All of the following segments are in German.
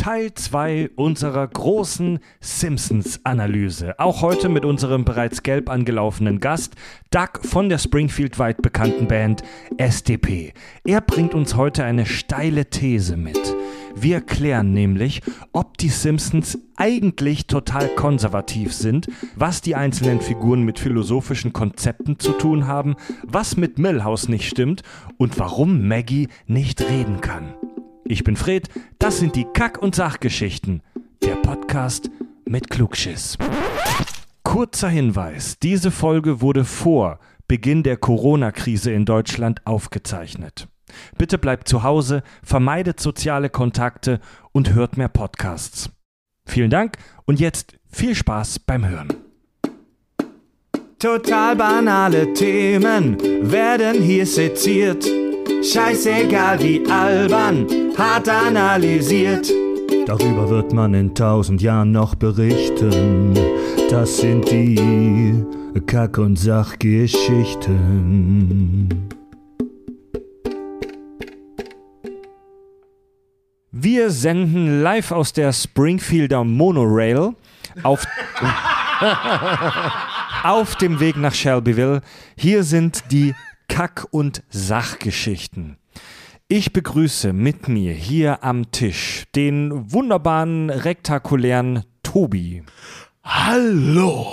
Teil 2 unserer großen Simpsons-Analyse. Auch heute mit unserem bereits gelb angelaufenen Gast, Doug von der Springfield weit bekannten Band SDP. Er bringt uns heute eine steile These mit. Wir klären nämlich, ob die Simpsons eigentlich total konservativ sind, was die einzelnen Figuren mit philosophischen Konzepten zu tun haben, was mit Millhouse nicht stimmt und warum Maggie nicht reden kann. Ich bin Fred, das sind die Kack- und Sachgeschichten. Der Podcast mit Klugschiss. Kurzer Hinweis: Diese Folge wurde vor Beginn der Corona-Krise in Deutschland aufgezeichnet. Bitte bleibt zu Hause, vermeidet soziale Kontakte und hört mehr Podcasts. Vielen Dank und jetzt viel Spaß beim Hören. Total banale Themen werden hier seziert. Scheißegal wie albern, hart analysiert. Darüber wird man in tausend Jahren noch berichten. Das sind die Kack- und Sachgeschichten. Wir senden live aus der Springfielder Monorail auf, auf dem Weg nach Shelbyville. Hier sind die Kack- und Sachgeschichten. Ich begrüße mit mir hier am Tisch den wunderbaren, rektakulären Tobi. Hallo.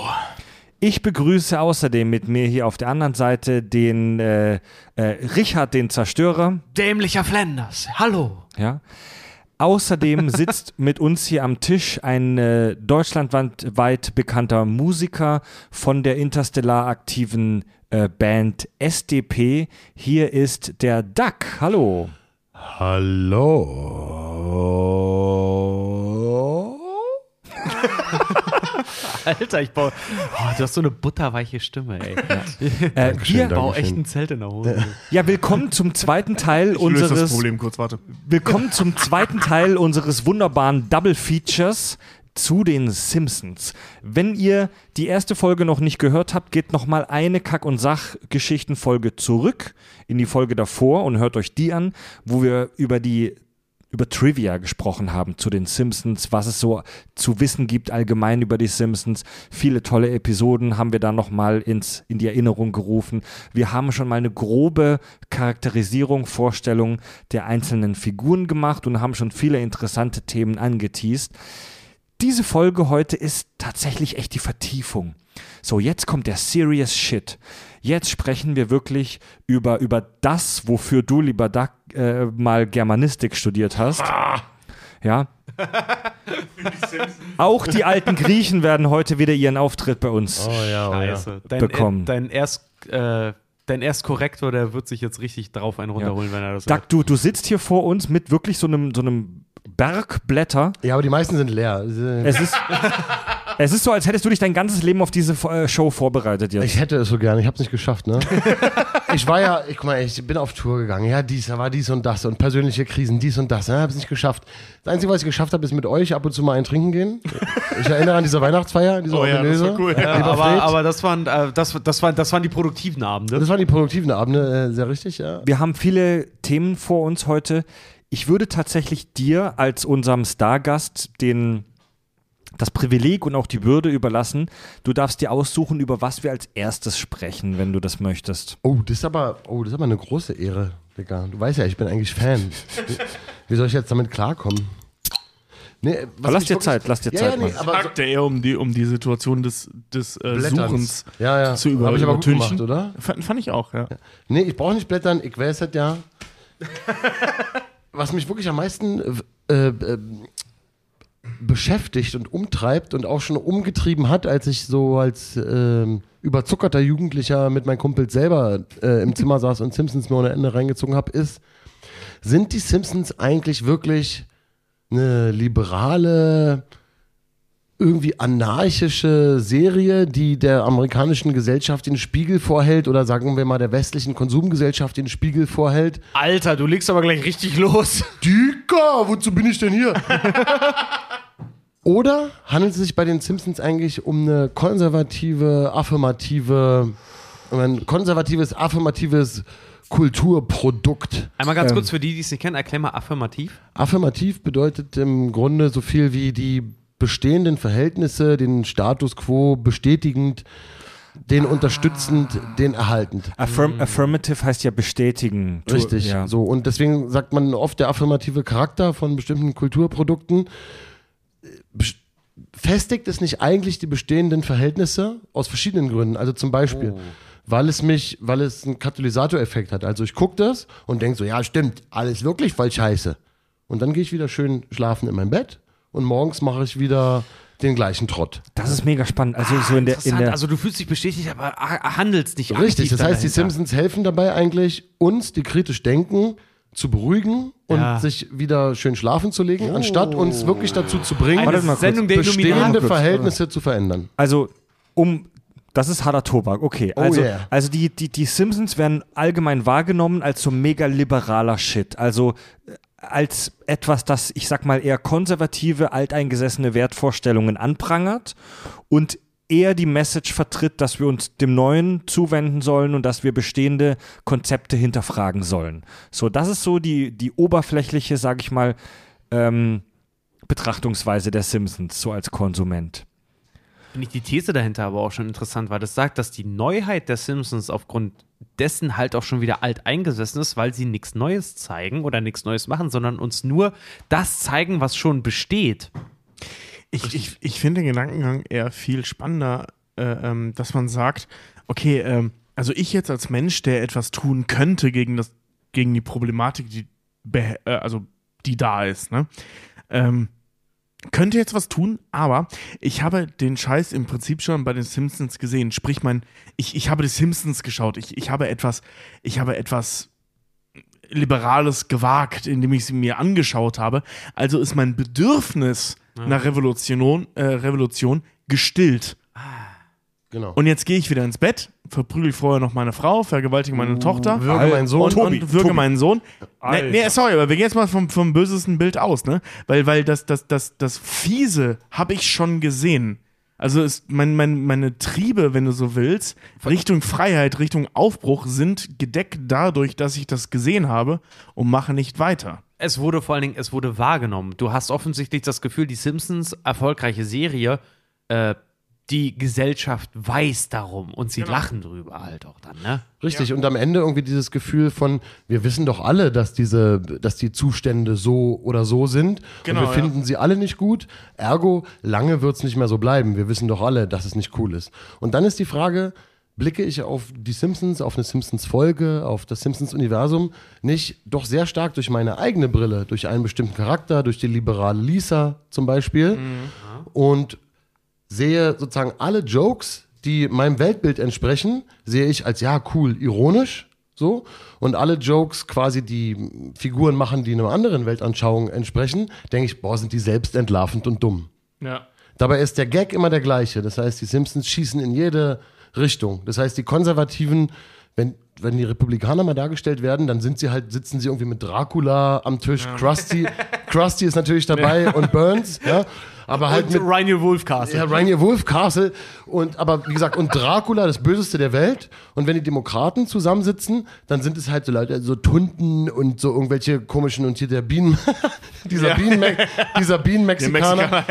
Ich begrüße außerdem mit mir hier auf der anderen Seite den äh, äh, Richard, den Zerstörer. Dämlicher Flanders. Hallo. Ja. Außerdem sitzt mit uns hier am Tisch ein äh, deutschlandweit bekannter Musiker von der interstellar aktiven äh, Band SDP. Hier ist der Duck. Hallo. Hallo. Alter, ich baue. Oh, du hast so eine butterweiche Stimme, ey. Äh, wir, Ich baue Dankeschön. echt ein Zelt in der Hose. ja, willkommen zum zweiten Teil Ich löse das unseres Problem kurz, warte. Willkommen zum zweiten Teil unseres wunderbaren Double Features zu den Simpsons. Wenn ihr die erste Folge noch nicht gehört habt, geht noch mal eine Kack- und Sachgeschichtenfolge zurück in die Folge davor und hört euch die an, wo wir über die über Trivia gesprochen haben zu den Simpsons, was es so zu wissen gibt allgemein über die Simpsons. Viele tolle Episoden haben wir da nochmal ins, in die Erinnerung gerufen. Wir haben schon mal eine grobe Charakterisierung, Vorstellung der einzelnen Figuren gemacht und haben schon viele interessante Themen angeteased. Diese Folge heute ist tatsächlich echt die Vertiefung. So, jetzt kommt der Serious Shit. Jetzt sprechen wir wirklich über, über das, wofür du, lieber Doug, äh, mal Germanistik studiert hast. Ja. Auch die alten Griechen werden heute wieder ihren Auftritt bei uns. Oh ja, oh ja. Dein, Bekommen. Dein erst. Äh, Dein Erstkorrektor, der wird sich jetzt richtig drauf einen runterholen, wenn er das Doug, du, du sitzt hier vor uns mit wirklich so einem, so einem Berg Blätter. Ja, aber die meisten sind leer. Es ist, es ist so, als hättest du dich dein ganzes Leben auf diese äh, Show vorbereitet jetzt. Ich hätte es so gerne, ich habe es nicht geschafft, ne? ich war ja, ich, guck mal, ich bin auf Tour gegangen. Ja, dies, da war dies und das und persönliche Krisen, dies und das. Ja, habe es nicht geschafft. Das Einzige, was ich geschafft habe, ist mit euch ab und zu mal ein Trinken gehen. Ich erinnere an diese Weihnachtsfeier, diese Oh ja, das war cool. Ja, aber, aber das, waren, äh, das, das, waren, das waren die produktiven Abende. das waren die produktiven Abende, äh, sehr richtig, ja. Wir haben viele Themen vor uns heute. Ich würde tatsächlich dir als unserem Stargast den das Privileg und auch die Würde überlassen. Du darfst dir aussuchen, über was wir als erstes sprechen, wenn du das möchtest. Oh, das ist aber, oh, das ist aber eine große Ehre, Digga. Du weißt ja, ich bin eigentlich Fan. Wie soll ich jetzt damit klarkommen? Nee, was lass dir wirklich- Zeit, lass dir ja, Zeit, Ja, nee, Mann. aber so, fragte er, um die, um die Situation des, des äh, Blätterns. Suchens ja, ja. zu über, Hab ich aber gut übertünchen. gemacht, oder? Fand, fand ich auch, ja. Nee, ich brauche nicht blättern, ich weiß es ja. Was mich wirklich am meisten äh, äh, beschäftigt und umtreibt und auch schon umgetrieben hat, als ich so als ähm, überzuckerter Jugendlicher mit meinen Kumpels selber äh, im Zimmer saß und Simpsons mir ohne Ende reingezogen habe, ist, sind die Simpsons eigentlich wirklich eine liberale, irgendwie anarchische Serie, die der amerikanischen Gesellschaft den Spiegel vorhält oder sagen wir mal der westlichen Konsumgesellschaft den Spiegel vorhält. Alter, du legst aber gleich richtig los. Dicker, wozu bin ich denn hier? oder handelt es sich bei den Simpsons eigentlich um eine konservative, affirmative, ein konservatives, affirmatives Kulturprodukt. Einmal ganz Ähm, kurz für die, die es nicht kennen, erklär mal affirmativ. Affirmativ bedeutet im Grunde so viel wie die bestehenden Verhältnisse, den Status quo bestätigend, den unterstützend, den erhaltend. Affirm Affirmative heißt ja bestätigen. Richtig, Ja. so. Und deswegen sagt man oft, der affirmative Charakter von bestimmten Kulturprodukten äh, festigt es nicht eigentlich die bestehenden Verhältnisse aus verschiedenen Gründen. Also zum Beispiel, weil es mich, weil es einen Katalysatoreffekt hat. Also ich gucke das und denke so, ja, stimmt, alles wirklich voll scheiße. Und dann gehe ich wieder schön schlafen in mein Bett und morgens mache ich wieder den gleichen Trott. Das ist mega spannend. Also so in der, in Interessant. der also du fühlst dich bestätigt, aber handelst nicht Richtig, das heißt, die dahinter. Simpsons helfen dabei eigentlich, uns, die kritisch denken, zu beruhigen und Ja. sich wieder schön schlafen zu legen, anstatt uns wirklich dazu zu bringen, mal. Sendung der bestehende. Verhältnisse zu verändern. Also, um. Das ist harter Tobak, okay. Oh Also, yeah. also die, die, die Simpsons werden allgemein wahrgenommen als so mega liberaler Shit. Also als etwas, das, ich sag mal, eher konservative, alteingesessene Wertvorstellungen anprangert und eher die Message vertritt, dass wir uns dem Neuen zuwenden sollen und dass wir bestehende Konzepte hinterfragen sollen. So, das ist so die, die oberflächliche, sag ich mal, ähm, Betrachtungsweise der Simpsons, so als Konsument. Finde ich die These dahinter aber auch schon interessant, weil das sagt, dass die Neuheit der Simpsons aufgrund dessen halt auch schon wieder alt eingesessen ist, weil sie nichts Neues zeigen oder nichts Neues machen, sondern uns nur das zeigen, was schon besteht. Ich, ich, ich finde den Gedankengang eher viel spannender, äh, ähm, dass man sagt, okay, ähm, also ich jetzt als Mensch, der etwas tun könnte gegen, das, gegen die Problematik, die, äh, also, die da ist, ne? Ähm, könnte jetzt was tun, aber ich habe den Scheiß im Prinzip schon bei den Simpsons gesehen. Sprich, mein, ich, ich habe die Simpsons geschaut. Ich, ich habe etwas, ich habe etwas Liberales gewagt, indem ich sie mir angeschaut habe. Also ist mein Bedürfnis nach Revolution, äh, Revolution gestillt. Genau. Und jetzt gehe ich wieder ins Bett, verprügel vorher noch meine Frau, vergewaltige meine Tochter. Würge meinen Sohn. Und, Tobi, und würge Tobi. meinen Sohn. Nee, Alter. nee, sorry, aber wir gehen jetzt mal vom, vom bösesten Bild aus, ne? Weil, weil das, das, das, das Fiese habe ich schon gesehen. Also ist mein, mein, meine Triebe, wenn du so willst, Richtung Freiheit, Richtung Aufbruch sind gedeckt dadurch, dass ich das gesehen habe und mache nicht weiter. Es wurde vor allen Dingen, es wurde wahrgenommen. Du hast offensichtlich das Gefühl, die Simpsons, erfolgreiche Serie, äh, die Gesellschaft weiß darum und sie lachen drüber halt auch dann, ne? Richtig, und am Ende irgendwie dieses Gefühl von, wir wissen doch alle, dass diese, dass die Zustände so oder so sind. Genau, und wir ja. finden sie alle nicht gut. Ergo, lange wird es nicht mehr so bleiben. Wir wissen doch alle, dass es nicht cool ist. Und dann ist die Frage, blicke ich auf die Simpsons, auf eine Simpsons-Folge, auf das Simpsons-Universum, nicht doch sehr stark durch meine eigene Brille, durch einen bestimmten Charakter, durch die liberale Lisa zum Beispiel. Und sehe sozusagen alle Jokes, die meinem Weltbild entsprechen, sehe ich als ja cool, ironisch so und alle Jokes quasi die Figuren machen, die einer anderen Weltanschauung entsprechen, denke ich, boah, sind die selbst entlarvend und dumm. Ja. Dabei ist der Gag immer der gleiche. Das heißt, die Simpsons schießen in jede Richtung. Das heißt, die Konservativen, wenn, wenn die Republikaner mal dargestellt werden, dann sind sie halt, sitzen sie irgendwie mit Dracula am Tisch. Krusty, Krusty ist natürlich dabei und Burns, ja. Aber halt mit, Rainier Wolfcastle. ja, Rainier Wolf Castle und aber wie gesagt und Dracula das Böseste der Welt und wenn die Demokraten zusammensitzen, dann sind es halt so Leute so Tunden und so irgendwelche komischen und hier der Bienen dieser Bienen dieser Bienenmexikaner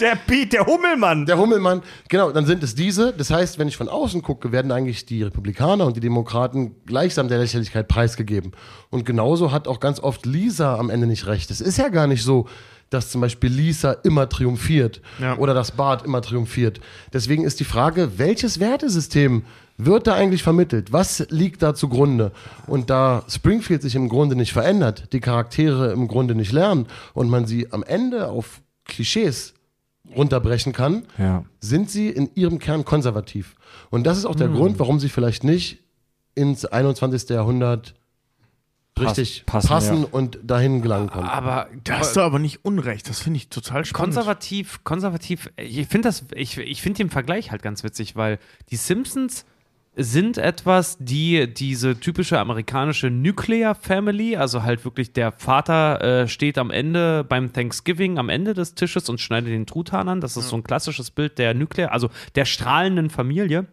Der Piet, der Hummelmann. der Hummelmann, genau, dann sind es diese. Das heißt, wenn ich von außen gucke, werden eigentlich die Republikaner und die Demokraten gleichsam der Lächerlichkeit preisgegeben. Und genauso hat auch ganz oft Lisa am Ende nicht recht. Es ist ja gar nicht so, dass zum Beispiel Lisa immer triumphiert Ja. oder dass Bart immer triumphiert. Deswegen ist die Frage, welches Wertesystem wird da eigentlich vermittelt? Was liegt da zugrunde? Und da Springfield sich im Grunde nicht verändert, die Charaktere im Grunde nicht lernen und man sie am Ende auf Klischees runterbrechen kann, Ja. sind sie in ihrem Kern konservativ. Und das ist auch der Grund, warum sie vielleicht nicht ins 21. Jahrhundert richtig passen, passen, ja. und dahin gelangen können. Aber Da hast du aber nicht Unrecht. Das finde ich total spannend. konservativ, konservativ, ich finde das, ich, ich finde den Vergleich halt ganz witzig, weil die Simpsons sind etwas, die diese typische amerikanische Nuclear Family, also halt wirklich der Vater äh, steht am Ende beim Thanksgiving am Ende des Tisches und schneidet den Truthahn an. Das ist so ein klassisches Bild der Nuclear, also der strahlenden Familie.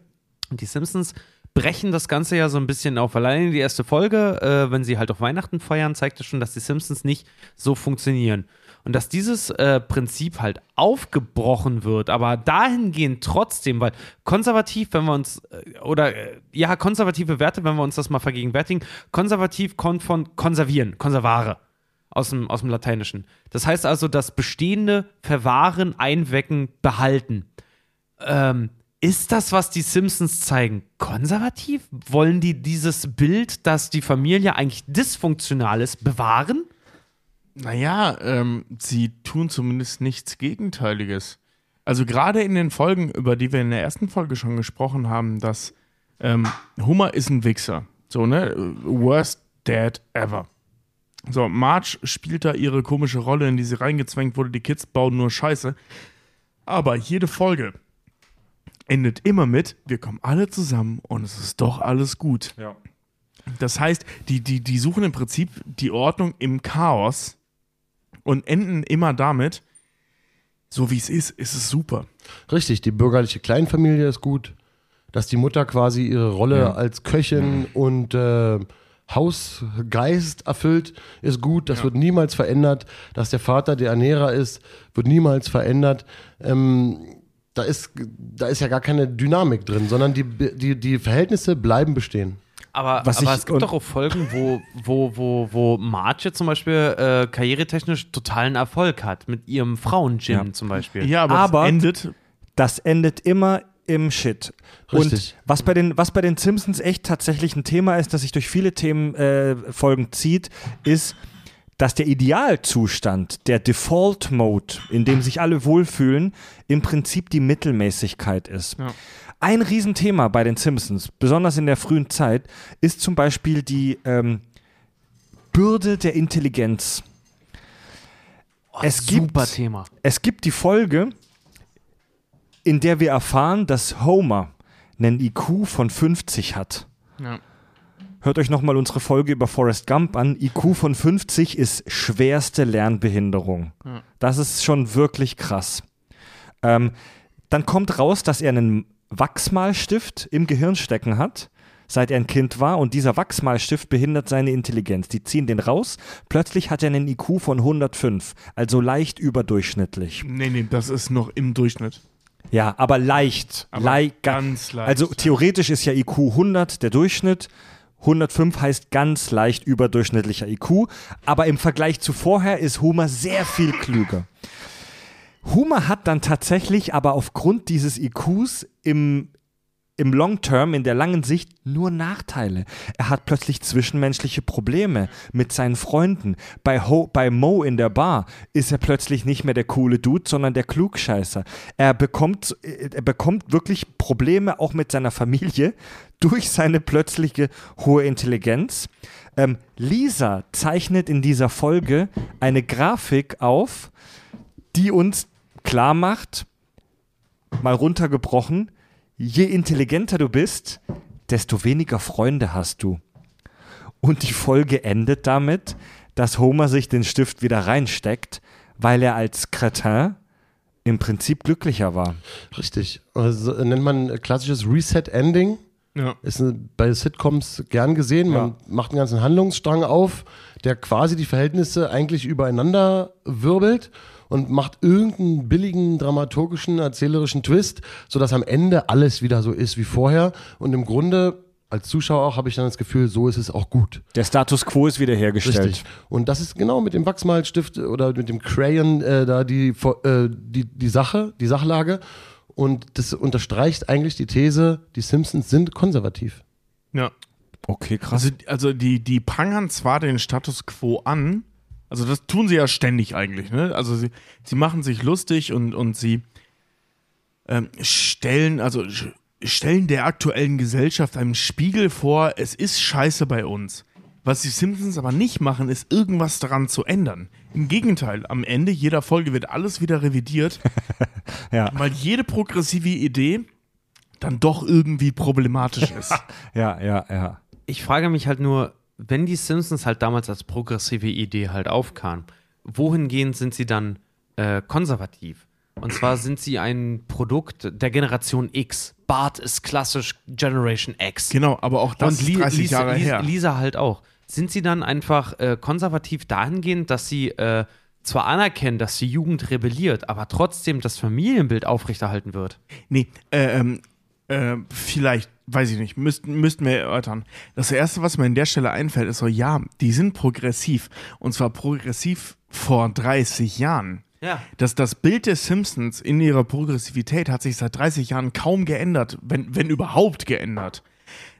Und die Simpsons brechen das Ganze ja so ein bisschen auf. Allein die erste Folge, äh, wenn sie halt auf Weihnachten feiern, zeigt es schon, dass die Simpsons nicht so funktionieren. Und dass dieses äh, Prinzip halt aufgebrochen wird, aber dahingehend trotzdem, weil konservativ, wenn wir uns, äh, oder äh, ja, konservative Werte, wenn wir uns das mal vergegenwärtigen, konservativ kommt von konservieren, konservare aus dem, aus dem Lateinischen. Das heißt also, das Bestehende verwahren, einwecken, behalten. Ähm, ist das, was die Simpsons zeigen, konservativ? Wollen die dieses Bild, dass die Familie eigentlich dysfunktional ist, bewahren? Naja, ähm, sie tun zumindest nichts Gegenteiliges. Also gerade in den Folgen, über die wir in der ersten Folge schon gesprochen haben, dass ähm, Hummer ist ein Wichser. So, ne? Worst Dad ever. So, Marge spielt da ihre komische Rolle, in die sie reingezwängt wurde. Die Kids bauen nur Scheiße. Aber jede Folge endet immer mit, wir kommen alle zusammen und es ist doch alles gut. Ja. Das heißt, die, die, die suchen im Prinzip die Ordnung im Chaos und enden immer damit, so wie es ist, ist es super. Richtig, die bürgerliche Kleinfamilie ist gut. Dass die Mutter quasi ihre Rolle Ja. als Köchin und äh, Hausgeist erfüllt, ist gut. Das Ja. wird niemals verändert. Dass der Vater der Ernährer ist, wird niemals verändert. Ähm, da, ist, da ist ja gar keine Dynamik drin, sondern die, die, die Verhältnisse bleiben bestehen. Aber, Was aber ich- es gibt doch auch Folgen, wo, wo, wo, wo Marge zum Beispiel äh, karrieretechnisch totalen Erfolg hat. Mit ihrem Frauengym Ja. zum Beispiel. Ja, aber, Aber- es endet. Das endet immer im Shit. Richtig. Und was bei, den, was bei den Simpsons echt tatsächlich ein Thema ist, das sich durch viele Themenfolgen äh, Folgen zieht, ist, dass der Idealzustand, der Default Mode, in dem sich alle wohlfühlen, im Prinzip die Mittelmäßigkeit ist. Ja. Ein Riesenthema bei den Simpsons, besonders in der frühen Zeit, ist zum Beispiel die ähm, Bürde der Intelligenz. es gibt Super Thema. es gibt die Folge, in der wir erfahren, dass Homer einen IQ von 50 hat. Ja. Hört euch nochmal unsere Folge über Forrest Gump an. IQ von 50 ist schwerste Lernbehinderung. Ja. Das ist schon wirklich krass. Ähm, dann kommt raus, dass er einen Wachsmalstift im Gehirn stecken hat, seit er ein Kind war. Und dieser Wachsmalstift behindert seine Intelligenz. Die ziehen den raus. Plötzlich hat er einen IQ von 105, also leicht überdurchschnittlich. Nee, nee, das ist noch im Durchschnitt. Ja, aber leicht. Aber Lei- ga- ganz leicht. Also theoretisch ist ja IQ 100 der Durchschnitt. 105 heißt ganz leicht überdurchschnittlicher IQ, aber im Vergleich zu vorher ist Homer sehr viel klüger. Homer hat dann tatsächlich aber aufgrund dieses IQs im, im Long Term, in der langen Sicht, nur Nachteile. Er hat plötzlich zwischenmenschliche Probleme mit seinen Freunden. Bei, Ho bei Mo in der Bar ist er plötzlich nicht mehr der coole Dude, sondern der Klugscheißer. Er bekommt, äh, er bekommt wirklich Probleme auch mit seiner Familie durch seine plötzliche hohe Intelligenz. Ähm, Lisa zeichnet in dieser Folge eine Grafik auf, die uns klar macht, mal runtergebrochen, je intelligenter du bist, desto weniger Freunde hast du. Und die Folge endet damit, dass Homer sich den Stift wieder reinsteckt, weil er als Cretin im Prinzip glücklicher war. Richtig. Also, nennt man ein klassisches Reset-Ending. Ja. Ist äh, bei Sitcoms gern gesehen. Man Ja. macht einen ganzen Handlungsstrang auf, der quasi die Verhältnisse eigentlich übereinander wirbelt und macht irgendeinen billigen dramaturgischen, erzählerischen Twist, sodass am Ende alles wieder so ist wie vorher. Und im Grunde, als Zuschauer auch, habe ich dann das Gefühl, so ist es auch gut. Der Status quo ist wiederhergestellt. Richtig. Und das ist genau mit dem Wachsmalstift oder mit dem Crayon äh, da die, äh, die, die Sache, die Sachlage. Und das unterstreicht eigentlich die These, die Simpsons sind konservativ. ja. Okay, krass. Also, also die, die prangern zwar den Status quo an, also das tun sie ja ständig eigentlich, ne? Also sie, sie machen sich lustig und, und sie ähm, stellen, also stellen der aktuellen Gesellschaft einen Spiegel vor, es ist scheiße bei uns. Was die Simpsons aber nicht machen, ist irgendwas daran zu ändern. Im Gegenteil, am Ende jeder Folge wird alles wieder revidiert, ja, weil jede progressive Idee dann doch irgendwie problematisch ist. ja, ja, ja. Ich frage mich halt nur, wenn die Simpsons halt damals als progressive Idee halt aufkamen, wohingehend sind sie dann äh, konservativ? Und zwar sind sie ein Produkt der Generation X. Bart ist klassisch Generation X. Genau, aber auch das ist 30 Lisa, Jahre her. Lisa halt auch. Sind sie dann einfach äh, konservativ dahingehend, dass sie äh, zwar anerkennen, dass die Jugend rebelliert, aber trotzdem das Familienbild aufrechterhalten wird? Nee, äh, ähm, äh, vielleicht, weiß ich nicht, müssten, müssten wir erörtern. Das Erste, was mir an der Stelle einfällt, ist so, ja, die sind progressiv. Und zwar progressiv vor 30 Jahren. Ja. Das, das Bild der Simpsons in ihrer Progressivität hat sich seit 30 Jahren kaum geändert, wenn, wenn überhaupt geändert.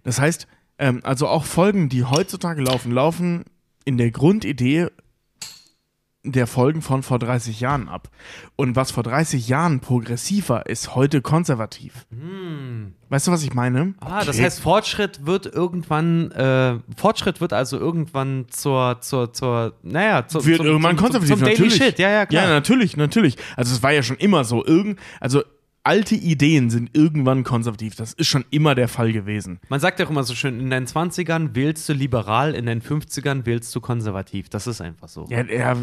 Das heißt, ähm, also auch Folgen, die heutzutage laufen, laufen in der Grundidee der Folgen von vor 30 Jahren ab. Und was vor 30 Jahren progressiv war, ist heute konservativ. Weißt du, was ich meine? Ah, das heißt, Fortschritt wird irgendwann, äh, Fortschritt wird also irgendwann zur, zur, zur, naja, zur, wird zum, irgendwann zum, konservativ. Zum, zum Daily natürlich. Shit, ja, ja, klar. Ja, natürlich, natürlich. Also es war ja schon immer so. Irgend, also alte Ideen sind irgendwann konservativ. Das ist schon immer der Fall gewesen. Man sagt ja auch immer so schön, in deinen 20ern wählst du liberal, in deinen 50ern wählst du konservativ. Das ist einfach so. Ja, ja, äh,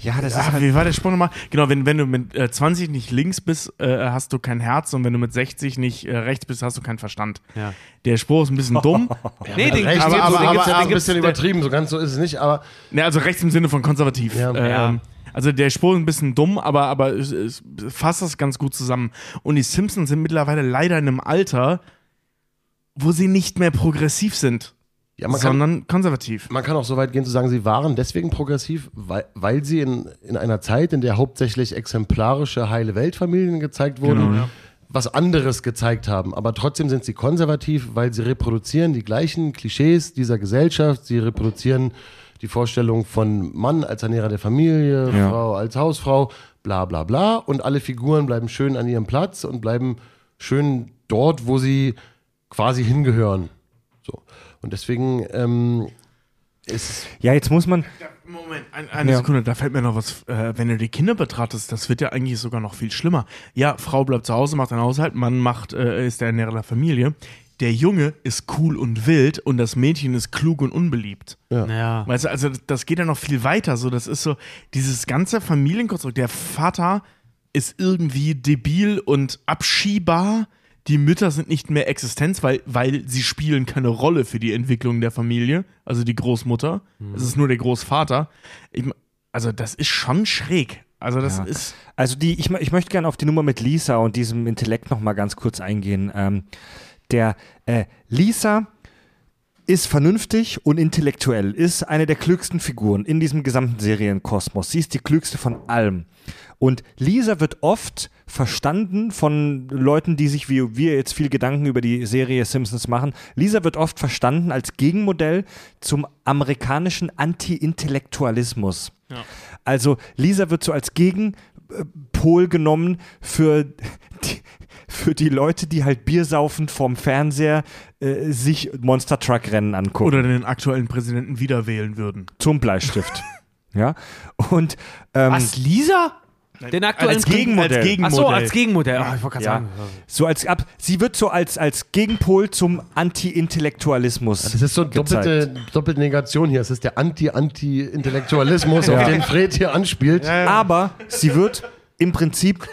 Ja, das ist ah, halt- wie war der Spruch nochmal? Genau, wenn, wenn du mit äh, 20 nicht links bist, äh, hast du kein Herz und wenn du mit 60 nicht äh, rechts bist, hast du keinen Verstand. Ja. Der Spruch ist ein bisschen dumm. Nee, den, Recht, aber- aber, aber- aber, den aber, den ein bisschen übertrieben, so ganz so ist es nicht, aber Ne, also rechts im Sinne von konservativ. Ja. Ähm, Ja. Also der Spruch ist ein bisschen dumm, aber, aber es, es fasst das ganz gut zusammen. Und die Simpsons sind mittlerweile leider in einem Alter, wo sie nicht mehr progressiv sind, ja, man kann, sondern konservativ. man kann auch so weit gehen zu sagen, sie waren deswegen progressiv, weil, weil sie in, in einer Zeit, in der hauptsächlich exemplarische heile Weltfamilien gezeigt wurden, Genau, ja. was anderes gezeigt haben. Aber trotzdem sind sie konservativ, weil sie reproduzieren die gleichen Klischees dieser Gesellschaft. Sie reproduzieren die Vorstellung von Mann als Ernährer der Familie, Ja. Frau als Hausfrau, bla bla bla. Und alle Figuren bleiben schön an ihrem Platz und bleiben schön dort, wo sie quasi hingehören. So. Und deswegen ähm, ist Ja, jetzt muss man. Moment, ein, eine Ja. Sekunde, da fällt mir noch was. Äh, wenn du die Kinder betrachtest, das wird ja eigentlich sogar noch viel schlimmer. Ja, Frau bleibt zu Hause, macht einen Haushalt, Mann macht, äh, ist der Ernährer der Familie. Der Junge ist cool und wild und das Mädchen ist klug und unbeliebt. Ja. Weißt du, also das geht ja noch viel weiter. So, das ist so, dieses ganze Familienkonstrukt. Der Vater ist irgendwie debil und abschiebbar. Die Mütter sind nicht mehr Existenz, weil, weil sie spielen keine Rolle für die Entwicklung der Familie. Also die Großmutter. Es ist nur der Großvater. Ich, also das ist schon schräg. Also das Ja. ist. Also die, ich, ich möchte gerne auf die Nummer mit Lisa und diesem Intellekt noch mal ganz kurz eingehen. Ähm, der äh, Lisa ist vernünftig und intellektuell, ist eine der klügsten Figuren in diesem gesamten Serienkosmos. Sie ist die klügste von allem. Und Lisa wird oft verstanden von Leuten, die sich wie wir jetzt viel Gedanken über die Serie Simpsons machen. Lisa wird oft verstanden als Gegenmodell zum amerikanischen Anti-Intellektualismus. Also Lisa wird so als Gegenpol genommen für die, für die Leute, die halt Bier saufend vorm Fernseher äh, sich Monster Truck Rennen angucken. Oder den aktuellen Präsidenten wieder wählen würden. zum Bleistift. ja. Und ähm, Was, Lisa? Den aktuellen als Gegenmodell. Als Gegenmodell. Ach so, als Gegenmodell. Ach, ich wollte gerade Ja. sagen. so als ab, sie wird so als, als Gegenpol zum Anti-Intellektualismus. Das ist so gezeigt. doppelte, doppelte Negation hier. Es ist der Anti-Anti-Intellektualismus, auf den Fred hier anspielt. Aber sie wird im Prinzip,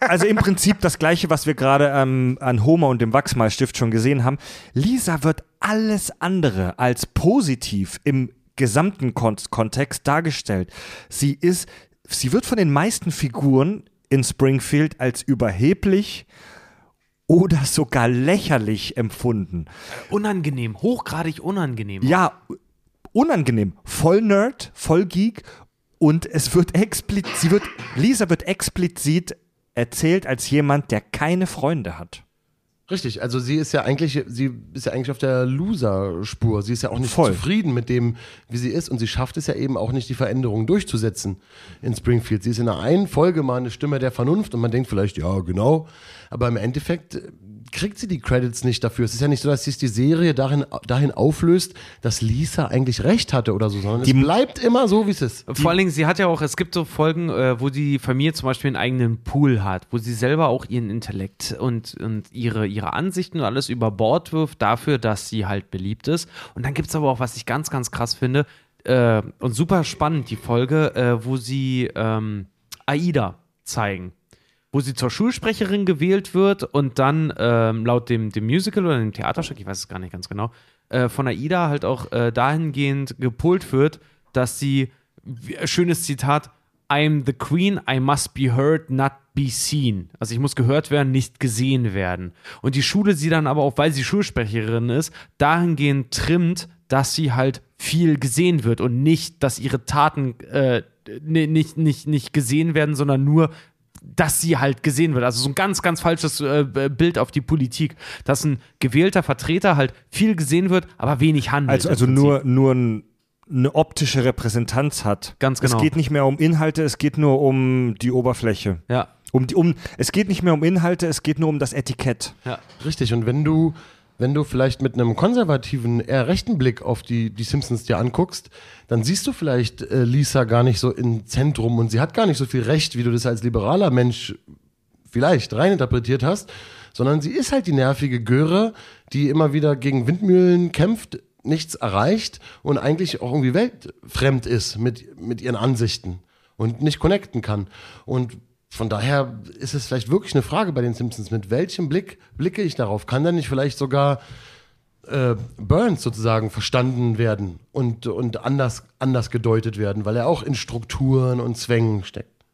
also im Prinzip das Gleiche, was wir gerade ähm, an Homer und dem Wachsmalstift schon gesehen haben. Lisa wird alles andere als positiv im gesamten Kon Kontext dargestellt. Sie ist, sie wird von den meisten Figuren in Springfield als überheblich oder sogar lächerlich empfunden. Unangenehm, hochgradig unangenehm. Ja, unangenehm. Voll Nerd, voll Geek und es wird explizit, sie wird, Lisa wird explizit erzählt als jemand, der keine Freunde hat. Richtig, also sie ist ja eigentlich, sie ist ja eigentlich auf der Loser-Spur. Sie ist ja auch nicht Voll. zufrieden mit dem, wie sie ist und sie schafft es ja eben auch nicht, die Veränderung durchzusetzen in Springfield. Sie ist in der einen Folge mal eine Stimme der Vernunft und man denkt vielleicht, ja, genau, aber im Endeffekt kriegt sie die Credits nicht dafür. Es ist ja nicht so, dass sich die Serie darin, dahin auflöst, dass Lisa eigentlich recht hatte oder so, sondern Die- es bleibt immer so, wie es ist. Vor allen Dingen, sie hat ja auch, es gibt so Folgen, äh, wo die Familie zum Beispiel einen eigenen Pool hat, wo sie selber auch ihren Intellekt und, und ihre, ihre Ansichten und alles über Bord wirft dafür, dass sie halt beliebt ist. Und dann gibt es aber auch, was ich ganz, ganz krass finde äh, und super spannend, die Folge, äh, wo sie ähm, Aida zeigen. Wo sie zur Schulsprecherin gewählt wird und dann ähm, laut dem, dem Musical oder dem Theaterstück, ich weiß es gar nicht ganz genau, äh, von Aida halt auch äh, dahingehend gepolt wird, dass sie, schönes Zitat, I'm the Queen, I must be heard, not be seen. Also ich muss gehört werden, nicht gesehen werden. Und die Schule sie dann aber auch, weil sie Schulsprecherin ist, dahingehend trimmt, dass sie halt viel gesehen wird und nicht, dass ihre Taten äh, ni- nicht, nicht, nicht gesehen werden, sondern nur, dass sie halt gesehen wird. Also so ein ganz, ganz falsches äh, Bild auf die Politik, dass ein gewählter Vertreter halt viel gesehen wird, aber wenig handelt. Also, also nur, nur ein, eine optische Repräsentanz hat. Ganz genau. Es geht nicht mehr um Inhalte, es geht nur um die Oberfläche. Ja, Um die, um, es geht nicht mehr um Inhalte, es geht nur um das Etikett. ja. Richtig, und wenn du, wenn du vielleicht mit einem konservativen, eher rechten Blick auf die, die Simpsons dir anguckst, dann siehst du vielleicht äh, Lisa gar nicht so im Zentrum und sie hat gar nicht so viel Recht, wie du das als liberaler Mensch vielleicht reininterpretiert hast, sondern sie ist halt die nervige Göre, die immer wieder gegen Windmühlen kämpft, nichts erreicht und eigentlich auch irgendwie weltfremd ist mit, mit ihren Ansichten und nicht connecten kann. Und von daher ist es vielleicht wirklich eine Frage bei den Simpsons, mit welchem Blick blicke ich darauf? Kann da nicht vielleicht sogar äh, Burns sozusagen verstanden werden und, und anders, anders gedeutet werden, weil er auch in Strukturen und Zwängen steckt?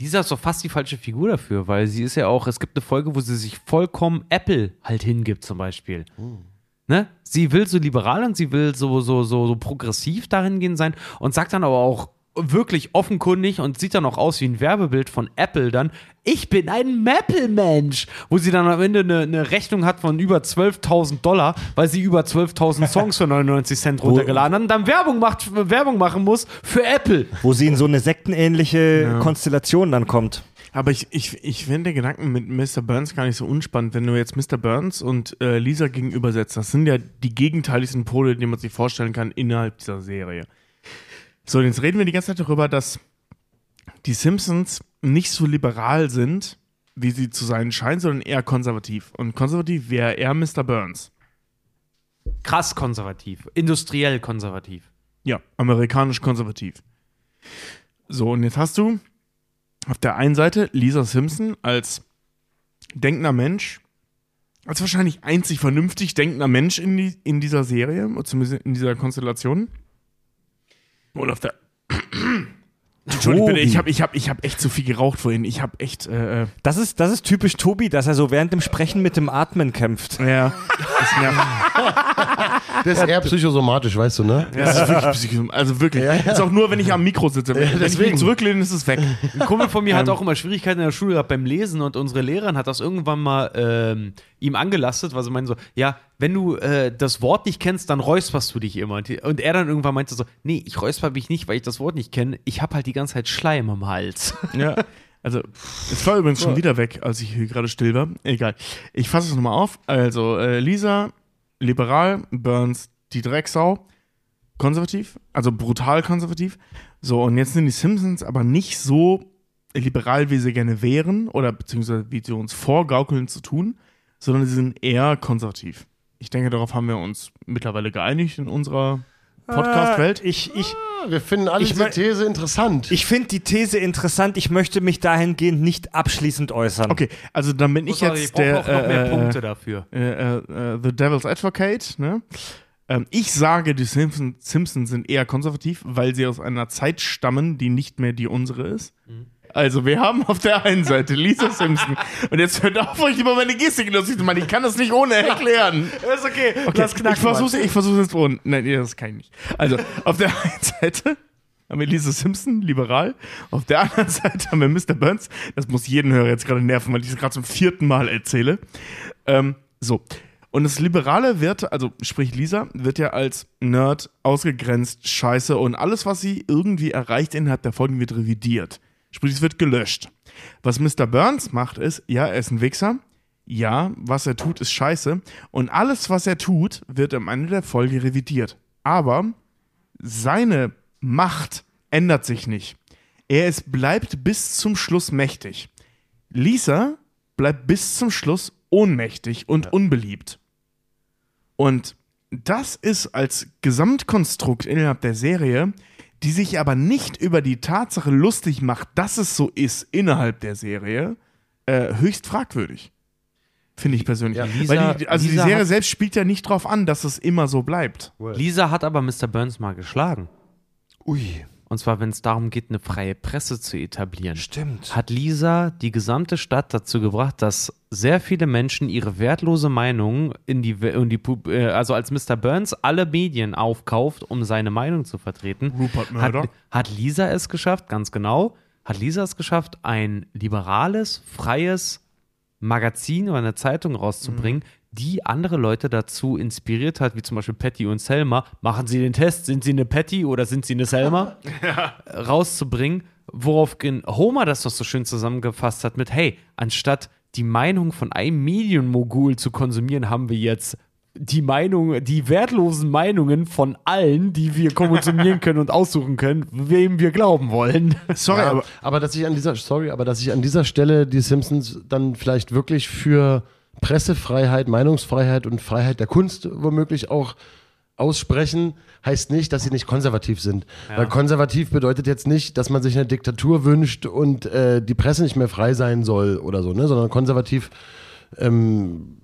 Lisa ist doch fast die falsche Figur dafür, weil sie ist ja auch, es gibt eine Folge, wo sie sich vollkommen Apple halt hingibt, zum Beispiel. Ne? Sie will so liberal und sie will so, so, so, so progressiv dahingehend sein und sagt dann aber auch wirklich offenkundig und sieht dann auch aus wie ein Werbebild von Apple dann, ich bin ein Maple-Mensch, wo sie dann am Ende eine, eine Rechnung hat von über 12.000 Dollar, weil sie über 12.000 Songs für 99 Cent runtergeladen hat und dann Werbung, macht, Werbung machen muss für Apple. Wo sie in so eine sektenähnliche Konstellation dann kommt. Aber ich, ich, ich finde den Gedanken mit Mr. Burns gar nicht so unspannend, wenn du jetzt Mr. Burns und äh, Lisa gegenübersetzt. Das sind ja die gegenteiligsten Pole, die man sich vorstellen kann innerhalb dieser Serie. So, und jetzt reden wir die ganze Zeit darüber, dass die Simpsons nicht so liberal sind, wie sie zu sein scheinen, sondern eher konservativ. Und konservativ wäre eher Mr. Burns. Krass konservativ, industriell konservativ. Ja, amerikanisch konservativ. So, und jetzt hast du auf der einen Seite Lisa Simpson als denkender Mensch, als wahrscheinlich einzig vernünftig denkender Mensch in, die, in dieser Serie, zumindest in dieser Konstellation. Und auf der. Entschuldigung, bitte, ich habe ich hab, ich hab echt zu viel geraucht vorhin. Ich habe echt. Äh, äh, Das ist, das ist typisch Tobi, dass er so während dem Sprechen mit dem Atmen kämpft. ja, das nervt. Das ist eher psychosomatisch, weißt du, ne? Das ist wirklich psychisch. Also wirklich. Ja, ja. Ist auch nur, wenn ich am Mikro sitze. Wenn ich deswegen. mich zurücklehne, ist es weg. Ein Kumpel von mir hat auch immer Schwierigkeiten in der Schule gehabt beim Lesen und unsere Lehrerin hat das irgendwann mal ähm, ihm angelastet, weil sie meinen so, ja, wenn du äh, das Wort nicht kennst, dann räusperst du dich immer. Und er dann irgendwann meinte so, nee, ich räusper mich nicht, weil ich das Wort nicht kenne. Ich habe halt die ganze Zeit Schleim im Hals. Ja. Also, es war übrigens schon wieder weg, als ich hier gerade still war. Egal. Ich fasse es nochmal auf. Also, äh, Lisa, liberal, Burns, die Drecksau, konservativ, also brutal konservativ. So, und jetzt sind die Simpsons aber nicht so liberal, wie sie gerne wären, oder beziehungsweise wie sie uns vorgaukeln zu tun, sondern sie sind eher konservativ. Ich denke, darauf haben wir uns mittlerweile geeinigt in unserer Podcast-Welt. Äh, Ich, ich, Wir finden alle Ich diese These interessant. ich finde die These interessant. Ich möchte mich dahingehend nicht abschließend äußern. Okay, also dann bin ich jetzt der. auch noch mehr äh, Punkte dafür. äh, äh, The Devil's Advocate, ne? Ähm, ich sage, die Simpsons, Simpsons sind eher konservativ, weil sie aus einer Zeit stammen, die nicht mehr die unsere ist. Also, wir haben auf der einen Seite Lisa Simpson. Und jetzt hört auf, euch über meine Gestik lustig zu machen. Ich kann das nicht ohne erklären. Ist okay, Okay, ich versuche ich versuch's jetzt ohne. Nein, das kann ich nicht. Also, auf der einen Seite haben wir Lisa Simpson, liberal. Auf der anderen Seite haben wir Mr. Burns. Das muss jeden Hörer jetzt gerade nerven, weil ich es gerade zum vierten Mal erzähle. Ähm, so. Und das Liberale wird, also sprich Lisa, wird ja als Nerd ausgegrenzt, scheiße und alles, was sie irgendwie erreicht innerhalb der Folgen, wird revidiert. Sprich, es wird gelöscht. Was Mr. Burns macht, ist, ja, er ist ein Wichser. Ja, was er tut, ist scheiße. Und alles, was er tut, wird am Ende der Folge revidiert. Aber seine Macht ändert sich nicht. Er ist, bleibt bis zum Schluss mächtig. Lisa bleibt bis zum Schluss ohnmächtig und unbeliebt. Und das ist als Gesamtkonstrukt innerhalb der Serie, die sich aber nicht über die Tatsache lustig macht, dass es so ist innerhalb der Serie, äh, höchst fragwürdig. Finde ich persönlich. Ja. Lisa- Weil die, also Lisa die Serie hat- selbst spielt ja nicht drauf an, dass es immer so bleibt. Lisa hat aber Mr. Burns mal geschlagen. Ui. Und zwar, wenn es darum geht, eine freie Presse zu etablieren. Stimmt. Hat Lisa die gesamte Stadt dazu gebracht, dass sehr viele Menschen ihre wertlose Meinung in die, in die Pub- äh, also als Mr. Burns alle Medien aufkauft, um seine Meinung zu vertreten, Rupert hat, Murdoch. hat Lisa es geschafft, ganz genau, hat Lisa es geschafft, ein liberales, freies Magazin oder eine Zeitung rauszubringen, die andere Leute dazu inspiriert hat, wie zum Beispiel Patty und Selma. Machen Sie den Test, sind Sie eine Patty oder sind Sie eine Selma? rauszubringen, woraufhin Homer das doch so schön zusammengefasst hat mit, hey, anstatt die Meinung von einem Medienmogul zu konsumieren, haben wir jetzt die Meinung, die wertlosen Meinungen von allen, die wir konsumieren können und aussuchen können, wem wir glauben wollen. Sorry, Ja, aber aber, dass ich an dieser, sorry, aber dass ich an dieser Stelle die Simpsons dann vielleicht wirklich für Pressefreiheit, Meinungsfreiheit und Freiheit der Kunst womöglich auch aussprechen, heißt nicht, dass sie nicht konservativ sind. Weil konservativ bedeutet jetzt nicht, dass man sich eine Diktatur wünscht und äh, die Presse nicht mehr frei sein soll oder so, ne? sondern konservativ ähm,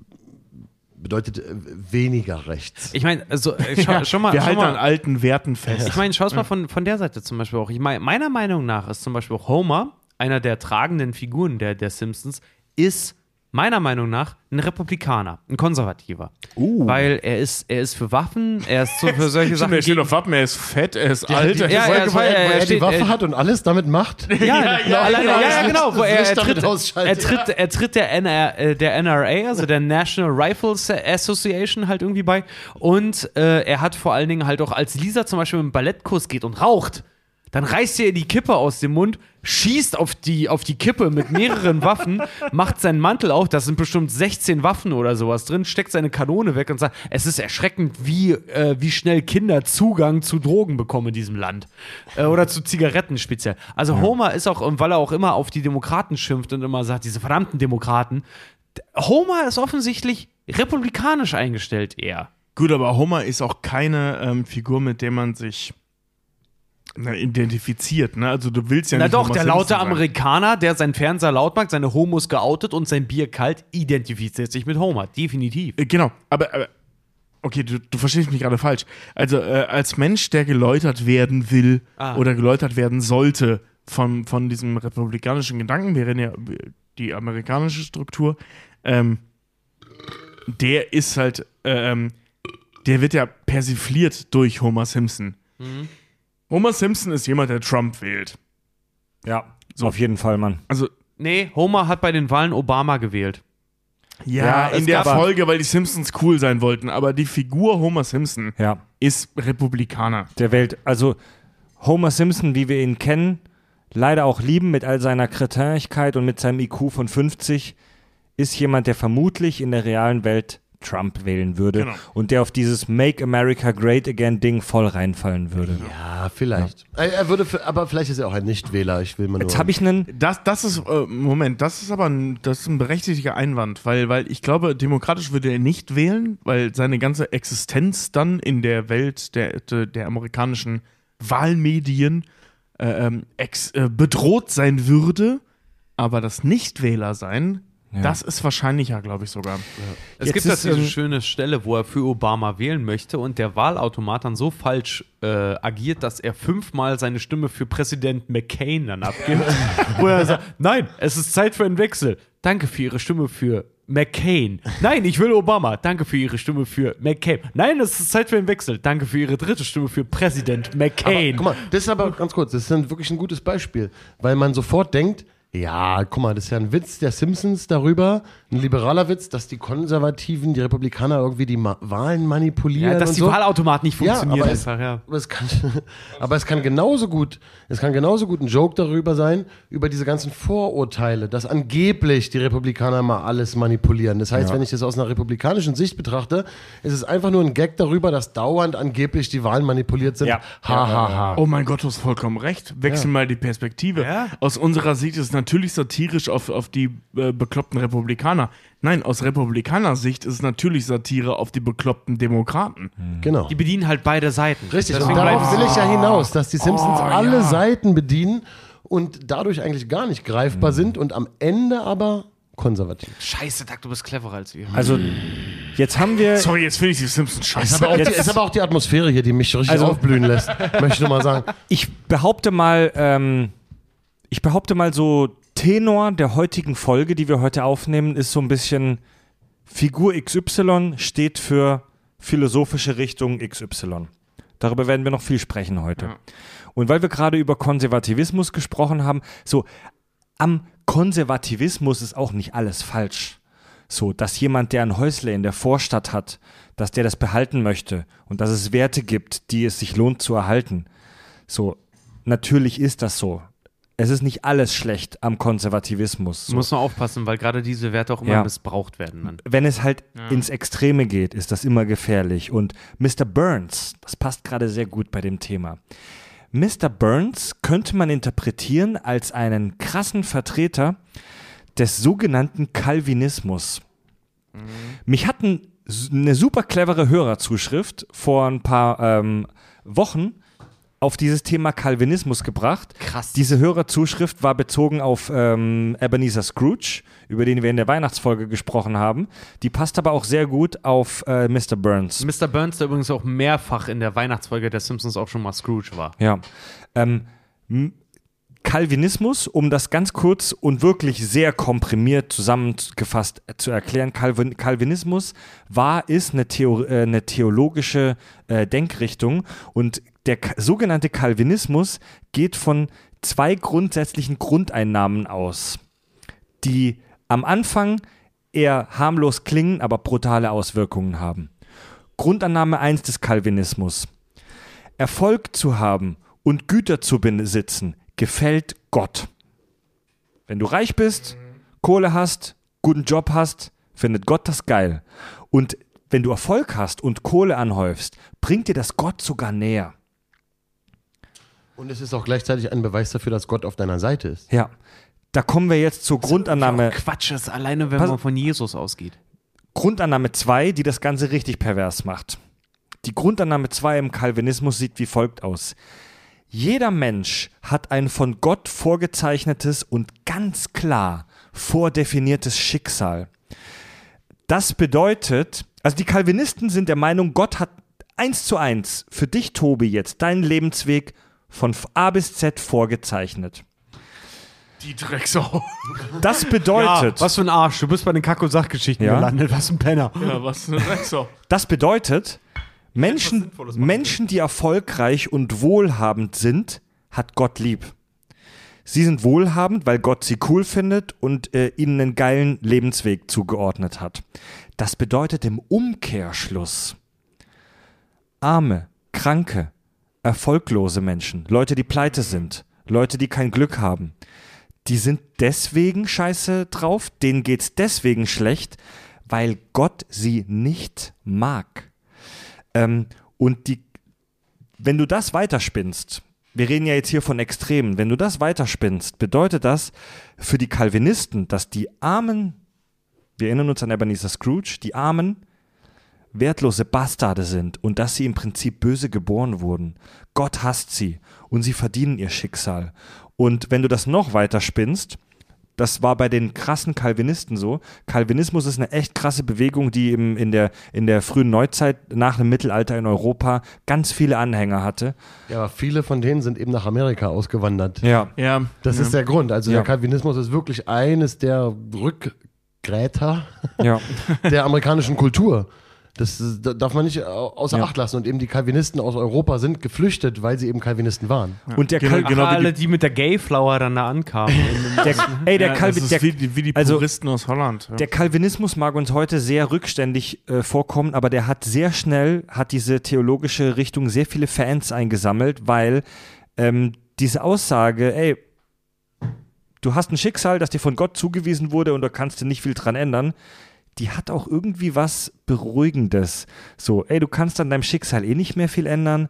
bedeutet äh, weniger rechts. Ich meine, also, äh, schau, schau mal, wir schau halten mal. an alten Werten fest. Ich meine, schau es mal von, von der Seite zum Beispiel auch. Ich meine, meiner Meinung nach ist zum Beispiel auch Homer, einer der tragenden Figuren der, der Simpsons, ist meiner Meinung nach ein Republikaner, ein Konservativer. Weil er ist, er ist für Waffen, er ist so für solche Sachen. er steht auf Wappen, er ist fett, er ist alt. er ja, ist ja, es wo war- er, er er die Waffe er- hat und alles damit macht. Ja, ja, ja, alleine, genau, ja, das ja, genau. Wo er, er, tritt, er, tritt, er tritt der, NR, äh, der NRA, also der National Rifles Association, halt irgendwie bei. Und äh, er hat vor allen Dingen halt auch, als Lisa zum Beispiel im Ballettkurs geht und raucht, dann reißt er ihr die Kippe aus dem Mund, schießt auf die, auf die Kippe mit mehreren Waffen, macht seinen Mantel auf, da sind bestimmt 16 Waffen oder sowas drin, steckt seine Kanone weg und sagt, es ist erschreckend, wie, äh, wie schnell Kinder Zugang zu Drogen bekommen in diesem Land. Äh, oder zu Zigaretten speziell. Also Homer ist auch, und weil er auch immer auf die Demokraten schimpft und immer sagt, diese verdammten Demokraten, Homer ist offensichtlich republikanisch eingestellt eher. Gut, aber Homer ist auch keine ähm, Figur, mit der man sich na, identifiziert. Ne? Also du willst ja Na nicht doch, Homer der laute sein. Amerikaner, der seinen Fernseher laut macht, seine Homos geoutet und sein Bier kalt, identifiziert sich mit Homer. Definitiv. Äh, Genau, aber, aber okay, du, du verstehst mich gerade falsch. Also äh, als Mensch, der geläutert werden will Ah. oder geläutert werden sollte von, von diesem republikanischen Gedanken, wäre ja die amerikanische Struktur, ähm, der ist halt, äh, ähm, der wird ja persifliert durch Homer Simpson. Mhm. Homer Simpson ist jemand, der Trump wählt. Ja, auf jeden Fall, Mann. Also Nee, Homer hat bei den Wahlen Obama gewählt. ja, Ja, in der Folge, weil die Simpsons cool sein wollten, aber die Figur Homer Simpson Ja, ist Republikaner. der Welt. Also Homer Simpson, wie wir ihn kennen, leider auch lieben mit all seiner Kretinigkeit und mit seinem IQ von 50, ist jemand, der vermutlich in der realen Welt Trump wählen würde Genau. und der auf dieses Make America Great Again Ding voll reinfallen würde. Ja, vielleicht. Er, er würde, für, aber vielleicht ist er auch ein Nichtwähler. Ich will mal nur. Jetzt habe ich einen. Das, das ist, äh, Moment, das ist aber ein, das ist ein berechtigter Einwand, weil, weil ich glaube, demokratisch würde er nicht wählen, weil seine ganze Existenz dann in der Welt der, der, der amerikanischen Wahlmedien äh, ähm, ex, äh, bedroht sein würde, aber das Nichtwähler sein, das ist wahrscheinlicher, glaube ich sogar. Es Jetzt gibt da ist, diese ähm, schöne Stelle, wo er für Obama wählen möchte und der Wahlautomat dann so falsch äh, agiert, dass er fünfmal seine Stimme für Präsident McCain dann abgibt. wo er sagt, nein, es ist Zeit für einen Wechsel. Danke für Ihre Stimme für McCain. Nein, ich will Obama. Danke für Ihre Stimme für McCain. Nein, es ist Zeit für einen Wechsel. Danke für Ihre dritte Stimme für Präsident aber, McCain. guck mal, das ist aber ganz kurz, das ist dann wirklich ein gutes Beispiel, weil man sofort denkt, ja, guck mal, das ist ja ein Witz der Simpsons darüber, ein liberaler Witz, dass die Konservativen, die Republikaner irgendwie die Ma Wahlen manipulieren. ja, dass und die so. Wahlautomat nicht Ja, funktioniert. aber es- einfach, ja. Aber es, kann, aber es kann genauso gut, es kann genauso gut ein Joke darüber sein, über diese ganzen Vorurteile, dass angeblich die Republikaner mal alles manipulieren. Das heißt, wenn ich das aus einer republikanischen Sicht betrachte, ist es einfach nur ein Gag darüber, dass dauernd angeblich die Wahlen manipuliert sind. Ja. Ha, ha, ha. Oh mein Gott, du hast vollkommen recht. Wechsel mal die Perspektive. Ja. Aus unserer Sicht ist es natürlich satirisch auf, auf die äh, bekloppten Republikaner. Nein, aus Republikaner-Sicht ist es natürlich Satire auf die bekloppten Demokraten. Genau. Die bedienen halt beide Seiten. Richtig, Deswegen und darauf will ich ja hinaus, dass die Simpsons alle Seiten bedienen und dadurch eigentlich gar nicht greifbar sind und am Ende aber konservativ. Scheiße, Doug, du bist cleverer als wir. Also, jetzt haben wir. Sorry, jetzt finde ich die Simpsons Ist scheiße. aber, auch die, Jetzt- ist aber auch die Atmosphäre hier, die mich richtig Also- aufblühen lässt. Möchte ich nur mal sagen. Ich behaupte mal, ähm, ich behaupte mal so, Tenor der heutigen Folge, die wir heute aufnehmen, ist so ein bisschen Figur XY steht für philosophische Richtung XY. Darüber werden wir noch viel sprechen heute. Ja. Und weil wir gerade über Konservativismus gesprochen haben, so am Konservativismus ist auch nicht alles falsch. So, dass jemand, der ein Häusle in der Vorstadt hat, dass der das behalten möchte und dass es Werte gibt, die es sich lohnt zu erhalten. So, natürlich ist das so. Es ist nicht alles schlecht am Konservativismus. So. musst nur aufpassen, weil gerade diese Werte auch immer Ja. missbraucht werden. Dann. Wenn es halt ins Extreme geht, ist das immer gefährlich. Und Mr. Burns, das passt gerade sehr gut bei dem Thema. Mr. Burns könnte man interpretieren als einen krassen Vertreter des sogenannten Calvinismus. Mich hat ein, eine super clevere Hörerzuschrift vor ein paar ähm, Wochen auf dieses Thema Calvinismus gebracht. Krass. Diese Hörerzuschrift war bezogen auf ähm, Ebenezer Scrooge, über den wir in der Weihnachtsfolge gesprochen haben. Die passt aber auch sehr gut auf äh, Mr. Burns. Mr. Burns, der übrigens auch mehrfach in der Weihnachtsfolge der Simpsons auch schon mal Scrooge war. Ja. Ähm, Calvinismus, um das ganz kurz und wirklich sehr komprimiert zusammengefasst zu erklären, Calvin, Calvinismus war, ist eine, Theo, äh, eine theologische äh, Denkrichtung und der sogenannte Calvinismus geht von zwei grundsätzlichen Grundeinnahmen aus, die am Anfang eher harmlos klingen, aber brutale Auswirkungen haben. Grundannahme 1 des Calvinismus. Erfolg zu haben und Güter zu besitzen, gefällt Gott. Wenn du reich bist, Kohle hast, guten Job hast, findet Gott das geil. Und wenn du Erfolg hast und Kohle anhäufst, bringt dir das Gott sogar näher. Und es ist auch gleichzeitig ein Beweis dafür, dass Gott auf deiner Seite ist. Ja. Da kommen wir jetzt zur Grundannahme, Quatsch ist alleine, wenn Pass- man von Jesus ausgeht. Grundannahme 2, die das Ganze richtig pervers macht. Die Grundannahme 2 im Calvinismus sieht wie folgt aus. Jeder Mensch hat ein von Gott vorgezeichnetes und ganz klar vordefiniertes Schicksal. Das bedeutet, also die Calvinisten sind der Meinung, Gott hat eins zu eins für dich, Tobi, jetzt deinen Lebensweg von A bis Z vorgezeichnet. Die Drecksau. Das bedeutet, was für ein Arsch. Du bist bei den Kack- und Sachgeschichten Ja. gelandet. Was ein Penner. Ja, was eine Drecksau. Das bedeutet, Menschen. Menschen, die erfolgreich und wohlhabend sind, hat Gott lieb. Sie sind wohlhabend, weil Gott sie cool findet und äh, ihnen einen geilen Lebensweg zugeordnet hat. Das bedeutet im Umkehrschluss, arme, kranke, erfolglose Menschen, Leute, die pleite sind, Leute, die kein Glück haben, die sind deswegen scheiße drauf, denen geht's deswegen schlecht, weil Gott sie nicht mag. Ähm, und die, wenn du das weiterspinnst, wir reden ja jetzt hier von Extremen, wenn du das weiterspinnst, bedeutet das für die Calvinisten, dass die Armen, wir erinnern uns an Ebenezer Scrooge, die Armen wertlose Bastarde sind und dass sie im Prinzip böse geboren wurden. Gott hasst sie und sie verdienen ihr Schicksal. Und wenn du das noch weiter spinnst, das war bei den krassen Calvinisten so. Calvinismus ist eine echt krasse Bewegung, die im, in, der, in der frühen Neuzeit nach dem Mittelalter in Europa ganz viele Anhänger hatte. Ja, aber viele von denen sind eben nach Amerika ausgewandert. Ja. Ja, Das ja. ist der Grund. Also Ja. der Kalvinismus ist wirklich eines der Rückgräter ja. der amerikanischen Kultur. Das ist- da darf man nicht au- außer Ja. Acht lassen. Und eben die Calvinisten aus Europa sind geflüchtet, weil sie eben Calvinisten waren. Und der, Genau, genau alle, die- mit der Gayflower dann da ankamen. der, ey, der, ja, Calvi das der, ist wie, die- wie die also- Puristen aus Holland. Ja. Der Calvinismus mag uns heute sehr rückständig äh, vorkommen, aber der hat sehr schnell, hat diese theologische Richtung sehr viele Fans eingesammelt, weil ähm, diese Aussage, ey, du hast ein Schicksal, das dir von Gott zugewiesen wurde und da kannst du nicht viel dran ändern, die hat auch irgendwie was Beruhigendes. So, ey, du kannst an deinem Schicksal eh nicht mehr viel ändern.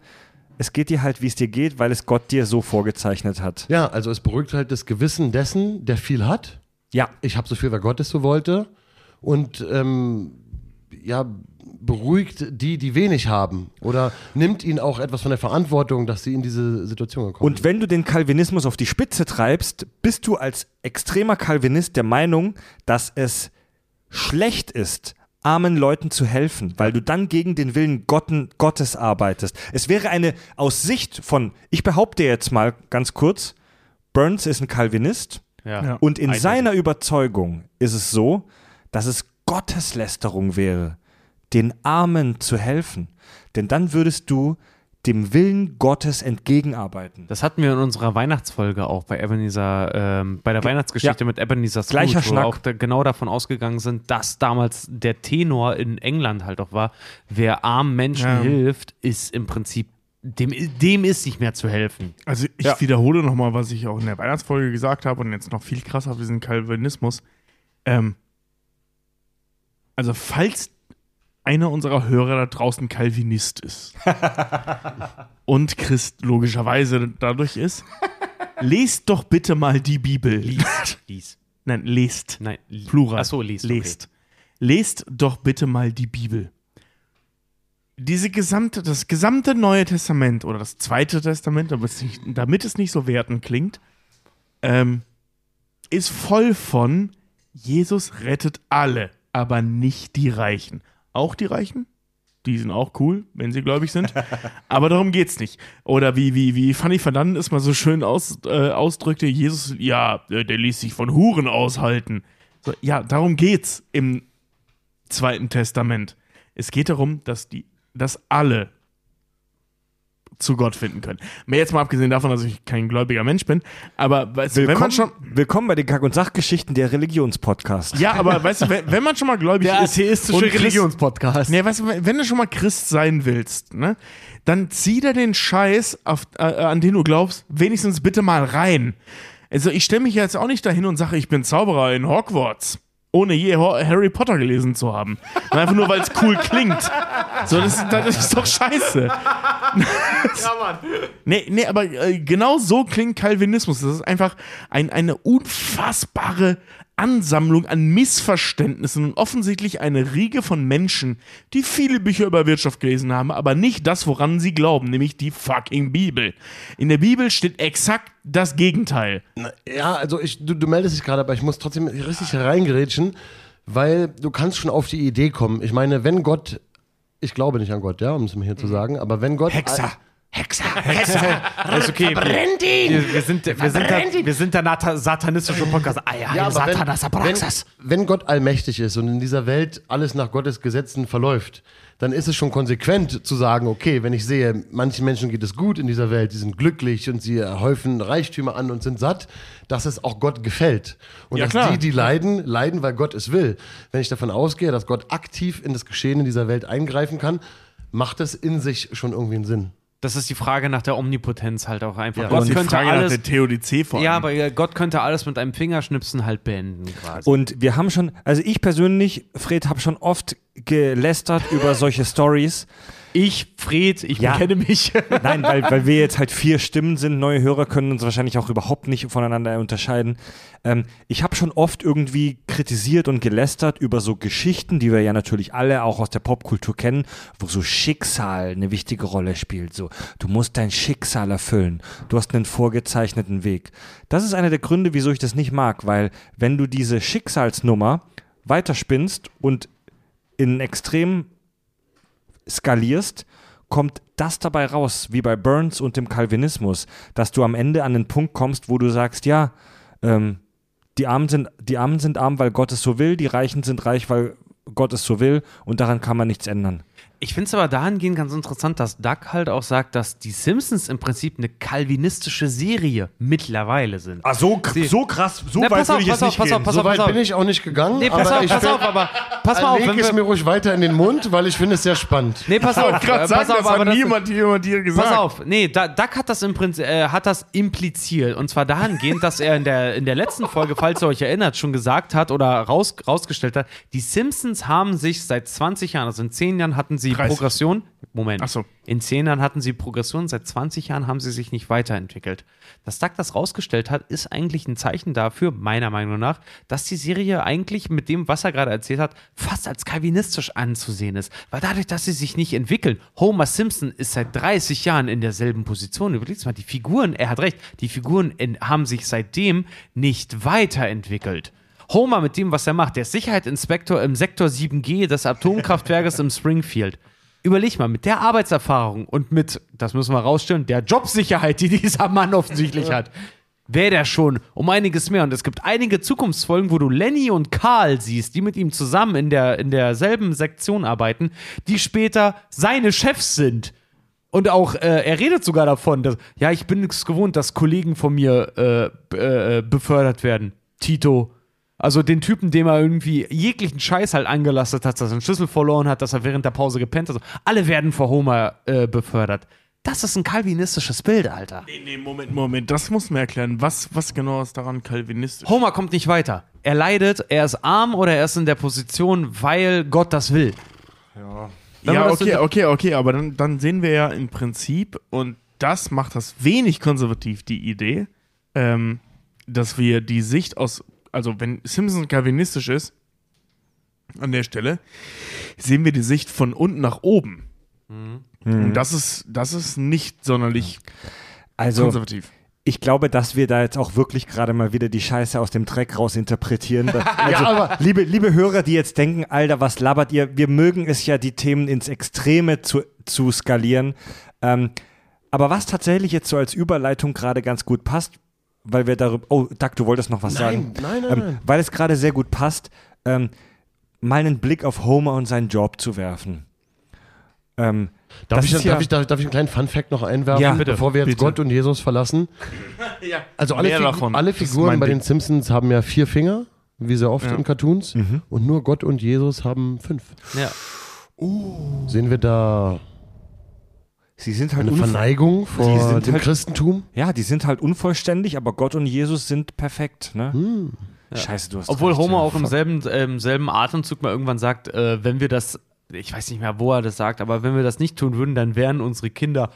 Es geht dir halt, wie es dir geht, weil es Gott dir so vorgezeichnet hat. Ja, also es beruhigt halt das Gewissen dessen, der viel hat. Ja, Ich habe so viel, weil Gott es so wollte. Und ähm, ja, beruhigt die, die wenig haben. Oder nimmt ihnen auch etwas von der Verantwortung, dass sie in diese Situation gekommen Und wenn du den Calvinismus auf die Spitze treibst, bist du als extremer Calvinist der Meinung, dass es schlecht ist, armen Leuten zu helfen, weil du dann gegen den Willen Gotten, Gottes arbeitest. Es wäre eine aus Sicht von, ich behaupte jetzt mal ganz kurz, Burns ist ein Calvinist Ja. Und in Eindeutig. seiner Überzeugung ist es so, dass es Gotteslästerung wäre, den Armen zu helfen. Denn dann würdest du dem Willen Gottes entgegenarbeiten. Das hatten wir in unserer Weihnachtsfolge auch bei Ebenezer, ähm, bei der Weihnachtsgeschichte Ja. mit Ebenezer Scrooge, Gleicher wo Schnack. wir auch da, genau davon ausgegangen sind, dass damals der Tenor in England halt auch war, wer armen Menschen Ja. hilft, ist im Prinzip, dem, dem ist nicht mehr zu helfen. Also ich Ja. wiederhole nochmal, was ich auch in der Weihnachtsfolge gesagt habe und jetzt noch viel krasser auf diesen Calvinismus. Ähm, also falls einer unserer Hörer da draußen Calvinist ist und Christ logischerweise dadurch ist, lest doch bitte mal die Bibel. Lies. Lies. Nein, lest. Nein, li- Plural. Achso, liest. Lest. Lest doch bitte mal die Bibel. Diese gesamte, das gesamte Neue Testament oder das Zweite Testament, damit es nicht, damit es nicht so wertend klingt, ähm, ist voll von Jesus rettet alle, aber nicht die Reichen. Auch die Reichen? Die sind auch cool, wenn sie gläubig sind. aber darum geht's nicht. Oder wie, wie, wie Fanny Fernanden es mal so schön aus, äh, ausdrückte, Jesus, ja, äh, der ließ sich von Huren aushalten. So, ja, darum geht's im Zweiten Testament. Es geht darum, dass die, dass alle zu Gott finden können. Mehr jetzt mal abgesehen davon, dass ich kein gläubiger Mensch bin, aber weißt du, wenn Willkommen, man schon, willkommen bei den Kack- und Sachgeschichten der Religionspodcast. ja, aber weißt du, wenn, wenn man schon mal gläubig ist und Christ, Nee, weißt du, wenn du schon mal Christ sein willst, ne, dann zieh da den Scheiß, auf, äh, an den du glaubst, wenigstens bitte mal rein. Also ich stelle mich jetzt auch nicht dahin und sage, ich bin Zauberer in Hogwarts, ohne je Harry Potter gelesen zu haben. Und einfach nur, weil es cool klingt. So, das, das ist doch scheiße. ja, Mann. Nee, nee, aber äh, genau so klingt Calvinismus. Das ist einfach ein, eine unfassbare Ansammlung an Missverständnissen und offensichtlich eine Riege von Menschen, die viele Bücher über Wirtschaft gelesen haben, aber nicht das, woran sie glauben, nämlich die fucking Bibel. In der Bibel steht exakt das Gegenteil. Ja, also ich, du, du meldest dich gerade, aber ich muss trotzdem richtig reingerätschen, weil du kannst schon auf die Idee kommen. Ich meine, wenn Gott, ich glaube nicht an Gott, ja, um es mir hier zu sagen, aber wenn Gott. Hexer. Hexer, Ist okay. Verbrennt ihn! Wir, wir, sind, wir, sind ihn! wir sind der nata- satanistische Podcast. Ah ja, Ja, wenn, Satanas Abraxas. wenn, wenn Gott allmächtig ist und in dieser Welt alles nach Gottes Gesetzen verläuft, dann ist es schon konsequent zu sagen, okay, wenn ich sehe, manchen Menschen geht es gut in dieser Welt, die sind glücklich und sie häufen Reichtümer an und sind satt, dass es auch Gott gefällt. Und Ja, dass klar. die, die leiden, leiden, weil Gott es will. Wenn ich davon ausgehe, dass Gott aktiv in das Geschehen in dieser Welt eingreifen kann, macht es in sich schon irgendwie einen Sinn. Das ist die Frage nach der Omnipotenz halt auch einfach. Ja. Gott die könnte Frage nach alles. der Theodizee vor allem. Ja, aber Gott könnte alles mit einem Fingerschnipsen halt beenden quasi. Und wir haben schon, also ich persönlich, Fred, habe schon oft gelästert über solche Stories. Ich, Fred, ich Ja. bekenne mich. Nein, weil, weil wir jetzt halt vier Stimmen sind. Neue Hörer können uns wahrscheinlich auch überhaupt nicht voneinander unterscheiden. Ähm, ich habe schon oft irgendwie kritisiert und gelästert über so Geschichten, die wir ja natürlich alle auch aus der Popkultur kennen, wo so Schicksal eine wichtige Rolle spielt. So, du musst dein Schicksal erfüllen. Du hast einen vorgezeichneten Weg. Das ist einer der Gründe, wieso ich das nicht mag, weil wenn du diese Schicksalsnummer weiterspinnst und in extrem skalierst, kommt das dabei raus, wie bei Burns und dem Calvinismus, dass du am Ende an den Punkt kommst, wo du sagst, ja, ähm, die, Armen sind, die Armen sind arm, weil Gott es so will, die Reichen sind reich, weil Gott es so will und daran kann man nichts ändern. Ich finde es aber dahingehend ganz interessant, dass Doug halt auch sagt, dass die Simpsons im Prinzip eine kalvinistische Serie mittlerweile sind. Ah, so, Sie- so krass, so Na, weit würde ich pass jetzt auf, nicht pass gehen. auf, pass so auf, weit bin ich auch nicht gegangen. Nee, pass aber auf, ich pass auf, aber pass mal auf, Leg es mir ruhig weiter in den Mund, weil ich finde es sehr spannend. Nee, pass Ich auf, gerade äh, sagen, pass auf, das aber hat niemand jemand dir gesagt. Pass auf, nee, Duck hat das im Prinzip, äh, hat das impliziert. Und zwar dahingehend, dass er in der, in der letzten Folge, falls ihr euch erinnert, schon gesagt hat oder raus, rausgestellt hat, die Simpsons haben sich seit 20 Jahren, also in 10 Jahren, hatten sie sie 30. Progression. Moment. Ach so. In zehn Jahren hatten sie Progression, seit 20 Jahren haben sie sich nicht weiterentwickelt. Dass Doug das rausgestellt hat, ist eigentlich ein Zeichen dafür, meiner Meinung nach, dass die Serie eigentlich mit dem, was er gerade erzählt hat, fast als kalvinistisch anzusehen ist. Weil dadurch, dass sie sich nicht entwickeln, Homer Simpson ist seit 30 Jahren in derselben Position. Überlegt mal, die Figuren, er hat recht, die Figuren haben sich seitdem nicht weiterentwickelt. Homer mit dem, was er macht, der ist Sicherheitsinspektor im Sektor 7G des Atomkraftwerkes im Springfield. Überleg mal, mit der Arbeitserfahrung und mit, das müssen wir rausstellen, der Jobsicherheit, die dieser Mann offensichtlich hat, wäre der schon um einiges mehr. Und es gibt einige Zukunftsfolgen, wo du Lenny und Karl siehst, die mit ihm zusammen in, der, in derselben Sektion arbeiten, die später seine Chefs sind. Und auch, äh, er redet sogar davon, dass, ja, ich bin es gewohnt, dass Kollegen von mir äh, äh, befördert werden. Tito. Also den Typen, dem er irgendwie jeglichen Scheiß halt angelastet hat, dass er einen Schlüssel verloren hat, dass er während der Pause gepennt hat. Also, alle werden vor Homer äh, befördert. Das ist ein kalvinistisches Bild, Alter. Nee, nee, Moment, Moment, das muss mir erklären. Was, was genau ist daran kalvinistisch? Homer kommt nicht weiter. Er leidet, er ist arm oder er ist in der Position, weil Gott das will. Wenn ja, man das okay, okay, okay, aber dann, dann sehen wir ja im Prinzip, und das macht das wenig konservativ, die Idee, ähm, dass wir die Sicht aus, also wenn Simpson kalvinistisch ist, an der Stelle, sehen wir die Sicht von unten nach oben. Und das ist, das ist nicht sonderlich Also, konservativ. ich glaube, dass wir da jetzt auch wirklich gerade mal wieder die Scheiße aus dem Dreck raus interpretieren. Also, liebe, liebe Hörer, die jetzt denken, Alter, was labert ihr? Wir mögen es ja, die Themen ins Extreme zu, zu skalieren. Ähm, aber was tatsächlich jetzt so als Überleitung gerade ganz gut passt, weil wir darüber. Oh, Doug, du wolltest noch was sagen. nein, nein, Ähm, nein. weil es gerade sehr gut passt, ähm, mal einen Blick auf Homer und seinen Job zu werfen. Ähm, Darf ich, darf, ja- ich, darf, darf ich einen kleinen Fun-Fact noch einwerfen, Ja, bitte, bevor wir jetzt bitte. Gott und Jesus verlassen? Also alle, davon. alle Figuren bei Ding. den Simpsons haben ja vier Finger, wie sehr oft Ja. in Cartoons. Mhm. Und nur Gott und Jesus haben fünf. Ja. Sehen wir da sie sind halt eine Verneigung vor sind dem halt- Christentum? Ja, die sind halt unvollständig, aber Gott und Jesus sind perfekt, ne? Hm. Scheiße, du hast Obwohl recht, Homer ja. auch im selben, äh, im selben Atemzug mal irgendwann sagt, äh, wenn wir das, ich weiß nicht mehr, wo er das sagt, aber wenn wir das nicht tun würden, dann wären unsere Kinder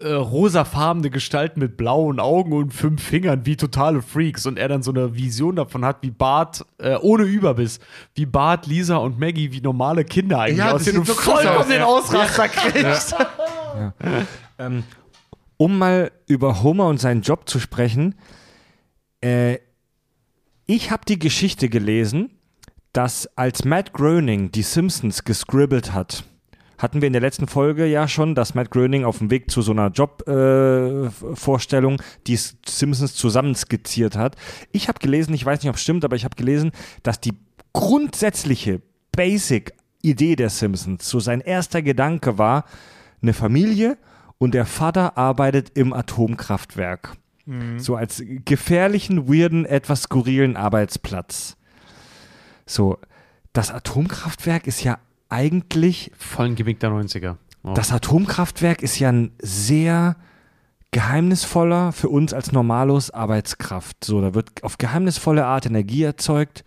äh, rosafarbene Gestalten mit blauen Augen und fünf Fingern wie totale Freaks und er dann so eine Vision davon hat, wie Bart, äh, ohne Überbiss, wie Bart, Lisa und Maggie wie normale Kinder eigentlich Ja, aussehen und so vollkommen aus, den ja. Ausraster kriegt. Ähm, um mal über Homer und seinen Job zu sprechen, äh, ich habe die Geschichte gelesen, dass als Matt Groening die Simpsons gescribbelt hat, hatten wir in der letzten Folge ja schon, dass Matt Groening auf dem Weg zu so einer Jobvorstellung äh, die Simpsons zusammen skizziert hat. Ich habe gelesen, ich weiß nicht, ob es stimmt, aber ich habe gelesen, dass die grundsätzliche Basic-Idee der Simpsons, so sein erster Gedanke war, eine Familie und der Vater arbeitet im Atomkraftwerk. So als gefährlichen, weirden, etwas skurrilen Arbeitsplatz. So, das Atomkraftwerk ist ja eigentlich Voll ein Gimmick der 90er. Oh. das Atomkraftwerk ist ja ein sehr geheimnisvoller für uns als Normalos Arbeitskraft. So, da wird auf geheimnisvolle Art Energie erzeugt.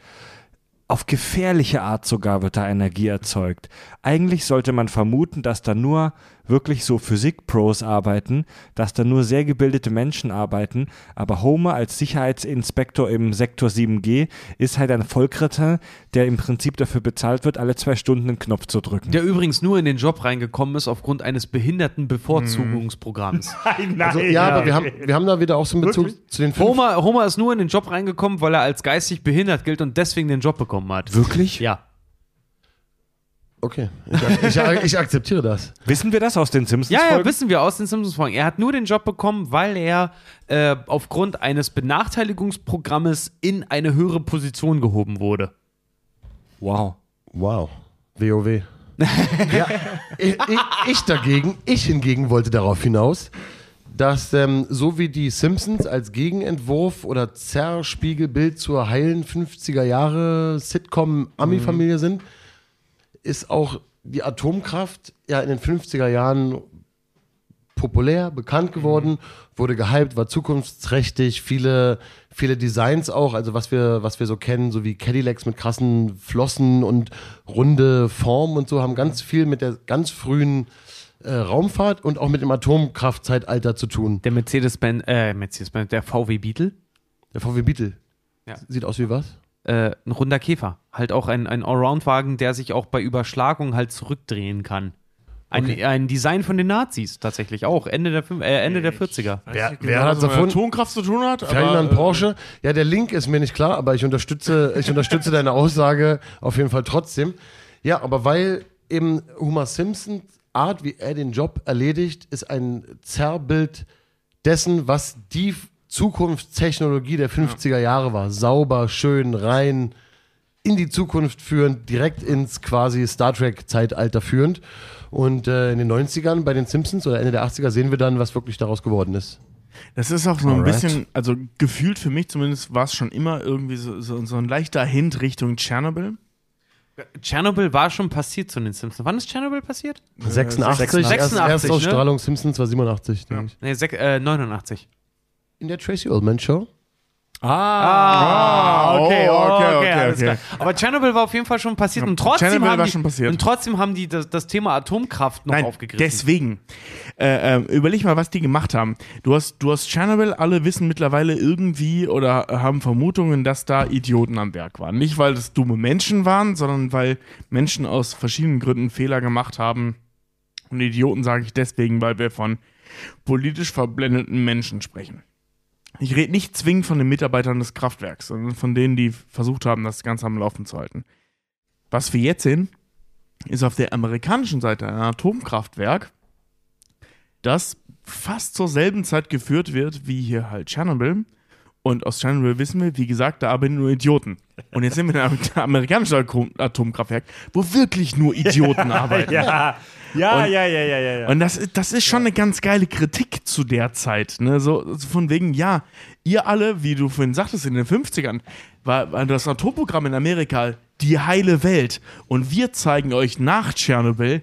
Auf gefährliche Art sogar wird da Energie erzeugt. Eigentlich sollte man vermuten, dass da nur wirklich so Physik-Pros arbeiten, dass da nur sehr gebildete Menschen arbeiten, aber Homer als Sicherheitsinspektor im Sektor 7G ist halt ein Vollkritter, der im Prinzip dafür bezahlt wird, alle zwei Stunden einen Knopf zu drücken. Der übrigens nur in den Job reingekommen ist aufgrund eines Behindertenbevorzugungsprogramms. Also, ja, aber wir haben, wir haben da wieder auch so einen Bezug zu den. Homer, Homer ist nur in den Job reingekommen, weil er als geistig behindert gilt und deswegen den Job bekommen hat. Wirklich? Ja. Okay, ich, ak- ich, ak- ich akzeptiere das. Wissen wir das aus den Ja, Simpsons-Folgen? ja, wissen wir aus den Simpsons-Folgen. Er hat nur den Job bekommen, weil er äh, aufgrund eines Benachteiligungsprogrammes in eine höhere Position gehoben wurde. wow. Wow. WoW. ja, ich, ich, ich dagegen, ich hingegen wollte darauf hinaus, dass ähm, so wie die Simpsons als Gegenentwurf oder Zerspiegelbild zur heilen 50er Jahre Sitcom-Ami-Familie sind, ist auch die Atomkraft ja in den 50er Jahren populär, bekannt geworden, wurde gehypt, war zukunftsträchtig, viele, viele Designs auch, also was wir, was wir so kennen, so wie Cadillacs mit krassen Flossen und runde Formen und so, haben ganz viel mit der ganz frühen äh, Raumfahrt und auch mit dem Atomkraftzeitalter zu tun. Der Mercedes-Benz, äh, Mercedes-Benz, der VW Beetle, Der VW Beetle. Ja. Sieht aus wie was? äh, ein runder Käfer. Halt auch ein, ein Allround-Wagen, der sich auch bei Überschlagung halt zurückdrehen kann. Ein, Okay. ein Design von den Nazis tatsächlich auch, Ende der, fünf- äh, Ende der 40er. Wer- nicht wer hat's was mit erfunden? Atomkraft zu tun hat. Ferdinand aber, äh, Porsche. Ja, der Link ist mir nicht klar, aber ich unterstütze, ich unterstütze deine Aussage auf jeden Fall trotzdem. Ja, aber weil eben Homer Simpsons Art, wie er den Job erledigt, ist ein Zerrbild dessen, was die Zukunftstechnologie der 50er Jahre war. Sauber, schön, rein, in die Zukunft führend, direkt ins quasi Star Trek-Zeitalter führend. Und äh, in den 90ern bei den Simpsons oder Ende der 80er sehen wir dann, was wirklich daraus geworden ist. Das ist auch so ein Alright. bisschen, also gefühlt für mich zumindest war es schon immer irgendwie so, so, so ein leichter Hint Richtung Tschernobyl. Tschernobyl war schon passiert zu den Simpsons. Wann ist Tschernobyl passiert? 86, 86, erst, ne? Erstausstrahlung Simpsons war 87, denke ich. Nee, sek- äh, 89. In der Tracy Ullman Show. Ah, okay, okay, okay, alles okay. klar. Aber Tschernobyl war auf jeden Fall schon passiert und trotzdem Tschernobyl haben war die, schon passiert. und trotzdem haben die das, das Thema Atomkraft noch Nein, aufgegriffen. deswegen. Äh, äh, überleg mal, was die gemacht haben. Du hast, du hast Tschernobyl, alle wissen mittlerweile irgendwie oder haben Vermutungen, dass da Idioten am Werk waren. Nicht, weil das dumme Menschen waren, sondern weil Menschen aus verschiedenen Gründen Fehler gemacht haben. Und Idioten sage ich deswegen, weil wir von politisch verblendeten Menschen sprechen. Ich rede nicht zwingend von den Mitarbeitern des Kraftwerks, sondern von denen, die versucht haben, das Ganze am Laufen zu halten. Was wir jetzt sehen, ist auf der amerikanischen Seite ein Atomkraftwerk, das fast zur selben Zeit geführt wird wie hier halt Tschernobyl. Und aus Tschernobyl wissen wir, wie gesagt, da arbeiten nur Idioten. Und jetzt sind wir in einem amerikanischen Atom- Atomkraftwerk, wo wirklich nur Idioten arbeiten. Ja, ja, Und- ja, ja, ja, ja, ja. Und das, ist- das ist schon eine ganz geile Kritik zu der Zeit. Ne? So, so von wegen, ja, ihr alle, wie du vorhin sagtest, in den 50ern, war, war das Atomprogramm in Amerika die heile Welt. Und wir zeigen euch nach Tschernobyl,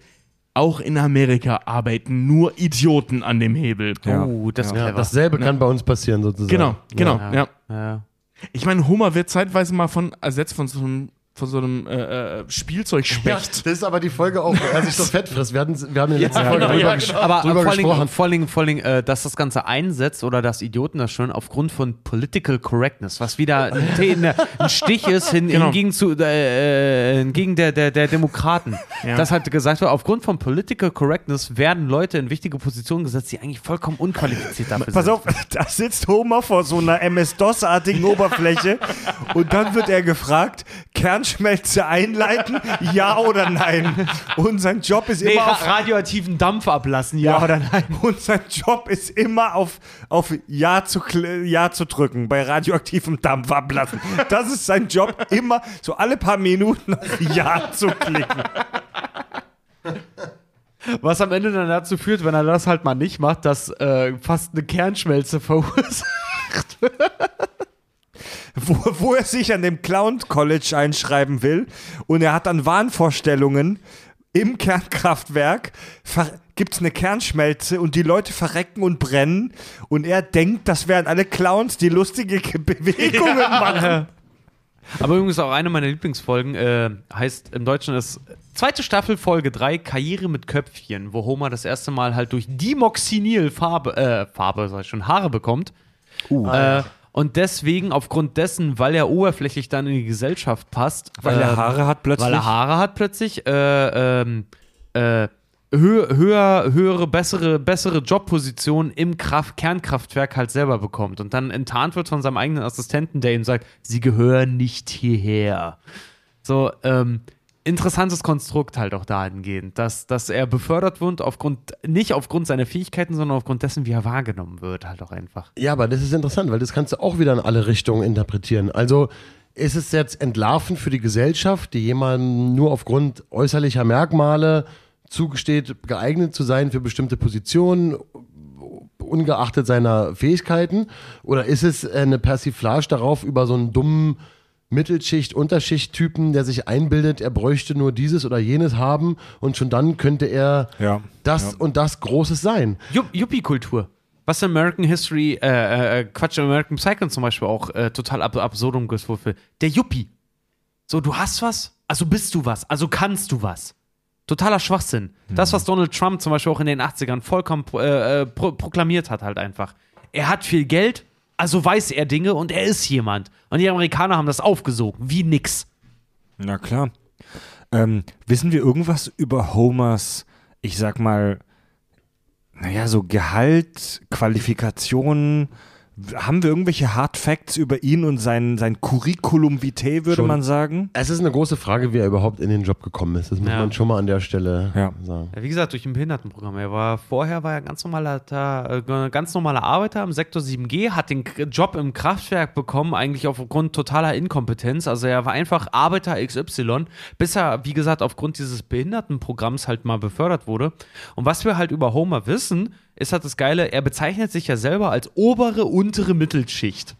auch in Amerika arbeiten nur Idioten an dem Hebel. Oh, das ist Ja, clever. dasselbe kann bei uns passieren, sozusagen. Genau, genau, Ja. ja. ja. Ich meine, Homer wird zeitweise mal von ersetzt von so einem, von so einem äh, äh, Ja, Spielzeugspecht. das ist aber die Folge auch, wo er sich so fett frisst. Wir, hatten, wir haben in der letzten Folge genau, drüber, ja, genau. Aber drüber vor allen, Dingen, gesprochen. vor allen Dingen, vor allen Dingen äh, dass das Ganze einsetzt oder dass Idioten das schon aufgrund von Political Correctness, was wieder ein, ein Stich ist hin, Genau. hingegen, zu, äh, äh, hingegen der, der, der Demokraten. Ja. Das hat gesagt wird, aufgrund von Political Correctness werden Leute in wichtige Positionen gesetzt, die eigentlich vollkommen unqualifiziert dafür Pass sind. auf, da sitzt Homer vor so einer MS-DOS-artigen Oberfläche und dann wird er gefragt, Kernschmelze einleiten, ja oder nein? Und sein Job ist Nee, immer ra auf, radioaktiven Dampf ablassen, ja, Ja. oder nein? und sein Job ist immer auf, auf ja, zu, ja zu drücken, bei radioaktivem Dampf ablassen. Das ist sein Job, immer so alle paar Minuten auf Ja zu klicken. Was am Ende dann dazu führt, wenn er das halt mal nicht macht, dass äh, fast eine Kernschmelze verursacht. wo, wo er sich an dem Clown College einschreiben will. Und er hat dann Wahnvorstellungen im Kernkraftwerk. Gibt es eine Kernschmelze und die Leute verrecken und brennen. Und er denkt, das wären alle Clowns, die lustige Ge- Bewegungen machen. Aber übrigens auch eine meiner Lieblingsfolgen äh, heißt im Deutschen ist zweite Staffel Folge 3 Karriere mit Köpfchen, wo Homer das erste Mal halt durch Dimoxinil Farbe, äh, Farbe, sag ich schon, Haare bekommt. äh, und deswegen, aufgrund dessen, weil er oberflächlich dann in die Gesellschaft passt, Weil äh, er Haare hat plötzlich. weil er Haare hat plötzlich, äh, ähm, äh, hö höher, höhere, bessere, bessere Jobposition im Kraft Kernkraftwerk halt selber bekommt und dann enttarnt wird von seinem eigenen Assistenten, der ihm sagt, sie gehören nicht hierher. So, ähm, interessantes Konstrukt halt auch dahingehend, dass, dass er befördert wird aufgrund, nicht aufgrund seiner Fähigkeiten, sondern aufgrund dessen, wie er wahrgenommen wird, halt auch einfach. Ja, aber das ist interessant, weil das kannst du auch wieder in alle Richtungen interpretieren. Also ist es jetzt entlarvend für die Gesellschaft, die jemandem nur aufgrund äußerlicher Merkmale zugesteht, geeignet zu sein für bestimmte Positionen, ungeachtet seiner Fähigkeiten? Oder ist es eine Persiflage darauf, über so einen dummen Mittelschicht, Unterschicht-Typen, der sich einbildet, er bräuchte nur dieses oder jenes haben und schon dann könnte er Ja. das Ja. und das Großes sein. Yuppie-Kultur. Was in American History, äh, äh, Quatsch, in American Psycho zum Beispiel auch äh, total ab absurdum geführt wird. Der Yuppie. So, du hast was, also bist du was, also kannst du was. Totaler Schwachsinn. Das, was Donald Trump zum Beispiel auch in den 80ern vollkommen äh, äh, pro proklamiert hat, halt einfach. Er hat viel Geld, also weiß er Dinge und er ist jemand. Und die Amerikaner haben das aufgesogen, wie nix. Na klar. Ähm, wissen wir irgendwas über Homers, ich sag mal, naja, so Gehalt, Qualifikationen? Haben wir irgendwelche Hard Facts über ihn und sein, sein Curriculum vitae, würde Schon. man sagen? Es ist eine große Frage, wie er überhaupt in den Job gekommen ist. Das muss Ja. man schon mal an der Stelle Ja. sagen. Ja, wie gesagt, durch ein Behindertenprogramm. Er war vorher war er ganz normaler, äh, ganz normaler Arbeiter im Sektor 7G, hat den Job im Kraftwerk bekommen, eigentlich aufgrund totaler Inkompetenz. Also er war einfach Arbeiter XY, bis er, wie gesagt, aufgrund dieses Behindertenprogramms halt mal befördert wurde. Und was wir halt über Homer wissen, ist halt das Geile, er bezeichnet sich ja selber als obere, untere Mittelschicht.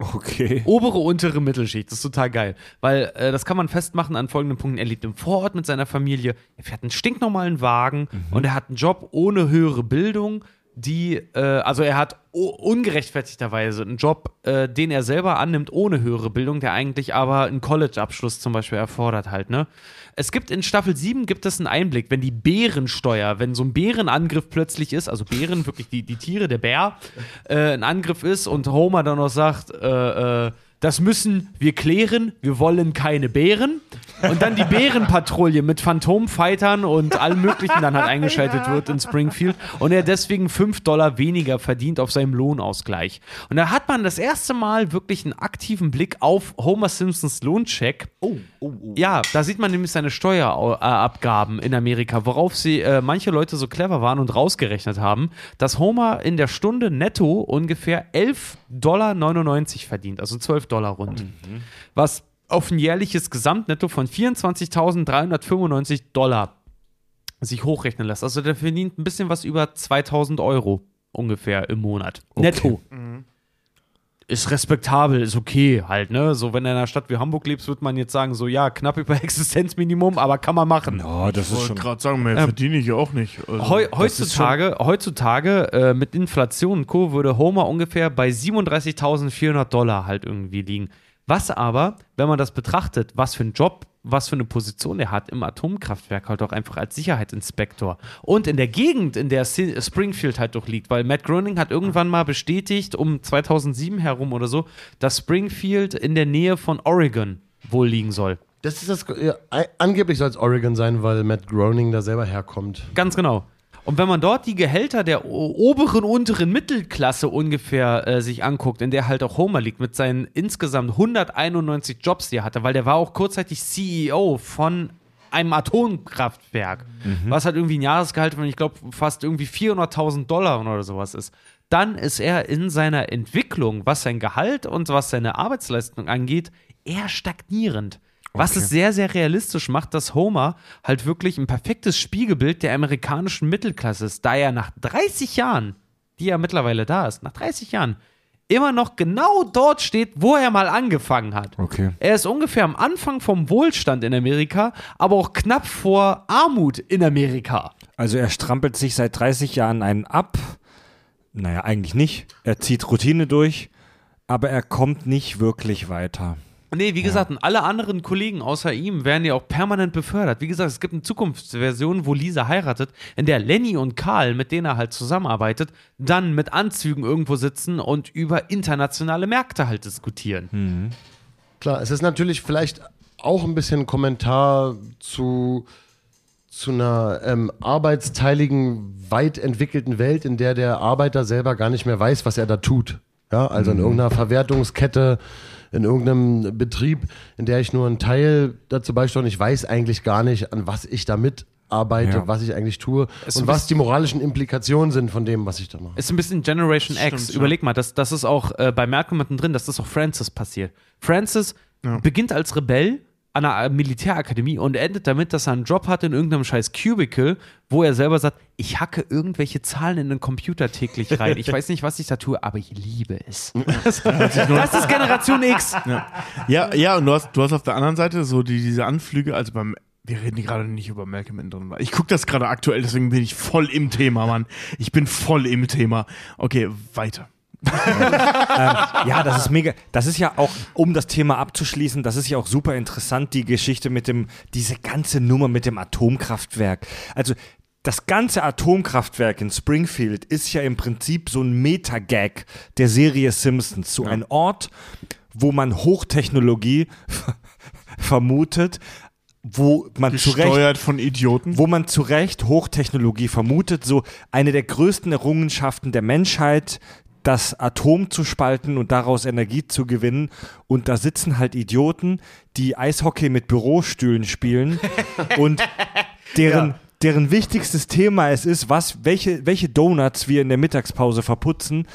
Okay. Obere, untere Mittelschicht. Das ist total geil. Weil äh, das kann man festmachen an folgenden Punkten. Er lebt im Vorort mit seiner Familie. Er fährt einen stinknormalen Wagen und er hat einen Job ohne höhere Bildung, die, äh, also er hat ungerechtfertigterweise einen Job, äh, den er selber annimmt ohne höhere Bildung, der eigentlich aber einen College-Abschluss zum Beispiel erfordert halt, ne? Es gibt in Staffel 7 gibt es einen Einblick, wenn die Bärensteuer, wenn so ein Bärenangriff plötzlich ist, also Bären, wirklich die, die Tiere, der Bär, äh, ein Angriff ist und Homer dann noch sagt, äh, äh, das müssen wir klären, wir wollen keine Bären. Und dann die Bärenpatrouille mit Phantomfightern und allem Möglichen dann halt eingeschaltet wird in Springfield und er deswegen 5 Dollar weniger verdient auf seinem Lohnausgleich. Und da hat man das erste Mal wirklich einen aktiven Blick auf Homer Simpsons Lohncheck. Oh, oh, oh. Ja, da sieht man nämlich seine Steuerabgaben in Amerika, worauf sie äh, manche Leute so clever waren und rausgerechnet haben, dass Homer in der Stunde netto ungefähr 11,99 Dollar verdient, also 12 Dollar rund. Was auf ein jährliches Gesamtnetto von 24.395 Dollar sich hochrechnen lässt. Also der verdient ein bisschen was über 2000 Euro ungefähr im Monat. Netto. Ist respektabel, ist okay halt, ne? So, wenn du in einer Stadt wie Hamburg lebst, wird man jetzt sagen, so, ja, knapp über Existenzminimum, aber kann man machen. Oh, das Ich ist wollte schon. gerade sagen, mehr verdiene ich ja auch nicht. Also, Heu heutzutage, heutzutage äh, mit Inflation und Co. würde Homer ungefähr bei 37.400 Dollar halt irgendwie liegen. Was aber, wenn man das betrachtet, was für einen Job, was für eine Position er hat im Atomkraftwerk, halt auch einfach als Sicherheitsinspektor und in der Gegend, in der Springfield halt doch liegt, weil Matt Groening hat irgendwann mal bestätigt, um 2007 herum oder so, dass Springfield in der Nähe von Oregon wohl liegen soll. Das ist das, ja, angeblich soll es Oregon sein, weil Matt Groening da selber herkommt. Ganz genau. Und wenn man dort die Gehälter der oberen, unteren Mittelklasse ungefähr äh, sich anguckt, in der halt auch Homer liegt, mit seinen insgesamt 191 Jobs, die er hatte, weil der war auch kurzzeitig CEO von einem Atomkraftwerk, was halt irgendwie ein Jahresgehalt von, ich glaube, fast irgendwie 400.000 Dollar oder sowas ist. Dann ist er in seiner Entwicklung, was sein Gehalt und was seine Arbeitsleistung angeht, eher stagnierend. Was es sehr, sehr realistisch macht, dass Homer halt wirklich ein perfektes Spiegelbild der amerikanischen Mittelklasse ist, da er nach 30 Jahren, die ja mittlerweile da ist, nach 30 Jahren, immer noch genau dort steht, wo er mal angefangen hat. Okay. Er ist ungefähr am Anfang vom Wohlstand in Amerika, aber auch knapp vor Armut in Amerika. Also er strampelt sich seit 30 Jahren einen ab. Naja, eigentlich nicht. Er zieht Routine durch, aber er kommt nicht wirklich weiter. Nee, wie gesagt, und alle anderen Kollegen außer ihm werden ja auch permanent befördert. Wie gesagt, es gibt eine Zukunftsversion, wo Lisa heiratet, in der Lenny und Karl, mit denen er halt zusammenarbeitet, dann mit Anzügen irgendwo sitzen und über internationale Märkte halt diskutieren. Klar, es ist natürlich vielleicht auch ein bisschen Kommentar zu, zu einer ähm, arbeitsteiligen, weit entwickelten Welt, in der der Arbeiter selber gar nicht mehr weiß, was er da tut. Ja, also in irgendeiner Verwertungskette, in irgendeinem Betrieb, in der ich nur einen Teil dazu beisteuere und ich weiß eigentlich gar nicht, an was ich da mitarbeite, Ja. was ich eigentlich tue Es und ist- was die moralischen Implikationen sind von dem, was ich da mache. Ist ein bisschen Generation X. Stimmt, ja. Überleg mal, das, das ist auch äh, bei Malcolm mittendrin, dass das auch Francis passiert. Francis beginnt als Rebell, an einer Militärakademie und endet damit, dass er einen Job hat in irgendeinem scheiß Cubicle, wo er selber sagt, ich hacke irgendwelche Zahlen in den Computer täglich rein. Ich weiß nicht, was ich da tue, aber ich liebe es. Das, ist Generation X. Ja, ja, ja und du hast, du hast auf der anderen Seite so die, diese Anflüge, also beim wir reden gerade nicht über Malcolm in drin. Ich gucke das gerade aktuell, deswegen bin ich voll im Thema, Mann. Ich bin voll im Thema. Okay, weiter. Ähm, ja, das ist mega. Das ist ja auch, um das Thema abzuschließen, das ist ja auch super interessant, die Geschichte mit dem, diese ganze Nummer mit dem Atomkraftwerk. Also, das ganze Atomkraftwerk in Springfield ist ja im Prinzip so ein Meta-Gag der Serie Simpsons. So ja. ein Ort, wo man Hochtechnologie vermutet, wo man Gesteuert zu Recht, von Idioten. Wo man zu Recht Hochtechnologie vermutet, so eine der größten Errungenschaften der Menschheit, das Atom zu spalten und daraus Energie zu gewinnen. Und da sitzen halt Idioten, die Eishockey mit Bürostühlen spielen und deren, ja. deren wichtigstes Thema es ist, was, welche, welche Donuts wir in der Mittagspause verputzen,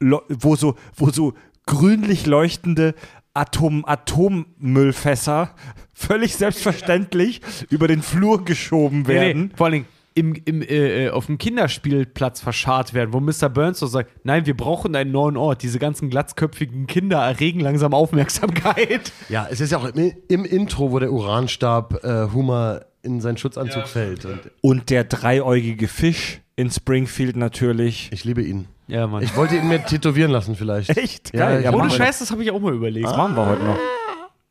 wo so, wo so grünlich leuchtende Atom, Atommüllfässer völlig selbstverständlich über den Flur geschoben werden. Nee, nee, vor allen Dingen, im, im, äh, auf dem Kinderspielplatz verscharrt werden, wo Mr. Burns so sagt, nein, wir brauchen einen neuen Ort. Diese ganzen glatzköpfigen Kinder erregen langsam Aufmerksamkeit. Ja, es ist ja auch im, im Intro, wo der Uranstab äh, Humor in seinen Schutzanzug ja. fällt. Und, und der dreieugige Fisch in Springfield natürlich. Ich liebe ihn. Ja, Mann. Ich wollte ihn mir tätowieren lassen vielleicht. Echt? Geil. Ja, Ohne Scheiß, das habe ich auch mal überlegt. Das machen wir heute noch.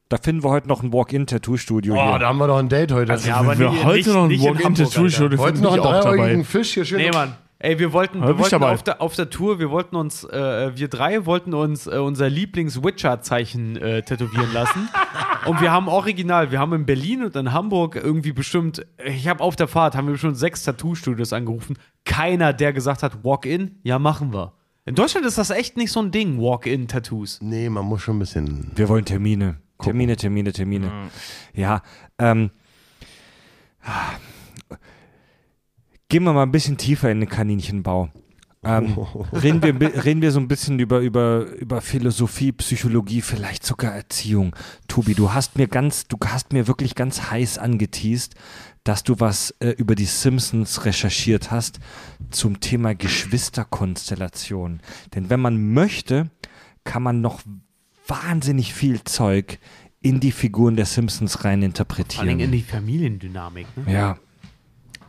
Da finden wir heute noch ein Walk-in-Tattoo-Studio. Oh, da haben wir doch ein Date heute. Also, ja, aber wir nie, heute nicht, noch ein Walk-in-Tattoo-Studio. Heute noch einen dreieugigen Fisch hier schön. Nee, Mann. Ey, wir wollten, wir wollten auf, der, auf der Tour, wir wollten uns, äh, wir drei wollten uns äh, unser Lieblings-Witcher-Zeichen äh, tätowieren lassen. und wir haben original, wir haben in Berlin und in Hamburg irgendwie bestimmt, ich habe auf der Fahrt, haben wir schon sechs Tattoo-Studios angerufen. Keiner, der gesagt hat, Walk-in, ja, machen wir. In Deutschland ist das echt nicht so ein Ding, Walk-in-Tattoos. Nee, man muss schon ein bisschen. Wir wollen Termine. Termine, Termine, Termine. Mhm. Ja, ähm, gehen wir mal ein bisschen tiefer in den Kaninchenbau. Ähm, reden, wir, reden wir so ein bisschen über, über, über Philosophie, Psychologie, vielleicht sogar Erziehung. Tobi, du hast mir ganz, du hast mir wirklich ganz heiß angeteased, dass du was äh, über die Simpsons recherchiert hast zum Thema Geschwisterkonstellation. Denn wenn man möchte, kann man noch wahnsinnig viel Zeug in die Figuren der Simpsons rein interpretieren. Vor allem in die Familiendynamik. Ne? Ja.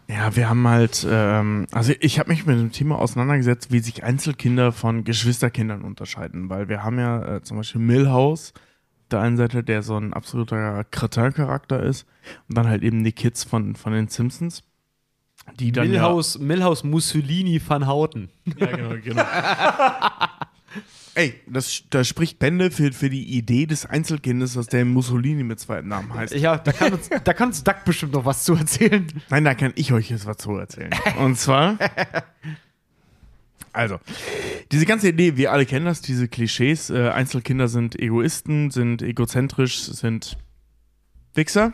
Ja, wir haben halt, ähm, also ich habe mich mit dem Thema auseinandergesetzt, wie sich Einzelkinder von Geschwisterkindern unterscheiden, weil wir haben ja äh, zum Beispiel Millhouse, der einen Seite, der so ein absoluter Kretin-Charakter ist, und dann halt eben die Kids von, von den Simpsons. Die dann Milhouse, ja, Milhouse Mussolini van Houten. Ja, genau, genau. Ey, das, das spricht Bände für, für die Idee des Einzelkindes, dass der Mussolini mit zweiten Namen heißt. Ja, da kann, uns, da kann uns Duck bestimmt noch was zu erzählen. Nein, da kann ich euch jetzt was zu erzählen. Und zwar. Also, diese ganze Idee, wir alle kennen das, diese Klischees, äh, Einzelkinder sind Egoisten, sind egozentrisch, sind Wichser.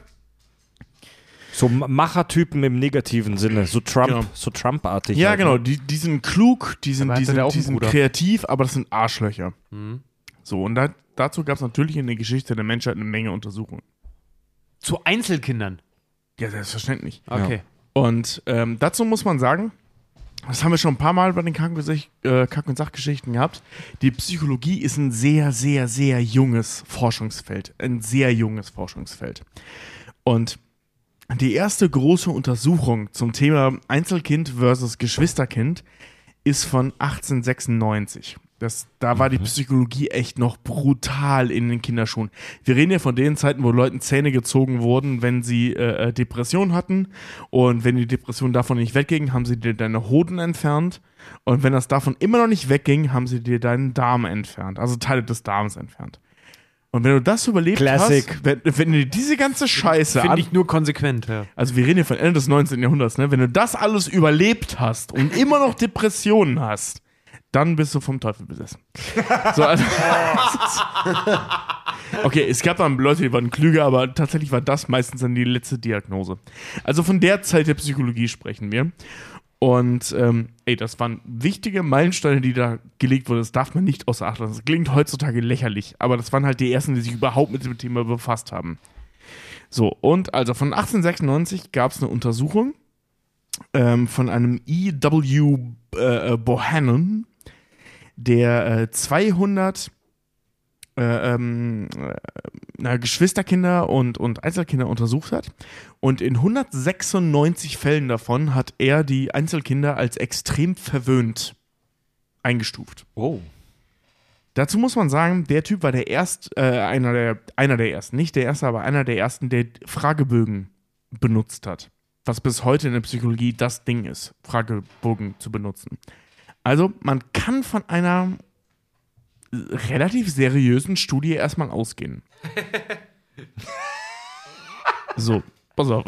So Machertypen im negativen Sinne, so Trump, genau. so Trump-artig. Ja, halt, genau, ne? die, die sind klug, die sind, die sind, die sind kreativ, aber das sind Arschlöcher. Mhm. So, und da, dazu gab es natürlich in der Geschichte der Menschheit eine Menge Untersuchungen. Zu Einzelkindern? Ja, selbstverständlich. Okay. Ja. Und ähm, dazu muss man sagen, das haben wir schon ein paar Mal bei den Kack- und Sachgeschichten gehabt. Die Psychologie ist ein sehr, sehr, sehr junges Forschungsfeld. Ein sehr junges Forschungsfeld. Und die erste große Untersuchung zum Thema Einzelkind versus Geschwisterkind ist von 1896. Das, da war die mhm. Psychologie echt noch brutal in den Kinderschuhen. Wir reden ja von den Zeiten, wo Leuten Zähne gezogen wurden, wenn sie äh, äh Depressionen hatten. Und wenn die Depression davon nicht wegging, haben sie dir deine Hoden entfernt. Und wenn das davon immer noch nicht wegging, haben sie dir deinen Darm entfernt. Also Teile des Darms entfernt. Und wenn du das überlebt Classic. hast, wenn, wenn du diese ganze Scheiße Finde ich nur konsequent, ja. Also wir reden hier von Ende des 19. Jahrhunderts, ne? Wenn du das alles überlebt hast und immer noch Depressionen hast, dann bist du vom Teufel besessen. so, also, okay, es gab dann Leute, die waren klüger, aber tatsächlich war das meistens dann die letzte Diagnose. Also von der Zeit der Psychologie sprechen wir. Und ähm, ey, das waren wichtige Meilensteine, die da gelegt wurden. Das darf man nicht außer Acht lassen. Das klingt heutzutage lächerlich, aber das waren halt die ersten, die sich überhaupt mit dem Thema befasst haben. So, und also von 1896 gab es eine Untersuchung ähm, von einem E.W. Äh, äh, Bohannon, der äh, 200 äh, ähm, äh, na, Geschwisterkinder und, und Einzelkinder untersucht hat. Und in 196 Fällen davon hat er die Einzelkinder als extrem verwöhnt eingestuft. Oh. Dazu muss man sagen, der Typ war der erst, äh, einer der, einer der ersten, nicht der erste, aber einer der ersten, der Fragebögen benutzt hat. Was bis heute in der Psychologie das Ding ist, Fragebogen zu benutzen. Also, man kann von einer relativ seriösen Studie erstmal ausgehen. so, pass auf.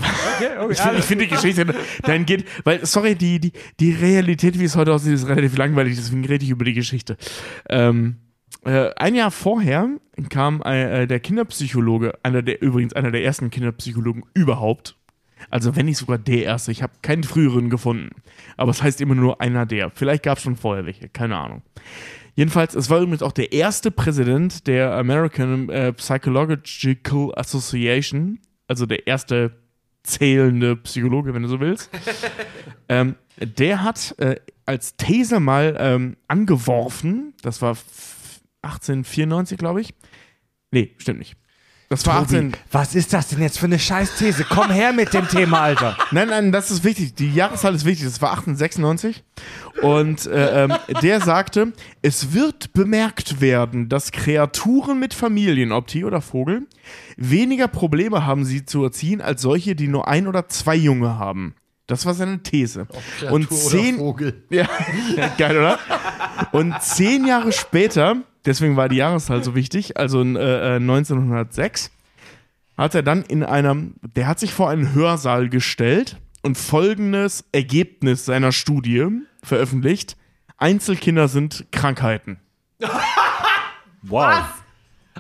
ich finde ich find die Geschichte dann geht, weil, sorry, die, die, die Realität, wie es heute aussieht, ist relativ langweilig, deswegen rede ich über die Geschichte. Ähm, äh, ein Jahr vorher kam äh, der Kinderpsychologe, einer der übrigens einer der ersten Kinderpsychologen überhaupt. Also wenn nicht sogar der erste. Ich habe keinen früheren gefunden. Aber es heißt immer nur einer der. Vielleicht gab es schon vorher welche, keine Ahnung. Jedenfalls, es war übrigens auch der erste Präsident der American äh, Psychological Association, also der erste zählende Psychologe, wenn du so willst. ähm, der hat äh, als These mal ähm, angeworfen, das war 1894, glaube ich. Nee, stimmt nicht. Das war 18. was ist das denn jetzt für eine Scheißthese? Komm her mit dem Thema, Alter. Nein, nein, das ist wichtig. Die Jahreszahl ist wichtig. Das war 1896. Und äh, ähm, der sagte, es wird bemerkt werden, dass Kreaturen mit Familien, ob Tier oder Vogel, weniger Probleme haben, sie zu erziehen, als solche, die nur ein oder zwei Junge haben. Das war seine These. Und zehn, oder Vogel. ja, geil, oder? Und zehn Jahre später, deswegen war die Jahreszahl so wichtig, also äh, äh, 1906, hat er dann in einem, der hat sich vor einen Hörsaal gestellt und folgendes Ergebnis seiner Studie veröffentlicht. Einzelkinder sind Krankheiten. Wow.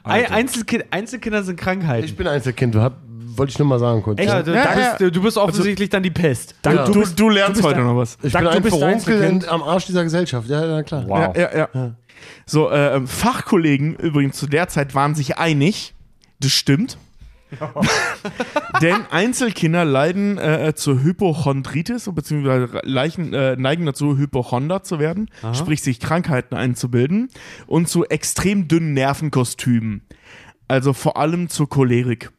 Ein, Einzelkind, Einzelkinder sind Krankheiten. Ich bin Einzelkind, hab, wollte ich nur mal sagen kurz. ja, du, Ja, da ja. bist, du bist offensichtlich dann die Pest. Dank, Ja. du Du, du lernst heute noch was. Ich Dank, bin du ein bist Verunkel Einzelkind. in- am Arsch dieser Gesellschaft. Ja, ja, klar. Wow. Ja, ja, ja. So, äh, ähm, Fachkollegen übrigens zu der Zeit waren sich einig, das stimmt. Denn Einzelkinder leiden äh, zur Hypochondritis, beziehungsweise leichen, äh, neigen dazu, Hypochonder zu werden, sprich sich Krankheiten einzubilden und zu extrem dünnen Nervenkostümen. Also vor allem zur Cholerik.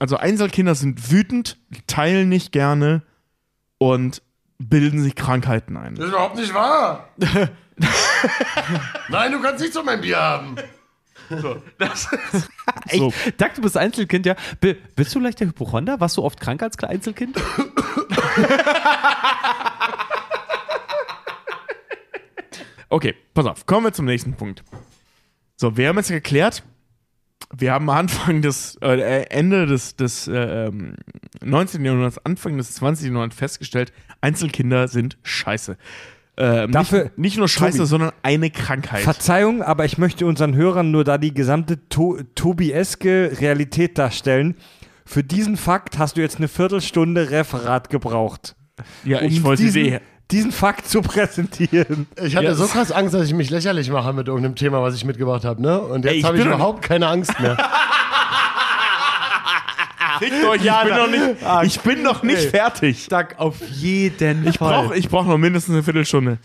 Also Einzelkinder sind wütend, teilen nicht gerne und bilden sich Krankheiten ein. Das ist überhaupt nicht wahr. Nein, du kannst nicht so mein Bier haben. Echt? So. Dag, du bist Einzelkind, ja. Bi- Bist du leichter Hypochonder? Warst du oft krank als Einzelkind? Okay, pass auf, kommen wir zum nächsten Punkt. So, wir haben jetzt geklärt, wir haben am Anfang des, äh, Ende des, des äh, ähm, 19. Jahrhunderts, Anfang des 20. Jahrhunderts festgestellt, Einzelkinder sind scheiße. Ähm, Dafür- nicht, nicht nur scheiße, Tobi. sondern eine Krankheit. Verzeihung, aber ich möchte unseren Hörern nur da die gesamte to Tobieske Realität darstellen. Für diesen Fakt hast du jetzt eine Viertelstunde Referat gebraucht. ja, ich um wollte diesen, die. Diesen Fakt zu präsentieren. Ich hatte Ja, so krass Angst, dass ich mich lächerlich mache mit irgendeinem Thema, was ich mitgebracht habe, ne? Und Ey, jetzt habe ich überhaupt keine Angst mehr. Fickt euch, ich bin noch nicht, ich bin noch nicht fertig. Dag, auf jeden Ich brauche ich brauch noch mindestens eine Viertelstunde.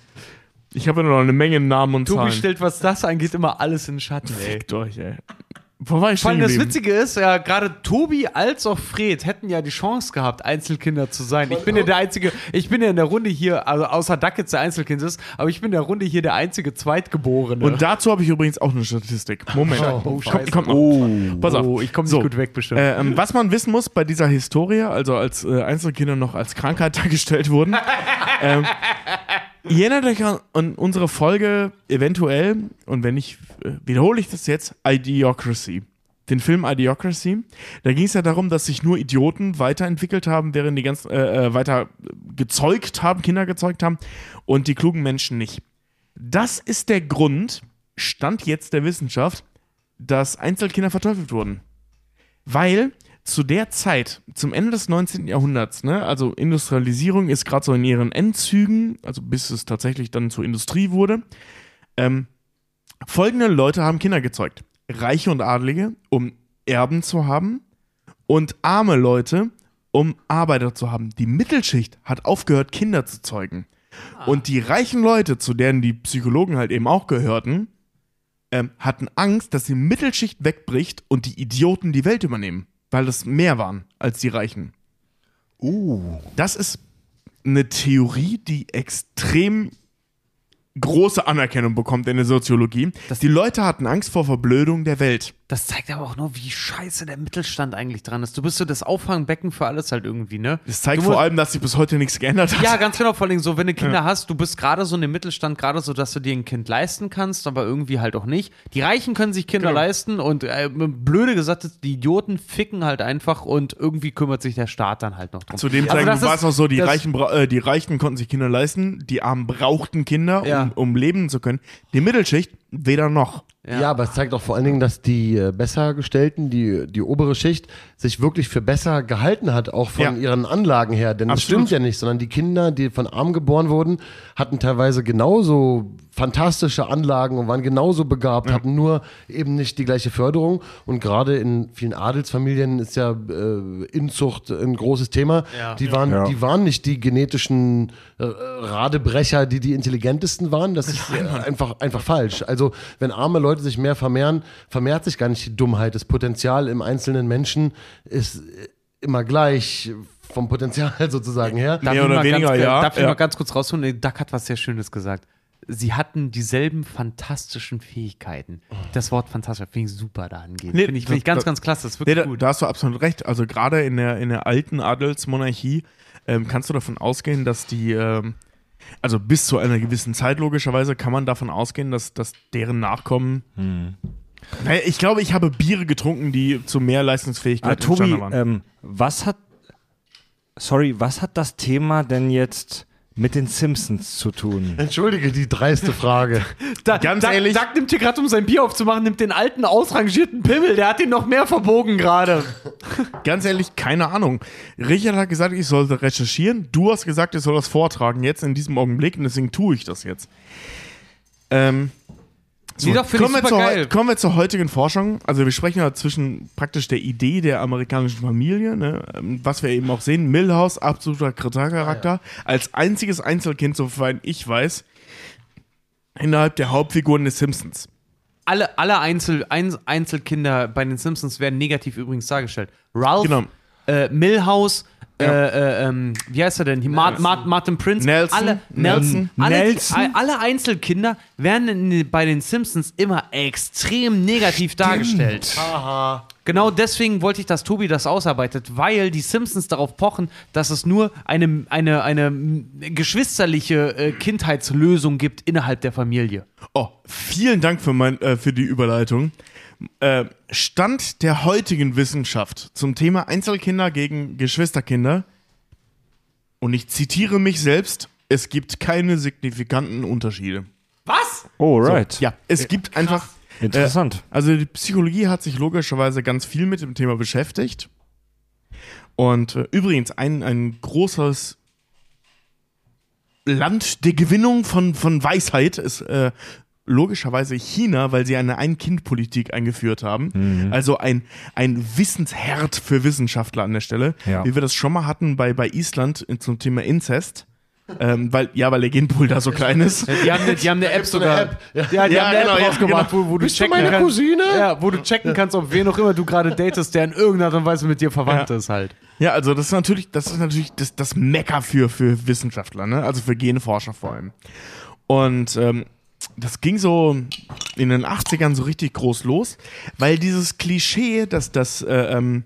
Ich habe ja noch eine Menge Namen und Tobi Zahlen. stellt, was das angeht, immer alles in den Schatten, ey. Fickt euch, ey. Wo war ich Vor allem das? Witzige ist, ja, gerade Tobi als auch Fred hätten ja die Chance gehabt, Einzelkinder zu sein. Ich bin ja der einzige, ich bin ja in der Runde hier, also außer Duck jetzt der Einzelkind ist, aber ich bin in der Runde hier der einzige Zweitgeborene. Und dazu habe ich übrigens auch eine Statistik. Moment. Oh, kommt, Scheiße. kommt noch. Pass auf. oh, ich komme nicht So. gut weg bestimmt. Äh, ähm, was man wissen muss bei dieser Historie, also als äh, Einzelkinder noch als Krankheit dargestellt wurden, ähm, erinnert euch an, an unsere Folge eventuell, und wenn nicht, äh, wiederhole ich das jetzt, Idiocracy. Den Film Idiocracy. Da ging es ja darum, dass sich nur Idioten weiterentwickelt haben, während die ganz äh, äh, weiter gezeugt haben, Kinder gezeugt haben und die klugen Menschen nicht. Das ist der Grund, Stand jetzt der Wissenschaft, dass Einzelkinder verteufelt wurden. Weil zu der Zeit, zum Ende des 19. Jahrhunderts, ne, also Industrialisierung ist gerade so in ihren Endzügen, also bis es tatsächlich dann zur Industrie wurde, ähm, folgende Leute haben Kinder gezeugt. Reiche und Adlige, um Erben zu haben und arme Leute, um Arbeiter zu haben. Die Mittelschicht hat aufgehört, Kinder zu zeugen. Und die reichen Leute, zu denen die Psychologen halt eben auch gehörten, ähm, hatten Angst, dass die Mittelschicht wegbricht und die Idioten die Welt übernehmen, weil das mehr waren als die Reichen. Uh. Das ist eine Theorie, die extrem große Anerkennung bekommt in der Soziologie. die Leute hatten Angst vor Verblödung der Welt. Das zeigt aber auch nur, wie scheiße der Mittelstand eigentlich dran ist. Du bist so das Auffangbecken für alles halt irgendwie, ne? Das zeigt du vor musst- allem, dass sich bis heute nichts geändert hat. Ja, ganz genau. Vor allem so, wenn du Kinder hast, du bist gerade so in dem Mittelstand, gerade so, dass du dir ein Kind leisten kannst, aber irgendwie halt auch nicht. Die Reichen können sich Kinder Genau. leisten und äh, blöde gesagt, die Idioten ficken halt einfach und irgendwie kümmert sich der Staat dann halt noch drum. Zu dem Also Zeitpunkt das war es auch so, die Reichen, äh, die Reichen konnten sich Kinder leisten, die Armen brauchten Kinder, Ja. um, um leben zu können. Die Mittelschicht weder noch. Ja. aber es zeigt auch vor allen Dingen, dass die äh, Bessergestellten, die, die obere Schicht, sich wirklich für besser gehalten hat, auch von Ja. ihren Anlagen her. Denn das Absolut. stimmt ja nicht, sondern die Kinder, die von arm geboren wurden, hatten teilweise genauso fantastische Anlagen und waren genauso begabt, hatten nur eben nicht die gleiche Förderung. Und gerade in vielen Adelsfamilien ist ja äh, Inzucht ein großes Thema. Ja. Die, waren, Ja. die waren nicht die genetischen äh, Radebrecher, die die intelligentesten waren. Das ist äh, einfach, einfach falsch. Also wenn arme Leute sich mehr vermehren, vermehrt sich gar nicht die Dummheit. Das Potenzial im einzelnen Menschen ist äh, immer gleich vom Potenzial sozusagen her. Darf Mehr ich oder mal weniger, ganz, ja. Darf ich Ja. mal ganz kurz rausholen? Duck hat was sehr Schönes gesagt. Sie hatten dieselben fantastischen Fähigkeiten. Das Wort fantastisch finde ich super dahingehend. Nee, finde ich, find ich das- ganz, das- ganz klasse. Das ist Nee, wirklich da, gut. da hast du absolut recht. Also gerade in der, in der alten Adelsmonarchie ähm, kannst du davon ausgehen, dass die, ähm, also bis zu einer gewissen Zeit logischerweise, kann man davon ausgehen, dass, dass deren Nachkommen. Naja, ich glaube, ich habe Biere getrunken, die zu mehr Leistungsfähigkeit Ah, Tobi, waren. ähm, was hat, sorry, was hat das Thema denn jetzt mit den Simpsons zu tun? Entschuldige die dreiste Frage. Da, Ganz Duck, ehrlich- Duck nimmt hier gerade, um sein Bier aufzumachen, nimmt den alten, ausrangierten Pimmel. Der hat ihn noch mehr verbogen gerade. Ganz ehrlich, keine Ahnung. Richard hat gesagt, ich sollte recherchieren. Du hast gesagt, ich soll das vortragen, jetzt in diesem Augenblick, und deswegen tue ich das jetzt. Ähm, so, doch, kommen, wir zur, kommen wir zur heutigen Forschung. Also wir sprechen ja zwischen praktisch der Idee der amerikanischen Familie, ne? ähm, was wir eben auch sehen. Milhouse, absoluter Charakter, als einziges Einzelkind, soweit ich weiß, innerhalb der Hauptfiguren des Simpsons. Alle, alle Einzel, Einz- Einzelkinder bei den Simpsons werden negativ übrigens dargestellt. Ralph, Genau. Äh, Milhouse, äh, äh, ähm, wie heißt er denn? Hier, Mar Mar Martin Prince. Nelson. Alle, Nelson. Alle, Nelson. Alle Einzelkinder werden in, bei den Simpsons immer extrem negativ dargestellt. Haha. Genau deswegen wollte ich, dass Tobi das ausarbeitet, weil die Simpsons darauf pochen, dass es nur eine, eine, eine geschwisterliche äh, Kindheitslösung gibt innerhalb der Familie. Oh, vielen Dank für, mein, äh, für die Überleitung. Äh, Stand der heutigen Wissenschaft zum Thema Einzelkinder gegen Geschwisterkinder. Und ich zitiere mich selbst: Es gibt keine signifikanten Unterschiede. Was? Oh, right. Ja, es gibt einfach. Interessant. Äh, also die Psychologie hat sich logischerweise ganz viel mit dem Thema beschäftigt. Und äh, übrigens ein, ein großes Land der Gewinnung von, von Weisheit ist äh, logischerweise China, weil sie eine Ein-Kind-Politik eingeführt haben. Also ein, ein Wissensherd für Wissenschaftler an der Stelle. Ja. Wie wir das schon mal hatten bei, bei Island zum Thema Inzest. ähm, weil, ja, weil der Genpool da so klein ist. Die haben eine, die haben eine App so eine sogar. App. Ja. Ja, die Ja, haben eine genau, App ja, rausgebracht, genau. wo, wo du Bist du checken meine kannst. Cousine? Ja, wo du checken kannst, ob wen auch immer du gerade datest, der in irgendeiner Art und Weise mit dir verwandt Ja. ist halt. Ja, also das ist natürlich, das ist natürlich das, das Mecker für, für Wissenschaftler, ne? Also für Genforscher vor allem. Und ähm, das ging so in den 80ern so richtig groß los, weil dieses Klischee, dass das äh, ähm,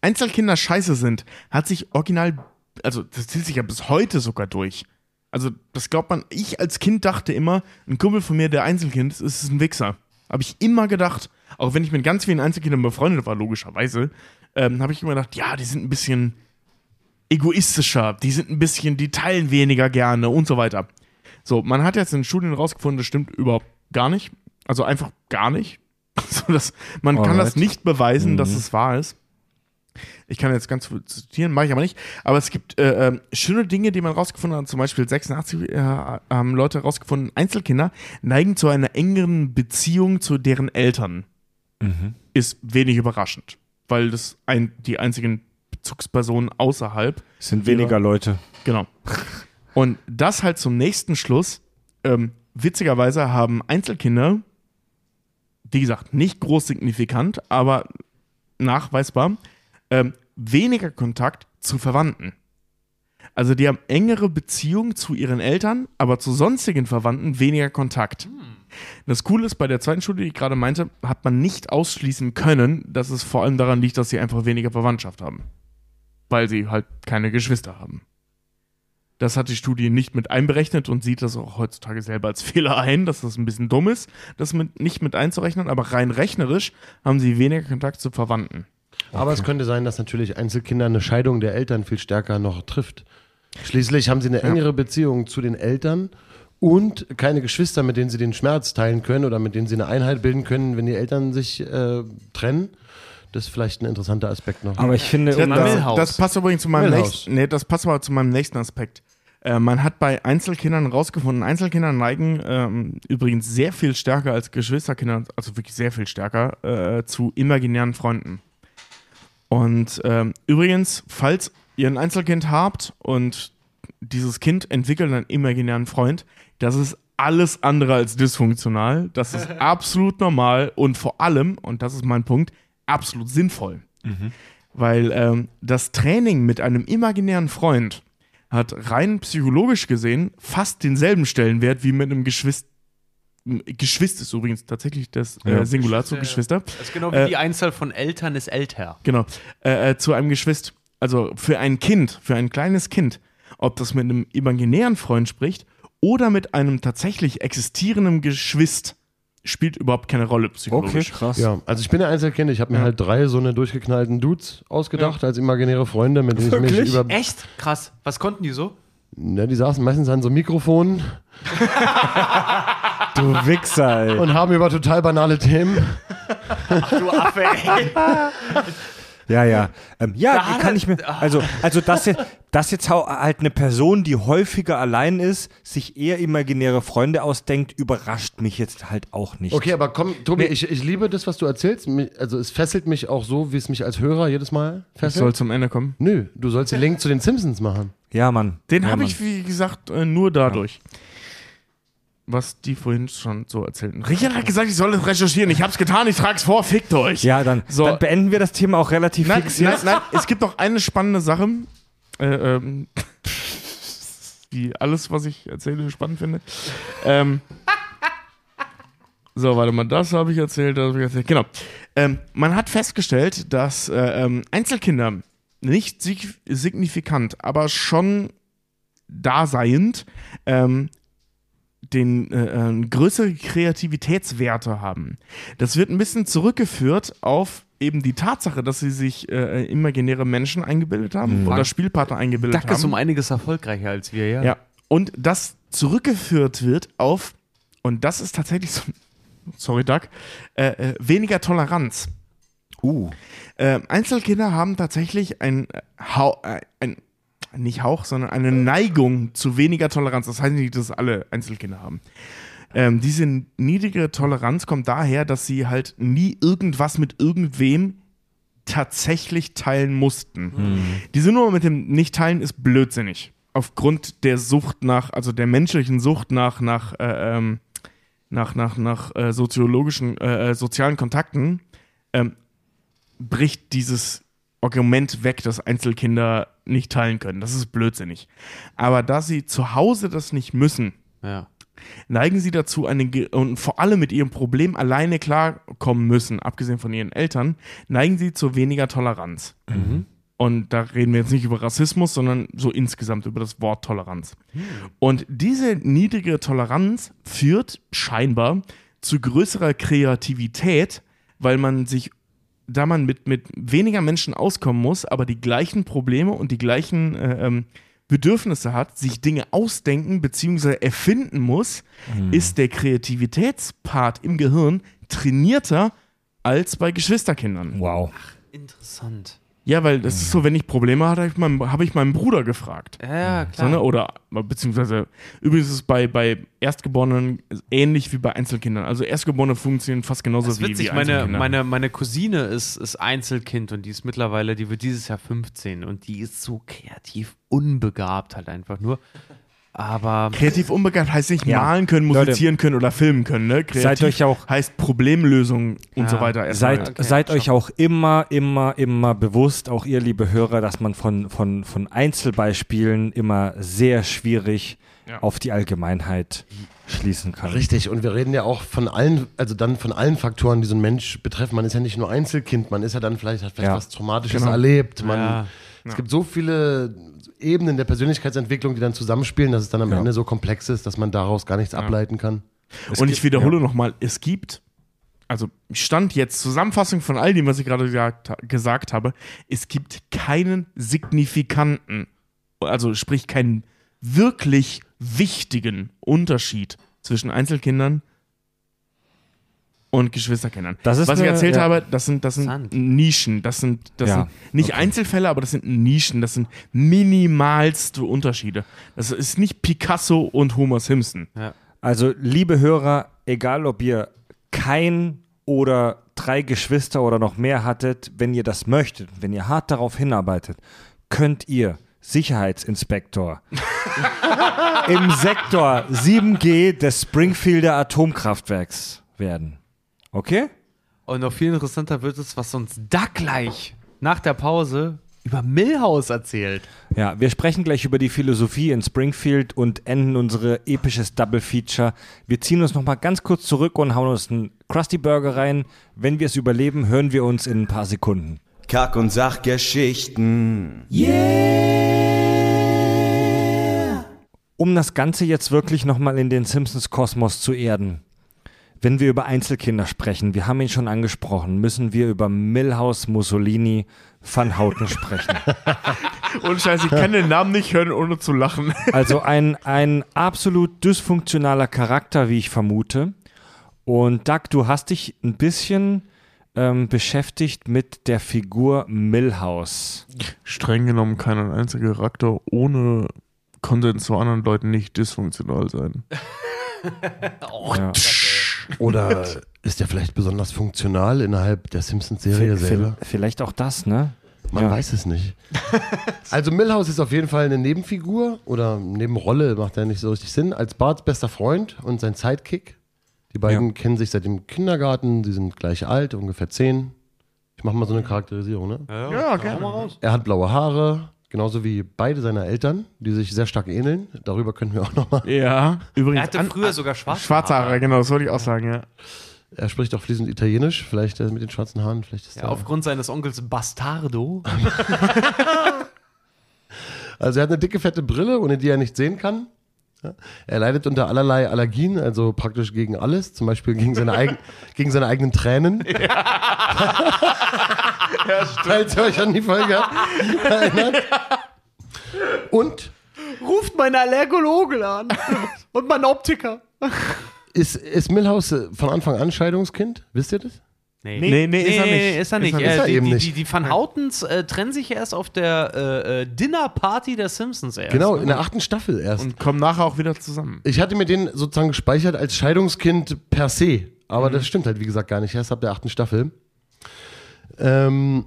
Einzelkinder scheiße sind, hat sich original, also das zieht sich ja bis heute sogar durch. Also das glaubt man, ich als Kind dachte immer, ein Kumpel von mir, der Einzelkind ist, ist ein Wichser. Habe ich immer gedacht, auch wenn ich mit ganz vielen Einzelkindern befreundet war, logischerweise, ähm, habe ich immer gedacht, ja, die sind ein bisschen egoistischer, die sind ein bisschen, die teilen weniger gerne und so weiter. So, man hat jetzt in Studien rausgefunden, das stimmt überhaupt gar nicht. Also einfach gar nicht. So, dass, man kann das Alright. nicht beweisen, dass Mhm. es wahr ist. Ich kann jetzt ganz viel zitieren, mache ich aber nicht. Aber es gibt äh, ähm, schöne Dinge, die man rausgefunden hat. Zum Beispiel 86 äh, haben Leute rausgefunden, Einzelkinder neigen zu einer engeren Beziehung zu deren Eltern. Mhm. Ist wenig überraschend. weil das ein, die einzigen Bezugspersonen außerhalb Sind weniger Leute. Genau. Und das halt zum nächsten Schluss. Ähm, witzigerweise haben Einzelkinder, wie gesagt, nicht groß signifikant, aber nachweisbar, ähm, weniger Kontakt zu Verwandten. Also die haben engere Beziehungen zu ihren Eltern, aber zu sonstigen Verwandten weniger Kontakt. Das Coole ist, bei der zweiten Studie, die ich gerade meinte, hat man nicht ausschließen können, dass es vor allem daran liegt, dass sie einfach weniger Verwandtschaft haben. Weil sie halt keine Geschwister haben. Das hat die Studie nicht mit einberechnet und sieht das auch heutzutage selber als Fehler ein, dass das ein bisschen dumm ist, das mit, nicht mit einzurechnen, aber rein rechnerisch haben sie weniger Kontakt zu Verwandten. Aber es könnte sein, dass natürlich Einzelkinder eine Scheidung der Eltern viel stärker noch trifft. Schließlich haben sie eine engere Beziehung zu den Eltern und keine Geschwister, mit denen sie den Schmerz teilen können oder mit denen sie eine Einheit bilden können, wenn die Eltern sich äh, trennen. Das ist vielleicht ein interessanter Aspekt noch. Aber ich finde, Das, das, das passt übrigens zu meinem nächsten, nee, das passt aber zu meinem nächsten Aspekt. Äh, man hat bei Einzelkindern rausgefunden, Einzelkinder neigen ähm, übrigens sehr viel stärker als Geschwisterkinder, also wirklich sehr viel stärker, äh, zu imaginären Freunden. Und ähm, übrigens, falls ihr ein Einzelkind habt und dieses Kind entwickelt einen imaginären Freund, das ist alles andere als dysfunktional. Das ist absolut normal und vor allem, und das ist mein Punkt, absolut sinnvoll. Weil ähm, das Training mit einem imaginären Freund hat rein psychologisch gesehen fast denselben Stellenwert wie mit einem Geschwister. Geschwister ist übrigens tatsächlich das äh, Ja. Singular zu Geschwister. Das ist genau wie Äh, die Einzahl von Eltern ist älter. Genau. Äh, äh, zu einem Geschwister. Also für ein Kind, für ein kleines Kind, ob das mit einem imaginären Freund spricht oder mit einem tatsächlich existierenden Geschwist, spielt überhaupt keine Rolle Okay, psychologisch. krass. Ja, also ich bin ja Einzelkind, ich habe mir Ja. halt drei so eine durchgeknallten Dudes ausgedacht als imaginäre Freunde, mit denen ich mich Wirklich? über. Echt? Krass. Was konnten die so? Ne, die saßen meistens an so Mikrofonen Du Wichser, ey. und haben über total banale Themen. Du Affe, ey. Ja, ja. Ähm, ja, Da kann ich mir. Also, also dass, jetzt, dass jetzt halt eine Person, die häufiger allein ist, sich eher imaginäre Freunde ausdenkt, überrascht mich jetzt halt auch nicht. Okay, aber komm, Tobi, ich, ich liebe das, was du erzählst. Also es fesselt mich auch so, wie es mich als Hörer jedes Mal Ich fesselt. soll zum Ende kommen. Nö, du sollst den Link zu den Simpsons machen. Ja, Mann. Den ja, habe ich, wie gesagt, äh, nur dadurch. Was die vorhin schon so erzählten. Richard hat gesagt, ich soll es recherchieren. Ich habe es getan, ich trage es vor, fickt euch. Ja, dann, So. dann beenden wir das Thema auch relativ Nein, fix nein, nein, es gibt noch eine spannende Sache. Äh, ähm, wie alles, was ich erzähle, spannend finde. Ähm, so, warte mal, das habe ich erzählt, das habe ich erzählt. Genau. Ähm, man hat festgestellt, dass äh, ähm, Einzelkinder nicht sig signifikant, aber schon daseiend ähm, den äh, äh, größere Kreativitätswerte haben. Das wird ein bisschen zurückgeführt auf eben die Tatsache, dass sie sich äh, imaginäre Menschen eingebildet haben oder Spielpartner eingebildet Duck ist haben. um einiges erfolgreicher als wir, ja. Ja. Und das zurückgeführt wird auf, und das ist tatsächlich so, sorry Doug, äh, äh, weniger Toleranz. Uh. Äh, Einzelkinder haben tatsächlich ein, äh, äh, ein nicht Hauch, sondern eine Neigung zu weniger Toleranz. Das heißt nicht, dass alle Einzelkinder haben. Ähm, diese niedrige Toleranz kommt daher, dass sie halt nie irgendwas mit irgendwem tatsächlich teilen mussten. Diese Nummer mit dem Nicht-Teilen ist blödsinnig. Aufgrund der Sucht nach, also der menschlichen Sucht nach, nach, äh, ähm, nach, nach, nach äh, soziologischen, äh, äh, sozialen Kontakten, ähm, bricht dieses Argument weg, dass Einzelkinder nicht teilen können. Das ist blödsinnig. Aber da sie zu Hause das nicht müssen, ja. neigen sie dazu, eine und vor allem mit ihrem Problem alleine klarkommen müssen, abgesehen von ihren Eltern, neigen sie zu weniger Toleranz. Und da reden wir jetzt nicht über Rassismus, sondern so insgesamt über das Wort Toleranz. Und diese niedrige Toleranz führt scheinbar zu größerer Kreativität, weil man sich, da man mit, mit weniger Menschen auskommen muss, aber die gleichen Probleme und die gleichen äh, ähm, Bedürfnisse hat, sich Dinge ausdenken bzw. erfinden muss, ist der Kreativitätspart im Gehirn trainierter als bei Geschwisterkindern. Wow. Interessant. Ja, weil das ist so, wenn ich Probleme hatte, habe ich, meinen- habe ich meinen Bruder gefragt. Ja, So, klar. ne? Oder beziehungsweise übrigens ist es bei, bei Erstgeborenen ähnlich wie bei Einzelkindern. Also Erstgeborene funktionieren fast genauso Das ist wie, witzig, wie meine, Einzelkinder. meine, meine Cousine ist, ist Einzelkind und die ist mittlerweile, die wird dieses Jahr 15 und die ist so kreativ unbegabt halt einfach nur. Aber Kreativ unbegabt heißt nicht Ja. malen können, Leute. musizieren können oder filmen können. Ne? Kreativ Seid euch auch- heißt Problemlösung und Ja. so weiter. erstmal. Seid, Okay, seid euch auch immer, immer, immer bewusst, auch ihr liebe Hörer, dass man von, von, von Einzelbeispielen immer sehr schwierig Ja. auf die Allgemeinheit schließen kann. Richtig, und wir reden ja auch von allen, also dann von allen Faktoren, die so einen Mensch betreffen. Man ist ja nicht nur Einzelkind, man ist ja dann vielleicht, hat vielleicht Ja. was Traumatisches Genau. erlebt. Man, Ja. Es gibt so viele Ebenen der Persönlichkeitsentwicklung, die dann zusammenspielen, dass es dann am Ja. Ende so komplex ist, dass man daraus gar nichts ableiten kann. Es und gibt- ich wiederhole nochmal, es gibt, also Stand jetzt, Zusammenfassung von all dem, was ich gerade gesagt, gesagt habe, es gibt keinen signifikanten, also sprich keinen wirklich wichtigen Unterschied zwischen Einzelkindern und Geschwisterkindern. Das ist was ich eine- erzählt ja. habe, das sind, das sind. Nischen, das sind, das Ja, sind nicht Einzelfälle, aber das sind Nischen, das sind minimalste Unterschiede. Das ist nicht Picasso und Homer Simpson. Also, liebe Hörer, egal ob ihr kein oder drei Geschwister oder noch mehr hattet, wenn ihr das möchtet, wenn ihr hart darauf hinarbeitet, könnt ihr Sicherheitsinspektor im Sektor 7G des Springfielder Atomkraftwerks werden. Okay? Und noch viel interessanter wird es, was uns da gleich nach der Pause über Millhouse erzählt. Ja, wir sprechen gleich über die Philosophie in Springfield und enden unsere episches Double Feature. Wir ziehen uns noch mal ganz kurz zurück und hauen uns einen Krusty Burger rein. Wenn wir es überleben, hören wir uns in ein paar Sekunden. Kack- und Sachgeschichten. Um das Ganze jetzt wirklich noch mal in den Simpsons-Kosmos zu erden. Wenn wir über Einzelkinder sprechen, wir haben ihn schon angesprochen, müssen wir über Milhouse Mussolini Van Houten sprechen. Und scheiße, ich kann den Namen nicht hören, ohne zu lachen. Also ein, ein absolut dysfunktionaler Charakter, wie ich vermute. Und Doug, du hast dich ein bisschen ähm, beschäftigt mit der Figur Milhouse. Streng genommen kann ein einziger Charakter ohne Konsens zu anderen Leuten nicht dysfunktional sein. Ja. Oder ist der vielleicht besonders funktional innerhalb der Simpsons-Serie selber? Vielleicht auch das, ne? Man Ja. weiß es nicht. also Milhouse ist auf jeden Fall eine Nebenfigur oder Nebenrolle, macht ja nicht so richtig Sinn, als Barts bester Freund und sein Sidekick. Die beiden Ja. kennen sich seit dem Kindergarten, sie sind gleich alt, ungefähr zehn. Ich mache mal so eine Charakterisierung, ne? Ja, gerne. Er hat blaue Haare, genauso wie beide seiner Eltern, die sich sehr stark ähneln. Darüber können wir auch nochmal. Ja, übrigens. Er hatte an- früher sogar schwarze Schwarze Haare, Haare. genau, das wollte ich auch sagen, ja. Er spricht auch fließend Italienisch, vielleicht äh, mit den schwarzen Haaren, vielleicht ist Ja, aufgrund seines Onkels Bastardo. Also er hat eine dicke, fette Brille, ohne die er nicht sehen kann. Ja. Er leidet unter allerlei Allergien, also praktisch gegen alles, zum Beispiel gegen seine, eigen, gegen seine eigenen Tränen. Falls ihr euch an die Folge erinnert. Und Ruft meinen Allergologen an. Und meinen Optiker. ist, ist Milhouse äh, von Anfang an Scheidungskind? Wisst ihr das? Nee, Nee, nee, ist er nicht. Ist er nicht. Ist er. Äh, Ist er die, eben die, nicht. die, die Van Houtens äh, trennen sich erst auf der äh, äh, Dinnerparty der Simpsons erst. Genau, in der achten Staffel erst. Und kommen nachher auch wieder zusammen. Ich hatte mir den sozusagen gespeichert als Scheidungskind per se. Aber das stimmt halt, wie gesagt, gar nicht. Erst ab der achten Staffel. Ähm,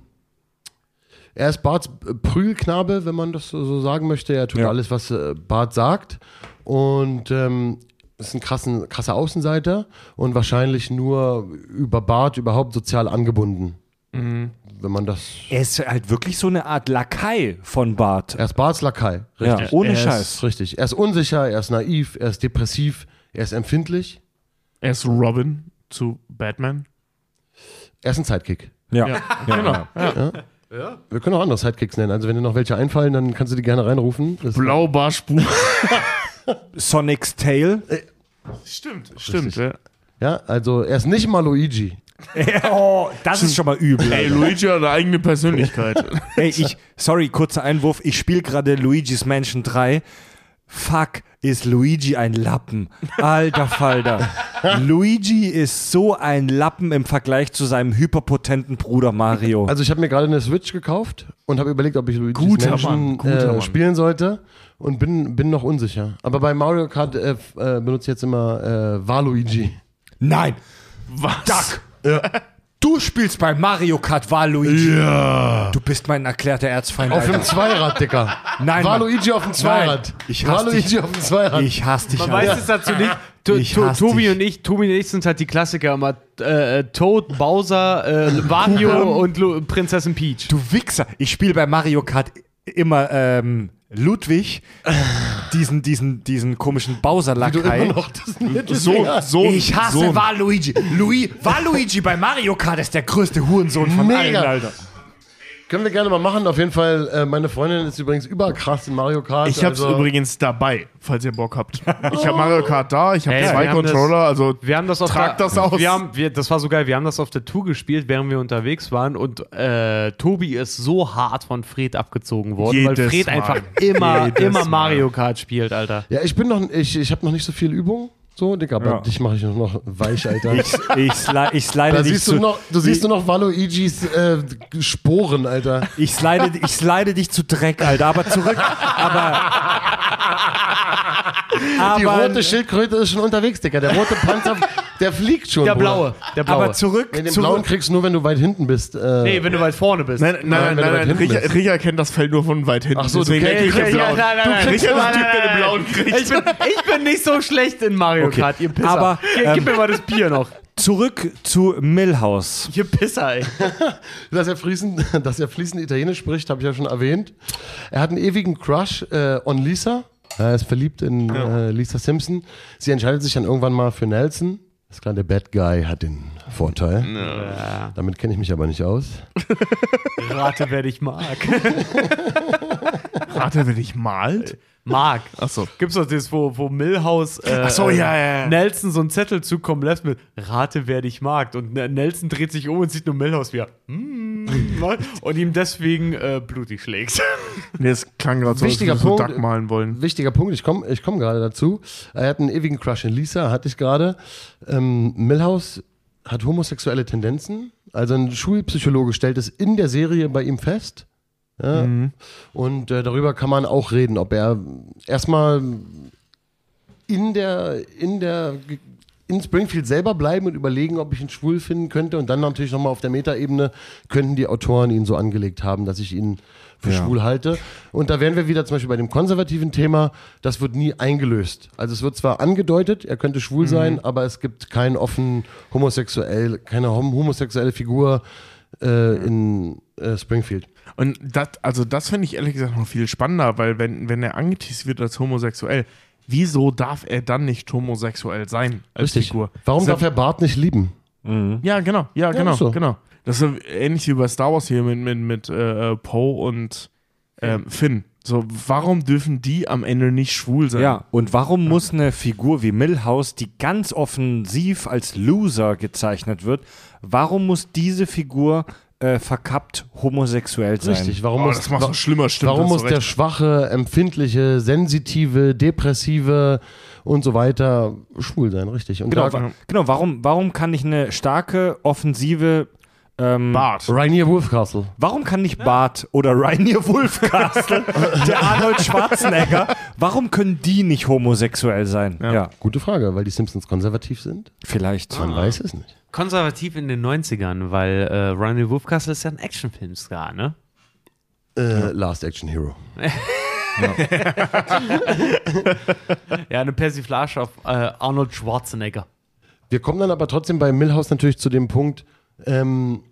er ist Barts Prügelknabe, wenn man das so so sagen möchte. Er tut Ja. alles, was äh, Bart sagt. Und ähm, ist ein krassen, krasser Außenseiter und wahrscheinlich nur über Bart überhaupt sozial angebunden. Wenn man das. Er ist halt wirklich so eine Art Lakai von Bart. Er ist Barts Lakai. Ja, Richtig. ohne er Scheiß. Ist, richtig. Er ist unsicher, er ist naiv, er ist depressiv, er ist empfindlich. Er ist Robin zu Batman. Er ist ein Sidekick. Ja. Ja, Ja, genau. ja. Ja. Wir können auch andere Sidekicks nennen. Also wenn dir noch welche einfallen, dann kannst du die gerne reinrufen. Das Blaubarschbuch. Sonic's Tale. Stimmt, stimmt. Ja. ja, also er ist nicht mal Luigi. oh, das ist schon mal übel. Ey. Luigi hat eine eigene Persönlichkeit. Ey, ich, sorry, kurzer Einwurf. Ich spiele gerade Luigi's Mansion 3. Fuck, ist Luigi ein Lappen. Alter Falter. Luigi ist so ein Lappen im Vergleich zu seinem hyperpotenten Bruder Mario. Also ich habe mir gerade eine Switch gekauft und habe überlegt, ob ich Luigi's Guter Mansion Mann, guter äh, Mann. spielen sollte und bin, bin noch unsicher. Aber bei Mario Kart äh, äh, benutze ich jetzt immer äh, Waluigi. Nein, Was? Duck. Du spielst bei Mario Kart Waluigi. Ja. Du bist mein erklärter Erzfeind. Auf dem. Zweirad, Dicker. Nein, Waluigi auf dem Zweirad. Nein, ich hasse Waluigi dich. auf dem Zweirad. Ich hasse dich. Man Alter. weiß es dazu nicht. To, Ich to, hasse Tobi dich. und ich, Tobi und ich sind halt die Klassiker immer äh, Toad, Bowser, äh, Wario und Lu Prinzessin Peach. Du Wichser. Ich spiele bei Mario Kart immer ähm, Ludwig, diesen, diesen, diesen komischen das So, so, Ich hasse so. Waluigi. Louis, Waluigi bei Mario Kart ist der größte Hurensohn von Mega. allen, Alter. Können wir gerne mal machen. Auf jeden Fall, äh, meine Freundin ist übrigens überkrass in Mario Kart. Ich hab's also, übrigens dabei, falls ihr Bock habt. Ich habe Mario Kart da, ich habe zwei wir haben das- Controller, also Wir haben das auf Trag der, das aus. Wir haben, wir, das war so geil. Wir haben das auf der Tour gespielt, während wir unterwegs waren. Und äh, Tobi ist so hart von Fred abgezogen worden, weil Jedes Fred Mal. einfach immer, Jedes immer. Mario Kart spielt, Alter. Ja, ich bin noch, ich, ich habe noch nicht so viel Übung. So, Dicker, aber Ja. dich mache ich noch weich, Alter. Ich, ich, sli ich slide da dich siehst zu, du noch, du siehst nur noch Waluigis äh, Sporen, Alter. ich slide, ich slide dich zu Dreck, Alter, aber zurück. Aber. Die aber, rote Schildkröte ist schon unterwegs, Dicker. Der rote Panzer, der fliegt schon. Der blaue. Der blaue. aber zurück. Nee, den blauen zurück. kriegst du nur, wenn du weit hinten bist. Äh, nee, wenn du weit vorne bist. Nein, nein, nein, du nein, nein. Richard. Richard kennt das Feld nur von weit hinten. Ach so, du deswegen er ja, den ja, blauen. nein, nein, ist der Nein, Typ, der den blauen Ich kriegt. bin, ich bin nicht so schlecht in Mario Okay. Kart, ihr Pisser. Aber, Ge- ähm, Gib mir mal das Bier noch. Zurück zu Millhouse. Ihr Pisser, ey. Dass er fließend, dass er fließend Italienisch spricht, habe ich ja schon erwähnt. Er hat einen ewigen Crush äh, on Lisa. Er ist verliebt in äh, Lisa Simpson. Sie entscheidet sich dann irgendwann mal für Nelson. Das ist klar, der Bad Guy hat den Vorteil. Damit kenne ich mich aber nicht aus. Rate, wer dich mag. Rate, wer dich malt? Mag. Achso. Gibt's doch das, wo, wo Milhouse äh, Ach so, äh, ja, ja, ja. Nelson so einen Zettel zukommen lässt mit Rate, wer dich mag. Und Nelson dreht sich um und sieht nur Milhouse wie er "Mm", macht und ihm deswegen äh, blutig schlägt. Nee, das klang gerade so, als Wichtiger du Punkt. Duck malen wollen. Wichtiger Punkt, ich komme ich komm gerade dazu. Er hat einen ewigen Crush in Lisa, hatte ich gerade. Ähm, Milhouse hat homosexuelle Tendenzen. Also ein Schulpsychologe stellt es in der Serie bei ihm fest. Ja. Und äh, darüber kann man auch reden, ob er erstmal in der, in der in Springfield selber bleiben und überlegen, ob ich ihn schwul finden könnte. Und dann natürlich nochmal auf der Metaebene könnten die Autoren ihn so angelegt haben, dass ich ihn für Ja. schwul halte. Und da wären wir wieder zum Beispiel bei dem konservativen Thema, das wird nie eingelöst. Also es wird zwar angedeutet, er könnte schwul sein, aber es gibt kein offen homosexuell, keine hom homosexuelle Figur äh, in äh, Springfield. Und das, also das finde ich ehrlich gesagt noch viel spannender, weil wenn, wenn er angeteased wird als homosexuell, wieso darf er dann nicht homosexuell sein als Figur? Warum er- darf er Bart nicht lieben? Ja, genau, ja, genau, ist so. genau. Das ist ähnlich wie bei Star Wars hier mit, mit, mit äh, Poe und ähm, Finn. So, warum dürfen die am Ende nicht schwul sein? Ja, und warum muss eine Figur wie Millhouse, die ganz offensiv als Loser gezeichnet wird, warum muss diese Figur äh, verkappt homosexuell sein? Richtig. Warum Oh, muss, das macht so schlimmer, stimmt. warum muss der recht. schwache, empfindliche, sensitive, depressive und so weiter schwul sein? Richtig. Und Genau, wa genau warum, warum kann nicht eine starke, offensive ähm, Bart. Rainier Wolfcastle. Warum kann nicht Bart oder Rainier Wolfcastle, der Arnold Schwarzenegger, warum können die nicht homosexuell sein? Ja, Gute Frage, weil die Simpsons konservativ sind. vielleicht. Man weiß es nicht. Konservativ in den 90ern, weil äh, Ryan Wolfcastle ist ja ein Actionfilm-Star, ne? Äh, Last Action Hero. Ja, eine Persiflage auf äh, Arnold Schwarzenegger. Wir kommen dann aber trotzdem bei Millhouse natürlich zu dem Punkt, ähm,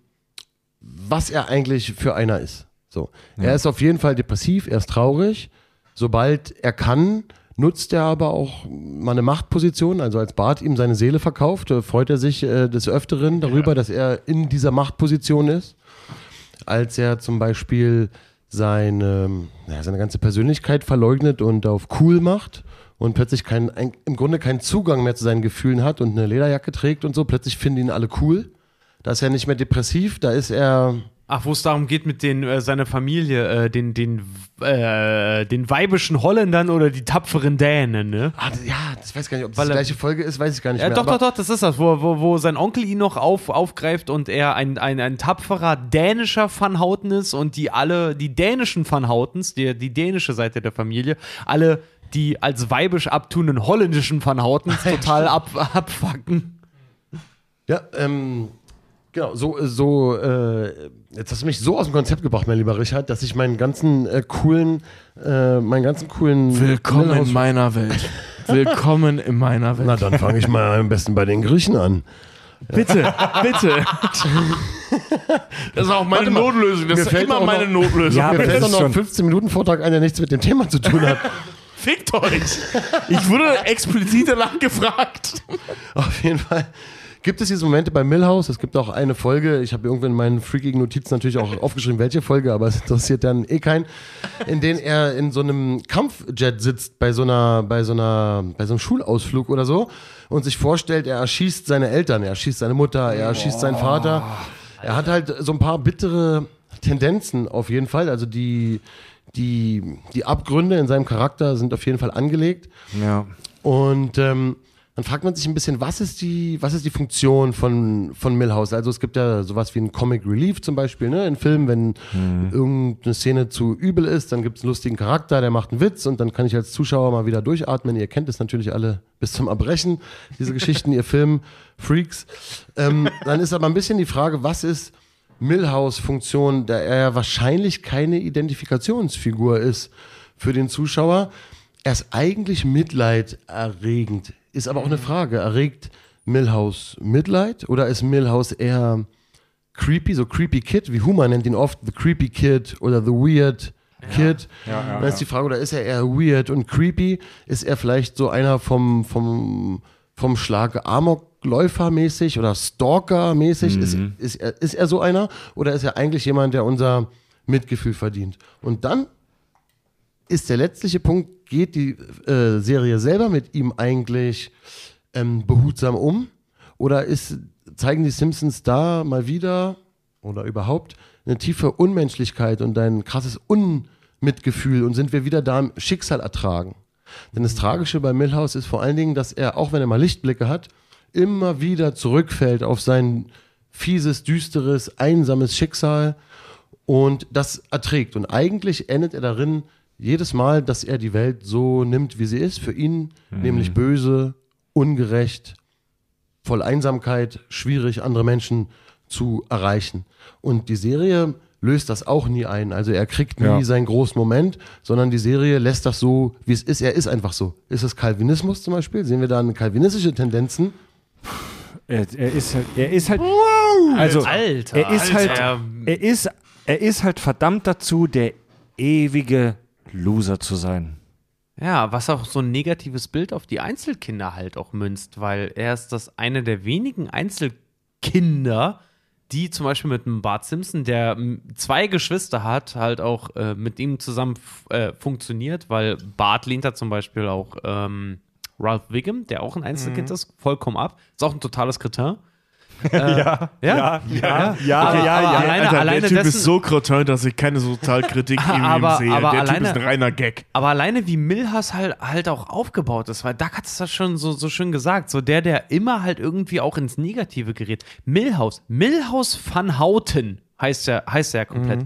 was er eigentlich für einer ist. So. Er ist auf jeden Fall depressiv, er ist traurig. Sobald er kann, nutzt er aber auch mal eine Machtposition. Also als Bart ihm seine Seele verkauft, äh, freut er sich äh, des Öfteren darüber, dass er in dieser Machtposition ist. Als er zum Beispiel seine, ja, seine ganze Persönlichkeit verleugnet und auf cool macht und plötzlich kein, ein, im Grunde keinen Zugang mehr zu seinen Gefühlen hat und eine Lederjacke trägt und so, plötzlich finden ihn alle cool. Da ist er nicht mehr depressiv, da ist er Ach, wo es darum geht mit den, äh, seiner Familie, äh, den, den, äh, den weibischen Holländern oder die tapferen Dänen, ne? Ah, das- ja, das weiß gar nicht, ob das Weil die gleiche Folge ist, weiß ich gar nicht mehr. doch, doch, doch, das ist das, wo, wo, wo sein Onkel ihn noch auf, aufgreift und er ein, ein, ein tapferer dänischer Van Houten ist und die alle, die dänischen Van Houtens, die, die dänische Seite der Familie, alle die als weibisch abtunenden holländischen Van Houtens total ab, abfacken. Ja, ähm, genau, so, so, äh, jetzt hast du mich so aus dem Konzept gebracht, mein lieber Richard, dass ich meinen ganzen äh, coolen, äh, meinen ganzen coolen Willkommen in meiner Welt. Willkommen in meiner Welt. Na, dann fange ich mal am besten bei den Griechen an. Bitte, bitte. Das ist auch meine mal, Notlösung. Das mir ist fällt immer auch noch- meine Notlösung. Ja, Mir aber fällt doch noch ein schon- 15-Minuten-Vortrag ein, der nichts mit dem Thema zu tun hat. Fickt euch. Ich wurde explizit danach gefragt. Auf jeden Fall gibt es diese Momente bei Millhouse. Es gibt auch eine Folge, ich habe irgendwann in meinen freakigen Notizen natürlich auch aufgeschrieben, welche Folge, aber es interessiert dann eh keinen, in denen er in so einem Kampfjet sitzt bei so einer, bei so einer, bei so einem Schulausflug oder so und sich vorstellt, er erschießt seine Eltern, er erschießt seine Mutter, er erschießt seinen Vater. Er hat halt so ein paar bittere Tendenzen auf jeden Fall. Also die, die, die Abgründe in seinem Charakter sind auf jeden Fall angelegt. Ja. Und ähm, dann fragt man sich ein bisschen, was ist die, was ist die Funktion von, von Millhouse? Also es gibt ja sowas wie ein Comic Relief zum Beispiel, ne? In Filmen, wenn irgendeine Szene zu übel ist, dann gibt es einen lustigen Charakter, der macht einen Witz und dann kann ich als Zuschauer mal wieder durchatmen. Ihr kennt es natürlich alle bis zum Erbrechen, diese Geschichten, ihr Film-Freaks. Ähm, dann ist aber ein bisschen die Frage, was ist Millhouse Funktion, da er ja wahrscheinlich keine Identifikationsfigur ist für den Zuschauer. Er ist eigentlich mitleiderregend. Ist aber auch eine Frage. Erregt Millhouse Mitleid oder ist Millhouse eher creepy, so creepy Kid, wie Huma nennt ihn oft, the creepy Kid oder the weird Kid. Dann ist die Frage, oder ist er eher weird und creepy? Ist er vielleicht so einer vom, vom, vom Schlag Amokläufer mäßig oder Stalker mäßig? Ist, ist, er, ist er so einer? Oder ist er eigentlich jemand, der unser Mitgefühl verdient? Und dann ist der letztliche Punkt, geht die äh, Serie selber mit ihm eigentlich ähm, behutsam um? Oder ist, zeigen die Simpsons da mal wieder oder überhaupt eine tiefe Unmenschlichkeit und ein krasses Unmitgefühl und sind wir wieder da im Schicksal ertragen? Denn das Tragische bei Milhouse ist vor allen Dingen, dass er, auch wenn er mal Lichtblicke hat, immer wieder zurückfällt auf sein fieses, düsteres, einsames Schicksal und das erträgt. Und eigentlich endet er darin, jedes Mal, dass er die Welt so nimmt, wie sie ist, für ihn, nämlich böse, ungerecht, voll Einsamkeit, schwierig, andere Menschen zu erreichen. Und die Serie löst das auch nie ein. Also er kriegt nie Ja. seinen großen Moment, sondern die Serie lässt das so, wie es ist. Er ist einfach so. Ist es Calvinismus zum Beispiel? Sehen wir da eine kalvinistische Tendenzen? Er, er ist halt, er ist halt, also Alter, er ist Alter. halt, er ist, er ist halt verdammt dazu, der ewige Loser zu sein. Ja, was auch so ein negatives Bild auf die Einzelkinder halt auch münzt, weil er ist das eine der wenigen Einzelkinder, die zum Beispiel mit einem Bart Simpson, der zwei Geschwister hat, halt auch äh, mit ihm zusammen äh, funktioniert, weil Bart lehnt da zum Beispiel auch ähm, Ralph Wiggum, der auch ein Einzelkind ist, vollkommen ab. Ist auch ein totales Kretin. Ja, ja, ja, ja, ja, aber ja. alleine- Alter, alleine der Typ dessen- ist so kretin, dass ich keine Sozialkritik in ihm sehe. aber der Typ alleine- ist ein reiner Gag. Aber alleine wie Milhas halt, halt auch aufgebaut ist, weil Doug hat es das schon so, so schön gesagt, so der, der immer halt irgendwie auch ins Negative gerät. Milhouse, Milhouse van Houten heißt er, heißt er ja komplett.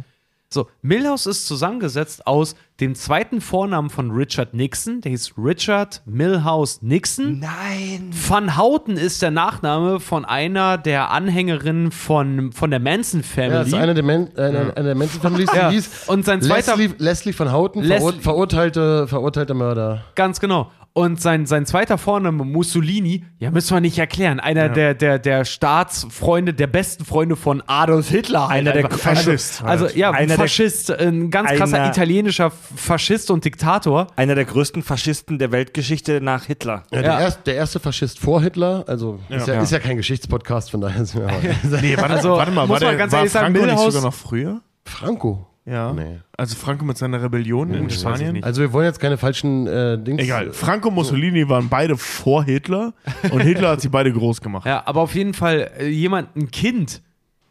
So, Milhouse ist zusammengesetzt aus dem zweiten Vornamen von Richard Nixon, der hieß Richard Milhouse Nixon. Nein. Van Houten ist der Nachname von einer der Anhängerinnen von, von der Manson Family. Ja, das ist eine der, Men äh, eine, eine der Menschen-Families, die Ja. hieß Und sein zweiter- Leslie, Leslie von Houten, verur Leslie- verurteilte, verurteilte Mörder. Ganz genau. Und sein, sein zweiter Vorname, Mussolini, ja, müssen wir nicht erklären. Einer der, der, der Staatsfreunde, der besten Freunde von Adolf Hitler. halt Einer der. Faschist Also, also ja, Einer der- Faschist, ein ganz krasser Einer- italienischer Faschist und Diktator. Einer der größten Faschisten der Weltgeschichte nach Hitler. Ja, der, Ja. erst, der erste Faschist vor Hitler, also ist, ja, Ja. ist ja kein Geschichtspodcast, von daher sind wir Nee, warte, Also, warte mal, muss war, man der, ganz war ehrlich sagen, Franco Milhouse- sogar noch früher? Franco. Ja. Nee. Also Franco mit seiner Rebellion in weiß ich Spanien? Also wir wollen jetzt keine falschen äh, Dings. Egal. Franco und Mussolini waren beide vor Hitler und Hitler hat sie beide groß gemacht. Ja, aber auf jeden Fall, äh, jemand, ein Kind,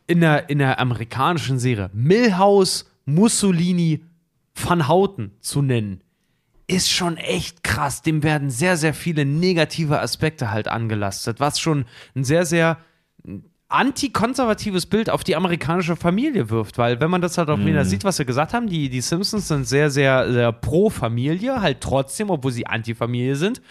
in der, in der amerikanischen Serie Milhouse, Mussolini, Van Houten zu nennen, ist schon echt krass. Dem werden sehr, sehr viele negative Aspekte halt angelastet, was schon ein sehr, sehr antikonservatives Bild auf die amerikanische Familie wirft, weil wenn man das halt auch wieder sieht, was wir gesagt haben, die, die Simpsons sind sehr, sehr, sehr pro Familie, halt trotzdem, obwohl sie Anti-Familie sind,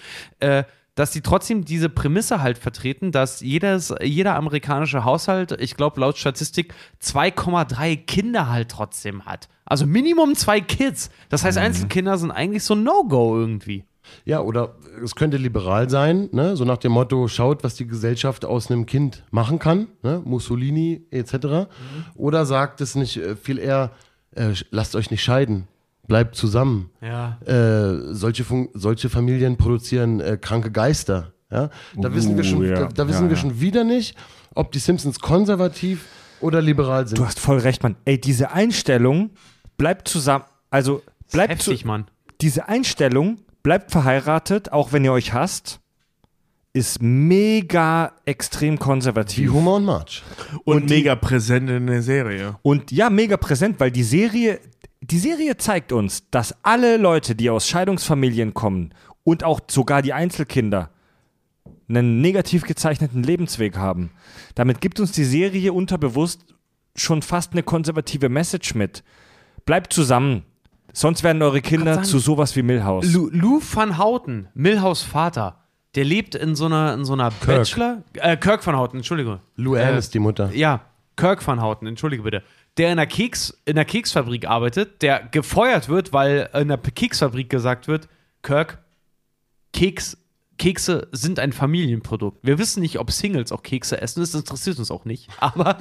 äh, dass sie trotzdem diese Prämisse halt vertreten, dass jedes, jeder amerikanische Haushalt, ich glaube laut Statistik, 2,3 Kinder halt trotzdem hat. Also Minimum zwei Kids. Das heißt, Einzelkinder sind eigentlich so ein No-Go irgendwie. Ja, oder es könnte liberal sein, ne? so nach dem Motto, schaut, was die Gesellschaft aus einem Kind machen kann, ne? Mussolini etc. Oder sagt es nicht äh, viel eher, äh, lasst euch nicht scheiden, bleibt zusammen. Ja. Äh, solche, Fun solche Familien produzieren äh, kranke Geister. Ja? Da wissen, wir, schon, ja. da, da wissen Ja, wir ja. schon wieder nicht, ob die Simpsons konservativ oder liberal sind. Du hast voll recht, Mann. Ey, diese Einstellung bleibt zusammen. Also bleibt zu, Heftig, Mann. diese Einstellung bleibt verheiratet, auch wenn ihr euch hasst, ist mega extrem Wie konservativ. Homer und March. Und, mega präsent in der Serie. Und ja, mega präsent, weil die Serie, die Serie zeigt uns, dass alle Leute, die aus Scheidungsfamilien kommen und auch sogar die Einzelkinder einen negativ gezeichneten Lebensweg haben. Damit gibt uns die Serie unterbewusst schon fast eine konservative Message mit. Bleibt zusammen, sonst werden eure Kinder sagen, zu sowas wie Milhouse. Lou, Lou van Houten, Milhouse Vater, der lebt in so einer, in so einer Bachelor. Äh, Kirk van Houten, Entschuldigung. Luann Äh, ist die Mutter. Ja, Kirk van Houten, entschuldige bitte. Der in einer, Keks, in einer Keksfabrik arbeitet, der gefeuert wird, weil in der Keksfabrik gesagt wird: Kirk, Keks, Kekse sind ein Familienprodukt. Wir wissen nicht, ob Singles auch Kekse essen, das interessiert uns auch nicht. Aber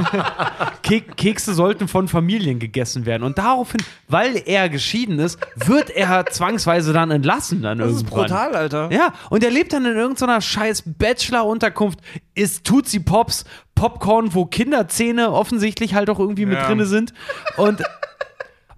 Kek Kekse sollten von Familien gegessen werden. Und daraufhin, weil er geschieden ist, wird er zwangsweise dann entlassen. Dann irgendwann. Alter. Ja, und er lebt dann in irgendeiner scheiß Bachelor-Unterkunft, isst Tootsie Pops, Popcorn, wo Kinderzähne offensichtlich halt auch irgendwie mit Ja. drinne sind. Und,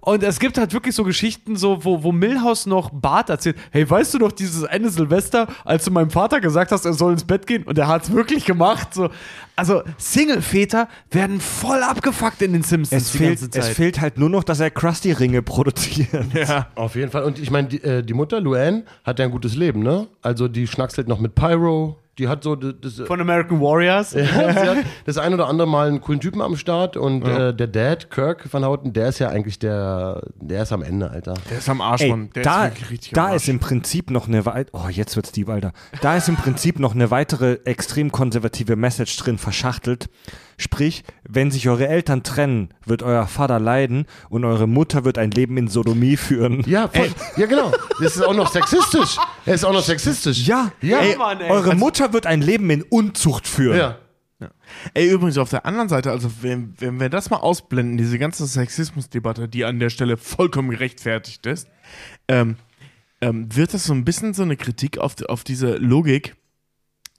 und es gibt halt wirklich so Geschichten, so, wo, wo Milhouse noch Bart erzählt, hey, weißt du noch dieses eine Silvester, als du meinem Vater gesagt hast, er soll ins Bett gehen und er hat es wirklich gemacht. So. Also Single-Väter werden voll abgefuckt in den Simpsons Es die fehlt, ganze Zeit. es fehlt halt nur noch, dass er Krusty-Ringe produziert. Ja. Auf jeden Fall. Und ich meine, die, äh, die Mutter, Luann, hat ja ein gutes Leben, ne? Also die schnackselt noch mit Pyro. Die hat so das, das, Von American Warriors. ja, sie hat das ein oder andere Mal einen coolen Typen am Start. Und äh, der Dad, Kirk van Houten, der ist ja eigentlich der, der ist am Ende, Alter. Der ist am Arsch, Ey, Mann. Der da, ist wirklich richtig da am Arsch. ist im Prinzip noch eine weit oh jetzt wird's deep, Alter. Da ist im Prinzip noch eine weitere extrem konservative Message drin verschachtelt. Sprich, wenn sich eure Eltern trennen, wird euer Vater leiden und eure Mutter wird ein Leben in Sodomie führen. Ja, voll, ja genau. Das ist auch noch sexistisch. Er ist auch noch sexistisch. Ja, Ja. Ey, Mann, ey. eure Mutter wird ein Leben in Unzucht führen. ja. Ey, übrigens auf der anderen Seite, also wenn, wenn wir das mal ausblenden, diese ganze Sexismusdebatte, die an der Stelle vollkommen gerechtfertigt ist, ähm, ähm, wird das so ein bisschen so eine Kritik auf, auf diese Logik,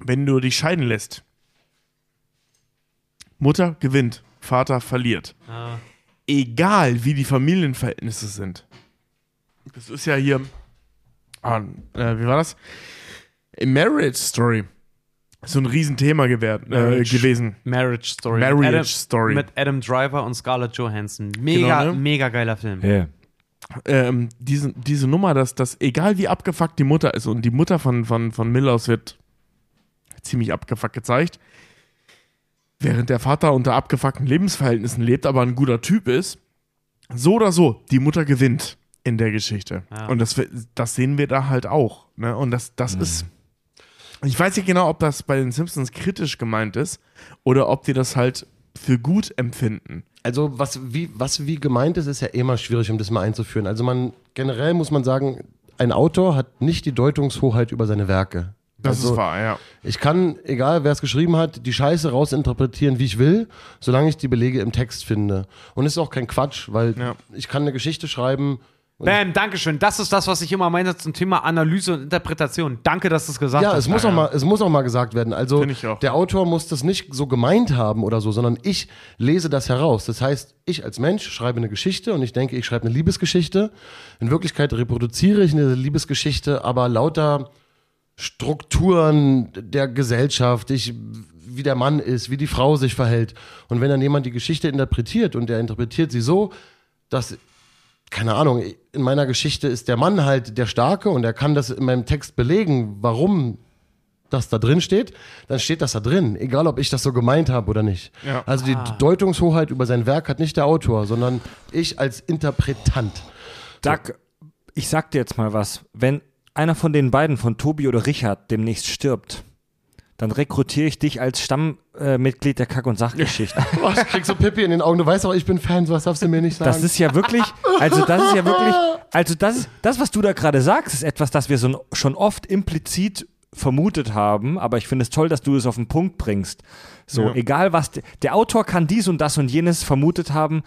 wenn du dich scheiden lässt. Mutter gewinnt, Vater verliert. Ah. Egal wie die Familienverhältnisse sind. Das ist ja hier, ah, äh, wie war das? In Marriage Story. So ein Riesenthema gewährt, äh, Marriage. gewesen. Marriage Story. Marriage Adam, Story. Mit Adam Driver und Scarlett Johansson. Mega, Genau, ne? mega geiler Film. Ja. ähm, diese, diese Nummer, dass, dass egal wie abgefuckt die Mutter ist und die Mutter von, von, von Milhouse wird ziemlich abgefuckt gezeigt, während der Vater unter abgefuckten Lebensverhältnissen lebt, aber ein guter Typ ist, so oder so, die Mutter gewinnt in der Geschichte. Ja. Und das, das sehen wir da halt auch. Ne? Und das, das ist. Ich weiß nicht genau, ob das bei den Simpsons kritisch gemeint ist oder ob die das halt für gut empfinden. Also was wie, was wie gemeint ist, ist ja immer schwierig, um das mal einzuführen. Also man generell muss man sagen, ein Autor hat nicht die Deutungshoheit über seine Werke. Das also, ist wahr, ja. Ich kann, egal wer es geschrieben hat, die Scheiße rausinterpretieren, wie ich will, solange ich die Belege im Text finde. Und es ist auch kein Quatsch, weil Ja. ich kann eine Geschichte schreiben. Bam, Dankeschön. Das ist das, was ich immer meine zum Thema Analyse und Interpretation. Danke, dass du es gesagt Ja, hast. es muss, auch mal, es muss auch mal gesagt werden. Also Finde ich auch. der Autor muss das nicht so gemeint haben oder so, sondern ich lese das heraus. Das heißt, ich als Mensch schreibe eine Geschichte und ich denke, ich schreibe eine Liebesgeschichte. In Wirklichkeit reproduziere ich eine Liebesgeschichte, aber lauter Strukturen der Gesellschaft, ich, wie der Mann ist, wie die Frau sich verhält. Und wenn dann jemand die Geschichte interpretiert und der interpretiert sie so, dass, keine Ahnung, in meiner Geschichte ist der Mann halt der Starke und er kann das in meinem Text belegen, warum das da drin steht, dann steht das da drin, egal ob ich das so gemeint habe oder nicht. Ja. Also die Deutungshoheit über sein Werk hat nicht der Autor, sondern ich als Interpretant. Doug, ich sag dir jetzt mal was. Wenn einer von den beiden, von Tobi oder Richard, demnächst stirbt, dann rekrutiere ich dich als Stammmitglied der Kack- und Sachgeschichte. Was, ich krieg so Pippi in den Augen, du weißt auch, ich bin Fan, was darfst du mir nicht sagen? Das ist ja wirklich, also das ist ja wirklich, also das, das was du da gerade sagst, ist etwas, das wir so schon oft implizit vermutet haben, aber ich finde es toll, dass du es auf den Punkt bringst. So, Ja. egal was, der Autor kann dies und das und jenes vermutet haben,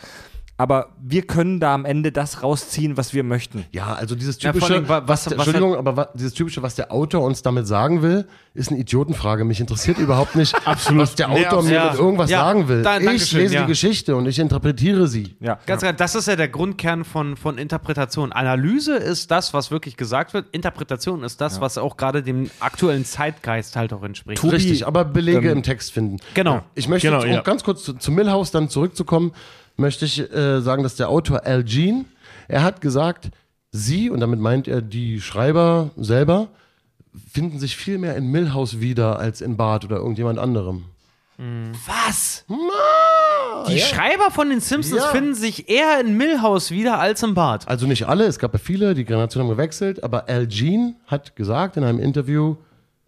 aber wir können da am Ende das rausziehen, was wir möchten. Ja, also dieses Ja, typische, allem, wa- was- was, der, was Entschuldigung, aber dieses typische, was der Autor uns damit sagen will, ist eine Idiotenfrage. Mich interessiert überhaupt nicht, was der Nee, Autor mir ja. mit irgendwas Ja, sagen will. da- ich lese ja. die Geschichte und ich interpretiere sie. Ja. Ganz klar, das ist ja der Grundkern von, von Interpretation. Analyse ist das, was wirklich gesagt wird. Interpretation ist das, was auch gerade dem aktuellen Zeitgeist halt auch entspricht. Tobi, Richtig, aber Belege ähm, im Text finden. Genau. Ich möchte, Genau, um ja. ganz kurz zu, zu Millhouse dann zurückzukommen, möchte ich äh, sagen, dass der Autor Al Jean, er hat gesagt, sie, und damit meint er die Schreiber selber, finden sich viel mehr in Millhouse wieder als in Barth oder irgendjemand anderem. Was? Die Schreiber von den Simpsons Ja. finden sich eher in Millhouse wieder als im Bad. Also nicht alle, es gab ja viele, die Generationen haben gewechselt, aber Al Jean hat gesagt in einem Interview,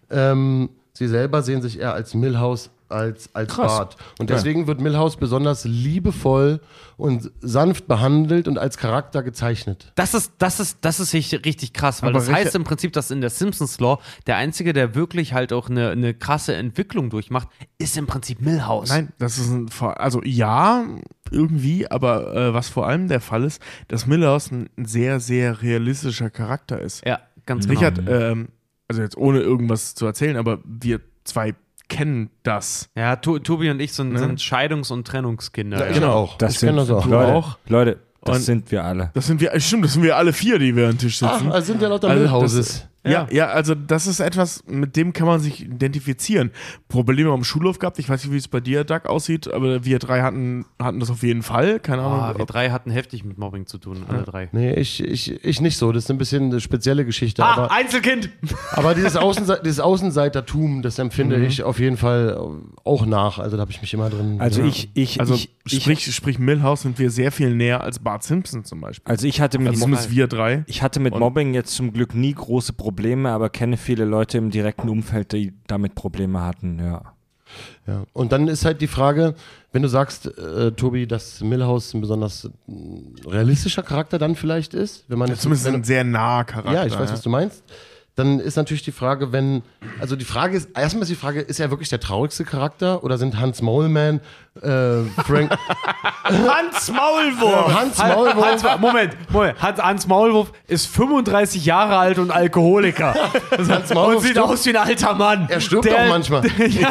ähm, sie selber sehen sich eher als Millhouse als, als Bart. Und deswegen wird Millhouse besonders liebevoll und sanft behandelt und als Charakter gezeichnet. Das ist, das ist, das ist richtig richtig krass, weil Aber das heißt Richard- im Prinzip, dass in der Simpsons Law der Einzige, der wirklich halt auch eine, eine krasse Entwicklung durchmacht, ist im Prinzip Millhouse. Nein, das ist ein, also ja, irgendwie, aber äh, was vor allem der Fall ist, dass Millhouse ein sehr, sehr realistischer Charakter ist. Ja, ganz genau. Richard, ähm, also jetzt ohne irgendwas zu erzählen, aber wir zwei kennen das. Ja, to Tobi und ich sind, Ne? sind Scheidungs- und Trennungskinder. Ja, ich auch. Das ich kenne das auch. Leute, auch. Leute, das Und- sind wir alle. Das sind wir, stimmt, das sind wir alle vier, die wir am Tisch Ach, sitzen. also sind ja lauter Also Millhouses. Ja, ja, also das ist etwas, mit dem kann man sich identifizieren. Probleme am Schulhof gehabt, ich weiß nicht, wie es bei dir, Doug, aussieht, aber wir drei hatten, hatten das auf jeden Fall. Keine Ahnung. Ah, wir drei hatten heftig mit Mobbing zu tun, alle drei. Nee, ich, ich, ich nicht so. Das ist ein bisschen eine spezielle Geschichte. Ah, aber, Einzelkind! aber dieses, Außense dieses Außenseitertum, das empfinde ich auf jeden Fall auch nach. Also da habe ich mich immer drin. Also ja. ich, ich, also ich, ich, sprich, sprich Millhouse sind wir sehr viel näher als Bart Simpson zum Beispiel. also ich hatte mit Also zumindest wir drei. Ich hatte mit Mobbing jetzt zum Glück nie große Probleme, aber kenne viele Leute im direkten Umfeld, die damit Probleme hatten, ja. Ja. Und dann ist halt die Frage, wenn du sagst, äh, Tobi, dass Millhouse ein besonders äh, realistischer Charakter dann vielleicht ist, wenn man jetzt Zumindest wenn, ein sehr naher Charakter. Ja, ich weiß, was du meinst. Dann ist natürlich die Frage, wenn, also die Frage ist, erstmal ist die Frage, ist er wirklich der traurigste Charakter oder sind Hans Maulman, äh, Frank, Hans Maulwurf! Hans Maulwurf, Hans, Moment, Moment. Hans, Hans Maulwurf ist 35 Jahre alt und Alkoholiker. Hans Maulwurf und sieht stirbt- aus wie ein alter Mann. Er stirbt auch manchmal. ja,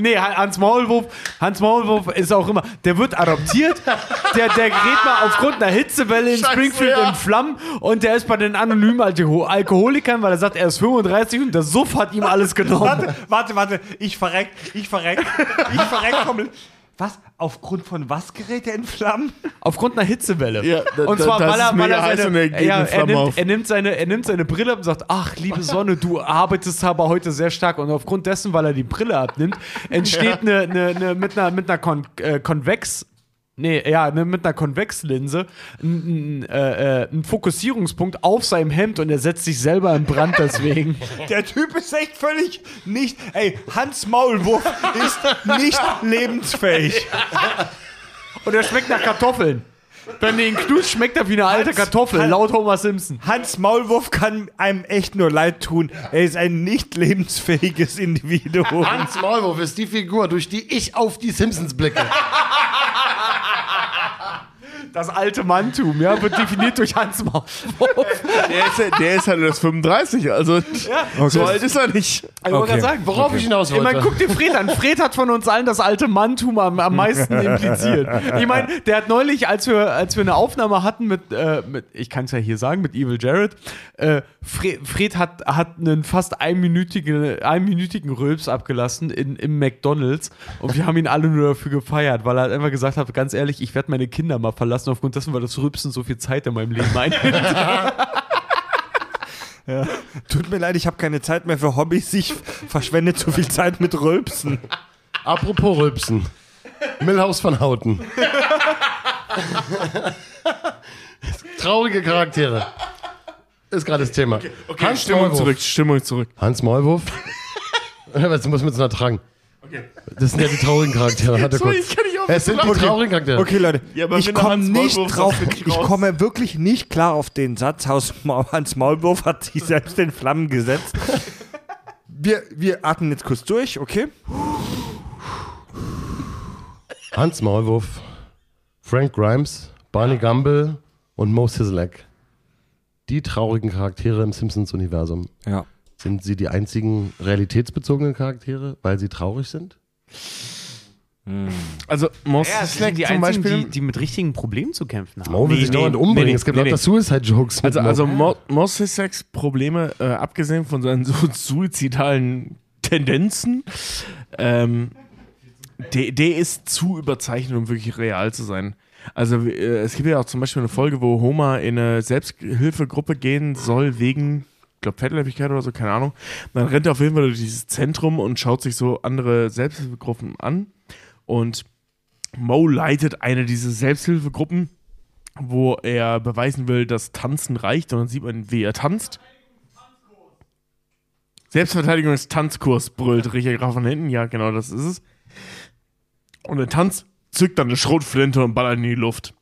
nee, Hans Maulwurf, Hans Maulwurf ist auch immer, der wird adoptiert, der, der gerät mal aufgrund einer Hitzewelle in Scheiße, Springfield ja. in Flammen und der ist bei den anonymen Alko Alkoholikern, weil er sagt, er ist 35 und der Suff hat ihm alles genommen. Warte, warte, warte, ich verreck, ich verreck, ich verreck komplett. Was? Aufgrund von was gerät er in Flammen? Aufgrund einer Hitzewelle. Ja, da- und zwar, weil er, weil er er seine, ja, er, nimmt, er, nimmt seine, er nimmt seine Brille ab und sagt, ach, liebe Sonne, du arbeitest aber heute sehr stark. Und aufgrund dessen, weil er die Brille abnimmt, entsteht eine, eine, eine, mit einer, mit einer Kon äh, Konvex- Nee, ja, ne, mit einer Konvexlinse ein, ein, äh, äh, Fokussierungspunkt auf seinem Hemd und er setzt sich selber in Brand deswegen. Der Typ ist echt völlig nicht. Ey, Hans Maulwurf ist nicht lebensfähig. Und er schmeckt nach Kartoffeln. Wenn du ihn knutzt, schmeckt er wie eine alte Hans- Kartoffel, Hans- laut Homer Simpson. Hans Maulwurf kann einem echt nur leid tun. Er ist ein nicht lebensfähiges Individuum. Hans Maulwurf ist die Figur, durch die ich auf die Simpsons blicke. Das alte Manntum, ja, wird definiert durch Hans Maulwurf. Der ist, der ist halt erst 35, also so alt ist er nicht. Ich wollte gerade sagen, Worauf ich hinaus Ich meine, wollte. guck dir Fred an. Fred hat von uns allen das alte Manntum am, am meisten impliziert. Ich meine, der hat neulich, als wir, als wir eine Aufnahme hatten mit, äh, mit ich kann es ja hier sagen, mit Evil Jared, äh, Fred, Fred hat, hat einen fast einminütigen, einminütigen Rülps abgelassen in, im McDonalds und wir haben ihn alle nur dafür gefeiert, weil er halt einfach gesagt hat, ganz ehrlich, ich werde meine Kinder mal verlassen aufgrund dessen, weil das Rülpsen so viel Zeit in meinem Leben einnimmt. Tut mir leid, ich habe keine Zeit mehr für Hobbys. Ich verschwende zu viel Zeit mit Rülpsen. Apropos Rülpsen. Milhouse von Houten. Traurige Charaktere. Ist gerade das Thema. Okay, Hans Stimmung Maulwurf. zurück, Stimmung zurück. Hans Maulwurf. Was muss mit so einer Trang? Das sind ja die traurigen Charaktere. Sorry, kurz. ich kann Es sind die traurigen Charaktere. Okay, Leute, Ja, aber ich komme nicht Maulwurf drauf. ich komme wirklich nicht klar auf den Satz. Hans Maulwurf hat sich selbst in Flammen gesetzt. Wir, wir atmen jetzt kurz durch, okay? Hans Maulwurf, Frank Grimes, Barney Gumble und Mo Sizzlack. Die traurigen Charaktere im Simpsons-Universum. Ja. Sind sie die einzigen realitätsbezogenen Charaktere, weil sie traurig sind? Also, Moss Ja, sind die zum einzigen, Beispiel. die, die mit richtigen Problemen zu kämpfen haben. Mo will Nee, sich nee, dauernd umbringen. nee, es gibt nee, lauter nee. Suicide-Jokes. mit Also, Mo. also Mo Mossex Probleme, äh, abgesehen von seinen so suizidalen Tendenzen, ähm, der, der ist zu überzeichnet, um wirklich real zu sein. Also äh, es gibt ja auch zum Beispiel eine Folge, wo Homer in eine Selbsthilfegruppe gehen soll wegen, ich glaube, Fettleibigkeit oder so, keine Ahnung. Dann rennt er auf jeden Fall durch dieses Zentrum und schaut sich so andere Selbsthilfegruppen an. Und Mo leitet eine dieser Selbsthilfegruppen, wo er beweisen will, dass Tanzen reicht. Und dann sieht man, wie er tanzt. Selbstverteidigung ist Tanzkurs, brüllt Richard Graf von hinten. Ja, genau, das ist es. Und er tanzt, zückt dann eine Schrotflinte und ballert in die Luft.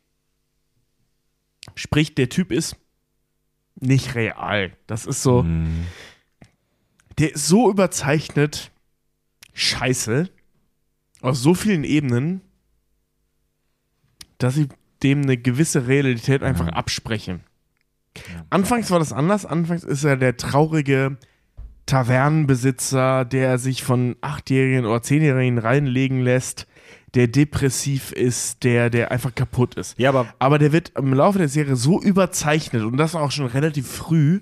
Sprich, der Typ ist nicht real. Das ist so. Der ist so überzeichnet. Scheiße. Aus so vielen Ebenen, dass ich dem eine gewisse Realität einfach abspreche. Anfangs war das anders. Anfangs ist er der traurige Tavernenbesitzer, der sich von Achtjährigen oder Zehnjährigen reinlegen lässt, der depressiv ist, der, der einfach kaputt ist. Ja, aber Aber der wird im Laufe der Serie so überzeichnet und das auch schon relativ früh,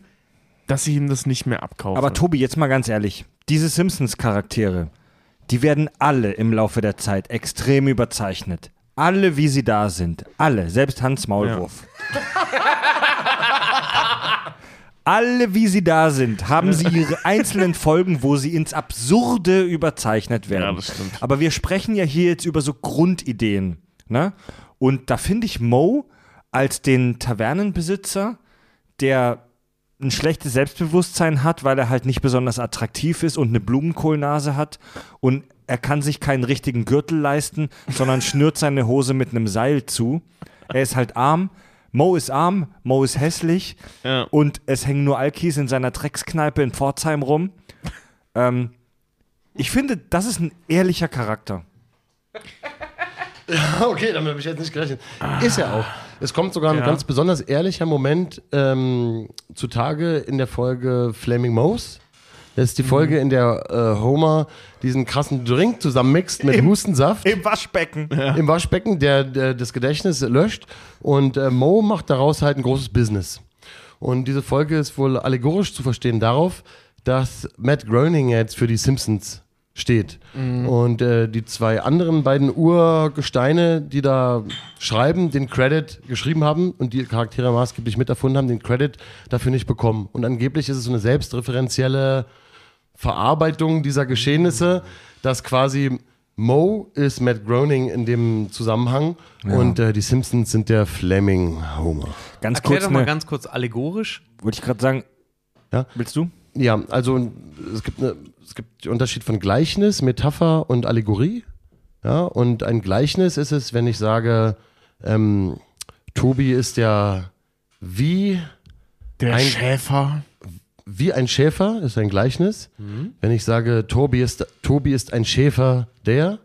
dass ich ihm das nicht mehr abkaufe. Aber Tobi, jetzt mal ganz ehrlich, diese Simpsons-Charaktere, die werden alle im Laufe der Zeit extrem überzeichnet. Alle, wie sie da sind. Alle, selbst Hans Maulwurf. alle, wie sie da sind, haben sie ihre einzelnen Folgen, wo sie ins Absurde überzeichnet werden. Ja, das stimmt. Aber wir sprechen ja hier jetzt über so Grundideen. Ne? Und da finde ich Mo als den Tavernenbesitzer, der ein schlechtes Selbstbewusstsein hat, weil er halt nicht besonders attraktiv ist und eine Blumenkohlnase hat und er kann sich keinen richtigen Gürtel leisten, sondern schnürt seine Hose mit einem Seil zu. Er ist halt arm. Mo ist arm, Mo ist hässlich Ja. und es hängen nur Alkis in seiner Dreckskneipe in Pforzheim rum. Ähm, ich finde, das ist ein ehrlicher Charakter. Okay, damit habe ich jetzt nicht gerechnet. Ist ja auch. Es kommt sogar ein Ja. ganz besonders ehrlicher Moment ähm, zutage in der Folge Flaming Mouse. Das ist die Folge, in der äh, Homer diesen krassen Drink zusammenmixt mit Hustensaft Im Waschbecken. im Waschbecken, der, der das Gedächtnis löscht. Und äh, Mo macht daraus halt ein großes Business. Und diese Folge ist wohl allegorisch zu verstehen darauf, dass Matt Groening jetzt für die Simpsons steht. Und äh, die zwei anderen beiden Urgesteine, die da schreiben, den Credit geschrieben haben und die Charaktere maßgeblich miterfunden haben, den Credit dafür nicht bekommen. Und angeblich ist es so eine selbstreferenzielle Verarbeitung dieser Geschehnisse, dass quasi Mo ist Matt Groening in dem Zusammenhang und äh, die Simpsons sind der Fleming Homer. Ganz Erklär kurz, doch mal ne, ganz kurz allegorisch. wollte ich gerade sagen. Ja? Willst du? Ja, also es gibt, eine, es gibt den Unterschied von Gleichnis, Metapher und Allegorie. Ja, und ein Gleichnis ist es, wenn ich sage, ähm, Tobi ist ja wie, Der Ein- Schäfer. wie ein Schäfer, ist ein Gleichnis. Wenn ich sage, Tobi ist, Tobi ist ein Schäfer, der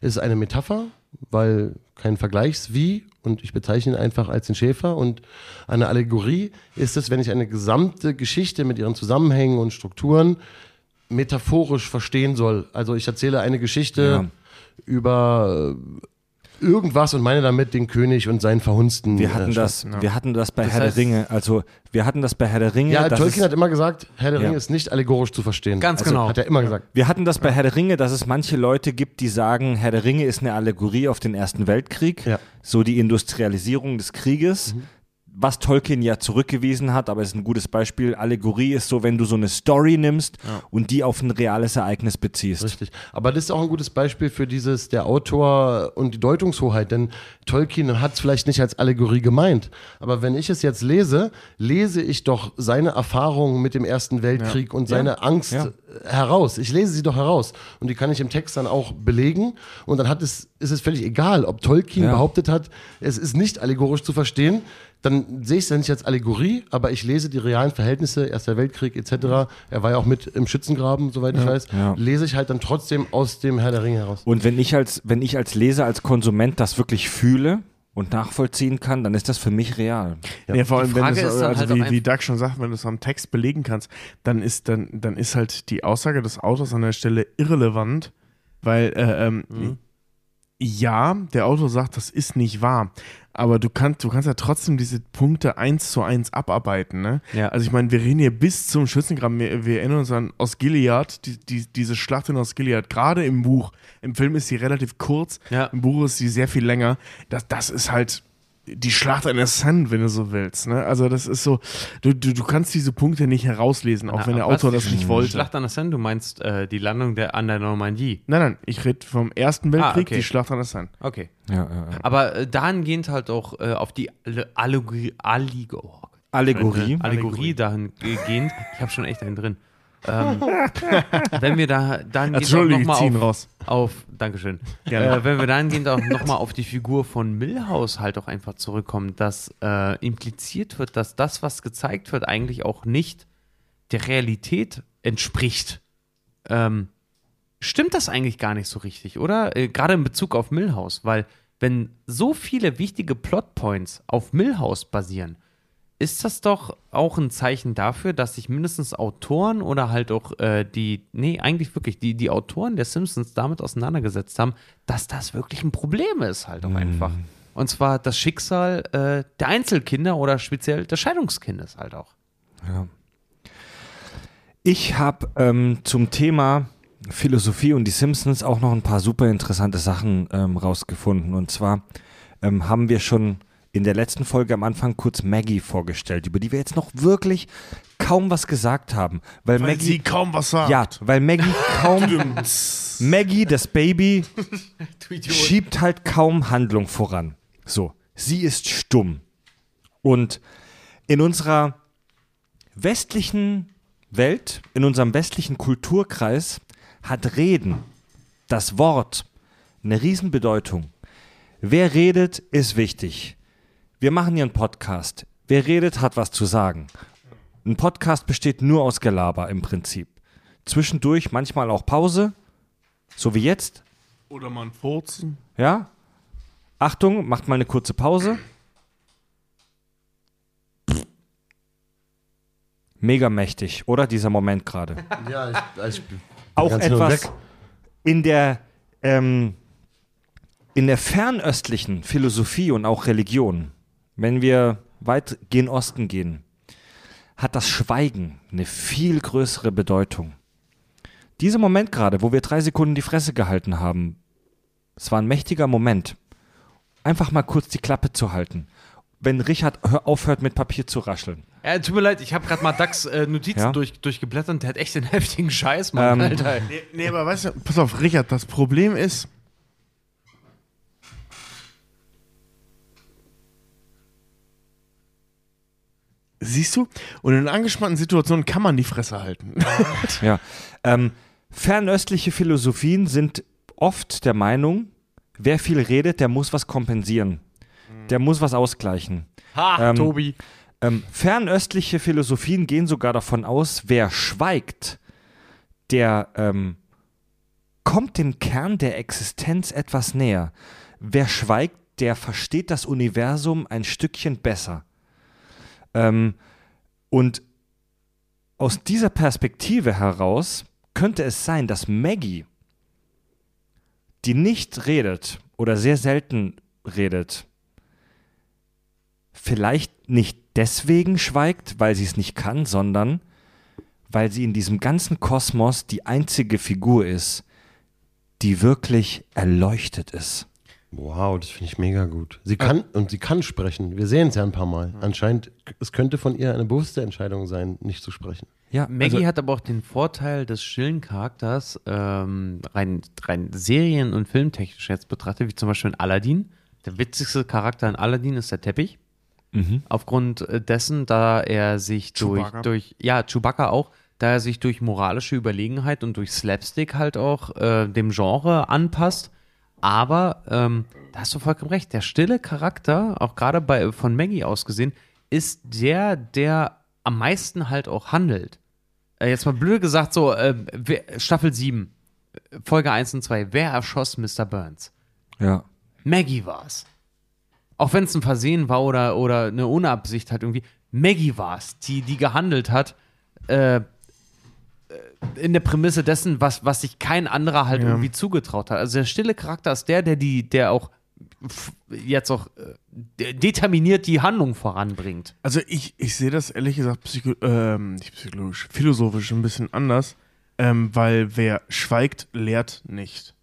ist eine Metapher, weil kein Vergleichs-Wie und ich bezeichne ihn einfach als den Schäfer. Und eine Allegorie ist es, wenn ich eine gesamte Geschichte mit ihren Zusammenhängen und Strukturen metaphorisch verstehen soll. Also ich erzähle eine Geschichte Ja. über irgendwas und meine damit den König und seinen Verhunzten. Wir hatten äh, das, wir hatten das bei Das Herr heißt- der Ringe. Also wir hatten das bei Herr der Ringe. Ja, dass Tolkien hat immer gesagt, Herr der Ja. Ringe ist nicht allegorisch zu verstehen. Ganz also, genau. Hat er immer gesagt. Wir hatten das bei Herr der Ringe, dass es manche Leute gibt, die sagen, Herr der Ringe ist eine Allegorie auf den Ersten Weltkrieg, Ja. so die Industrialisierung des Krieges. Was Tolkien ja zurückgewiesen hat, aber es ist ein gutes Beispiel. Allegorie ist so, wenn du so eine Story nimmst und die auf ein reales Ereignis beziehst. Richtig. Aber das ist auch ein gutes Beispiel für dieses, der Autor und die Deutungshoheit, denn Tolkien hat es vielleicht nicht als Allegorie gemeint. Aber wenn ich es jetzt lese, lese ich doch seine Erfahrungen mit dem Ersten Weltkrieg und seine Angst Ja. äh, heraus. Ich lese sie doch heraus. Und die kann ich im Text dann auch belegen. Und dann hat es, ist es völlig egal, ob Tolkien Ja. behauptet hat, es ist nicht allegorisch zu verstehen. Dann sehe ich es ja nicht als Allegorie, aber ich lese die realen Verhältnisse, Erster Weltkrieg etc. Er war ja auch mit im Schützengraben, soweit ich weiß. Ja. Lese ich halt dann trotzdem aus dem Herr der Ringe heraus. Und wenn ich als, wenn ich als Leser, als Konsument das wirklich fühle und nachvollziehen kann, dann ist das für mich real. Ja, vor allem, wenn es, also halt wie, wie Doug schon sagt, wenn du es am Text belegen kannst, dann ist, dann, dann ist halt die Aussage des Autors an der Stelle irrelevant, weil äh, ähm, Mhm. Ja, der Autor sagt, das ist nicht wahr, aber du kannst, du kannst ja trotzdem diese Punkte eins zu eins abarbeiten. Ne? Ja. Also ich meine, wir reden hier bis zum Schützengraben, wir, wir erinnern uns an Osgiliath, die, die, diese Schlacht in Osgiliath, gerade im Buch. Im Film ist sie relativ kurz, Ja. im Buch ist sie sehr viel länger. Das, das ist halt die Schlacht an der Sand, wenn du so willst. Ne? Also das ist so, du, du, du kannst diese Punkte nicht herauslesen, auch Na, wenn der Autor die das nicht wollte. Schlacht an der Seine, du meinst äh, die Landung der, an der Normandie. Nein, nein, ich rede vom Ersten Weltkrieg, okay. die Schlacht an der Sand. Okay. Ja, ja, ja. Aber äh, dahingehend halt auch äh, auf die Alle- Allegorie, Allegor Allegorie. Äh, Allegorie dahingehend. Ich habe schon echt einen drin. Ähm, wenn wir da Entschuldige, nochmal auf, raus. auf Dankeschön. Äh, wenn wir dahingehend auch nochmal auf die Figur von Milhouse halt auch einfach zurückkommen, dass äh, impliziert wird, dass das, was gezeigt wird, eigentlich auch nicht der Realität entspricht. Ähm, stimmt das eigentlich gar nicht so richtig, oder? Äh, Gerade in Bezug auf Milhouse, weil wenn so viele wichtige Plotpoints auf Milhouse basieren, ist das doch auch ein Zeichen dafür, dass sich mindestens Autoren oder halt auch äh, die, nee, eigentlich wirklich, die, die Autoren der Simpsons damit auseinandergesetzt haben, dass das wirklich ein Problem ist, halt auch einfach. Und zwar das Schicksal äh, der Einzelkinder oder speziell des Scheidungskindes halt auch. Ich habe ähm, zum Thema Philosophie und die Simpsons auch noch ein paar super interessante Sachen ähm, rausgefunden. Und zwar ähm, haben wir schon in der letzten Folge am Anfang kurz Maggie vorgestellt, über die wir jetzt noch wirklich kaum was gesagt haben. Weil, Weil Maggie. sie kaum was sagt. ja, weil Maggie kaum. Maggie, das Baby, schiebt halt kaum Handlung voran. So, sie ist stumm. Und in unserer westlichen Welt, in unserem westlichen Kulturkreis hat Reden, das Wort, eine Riesenbedeutung. Wer redet, ist wichtig. Wir machen hier einen Podcast. Wer redet, hat was zu sagen. Ein Podcast besteht nur aus Gelaber im Prinzip. Zwischendurch manchmal auch Pause, so wie jetzt. Oder man furzen. Ja? Achtung, macht mal eine kurze Pause. Mega mächtig, oder? Dieser Moment gerade. Ja, ich, ich Auch ganz hin und etwas weg. in der, ähm, in der fernöstlichen Philosophie und auch Religion, wenn wir weit gen Osten gehen, hat das Schweigen eine viel größere Bedeutung. Dieser Moment gerade, wo wir drei Sekunden die Fresse gehalten haben, es war ein mächtiger Moment. Einfach mal kurz die Klappe zu halten. Wenn Richard hör- aufhört, mit Papier zu rascheln. Ja, tut mir leid, ich habe gerade mal Dax äh, Notizen Ja? durch, durchgeblättert und der hat echt den heftigen Scheiß, Mann, Ähm, Alter. Nee, nee, aber weißt du, pass auf, Richard, das Problem ist, Siehst du? Und in angespannten Situationen kann man die Fresse halten. Ja. Ähm, fernöstliche Philosophien sind oft der Meinung, wer viel redet, der muss was kompensieren. Der muss was ausgleichen. Ha, Ähm, Tobi. Ähm, fernöstliche Philosophien gehen sogar davon aus, wer schweigt, der ähm, kommt dem Kern der Existenz etwas näher. Wer schweigt, der versteht das Universum ein Stückchen besser. Ähm, und aus dieser Perspektive heraus könnte es sein, dass Maggie, die nicht redet oder sehr selten redet, vielleicht nicht deswegen schweigt, weil sie es nicht kann, sondern weil sie in diesem ganzen Kosmos die einzige Figur ist, die wirklich erleuchtet ist. Wow, das finde ich mega gut. Sie kann und sie kann sprechen. Wir sehen es ja ein paar Mal. Anscheinend, es könnte von ihr eine bewusste Entscheidung sein, nicht zu sprechen. Ja, Maggie also, hat aber auch den Vorteil des stillen Charakters, ähm, rein, rein serien- und filmtechnisch jetzt betrachtet, wie zum Beispiel in Aladdin. Der witzigste Charakter in Aladdin ist der Teppich. Mhm. Aufgrund äh, dessen, da er sich durch, Chewbacca. durch, ja, Chewbacca auch, da er sich durch moralische Überlegenheit und durch Slapstick halt auch äh, dem Genre anpasst. Aber ähm, da hast du vollkommen recht, der stille Charakter, auch gerade bei von Maggie aus gesehen, ist der, der am meisten halt auch handelt. Äh, jetzt mal blöd gesagt, so, äh, wer, Staffel 7, äh, Folge 1 und 2, wer erschoss Mr. Burns? ja. Maggie war's. Auch wenn es ein Versehen war oder, oder eine Unabsicht hat irgendwie. Maggie war's, die, die gehandelt hat, äh, in der Prämisse dessen, was, was sich kein anderer halt Ja. irgendwie zugetraut hat. Also der stille Charakter ist der, der die, der auch jetzt auch äh, de- determiniert die Handlung voranbringt. Also ich, ich sehe das ehrlich gesagt psycho ähm, nicht psychologisch, philosophisch ein bisschen anders, ähm, weil wer schweigt, lehrt nicht.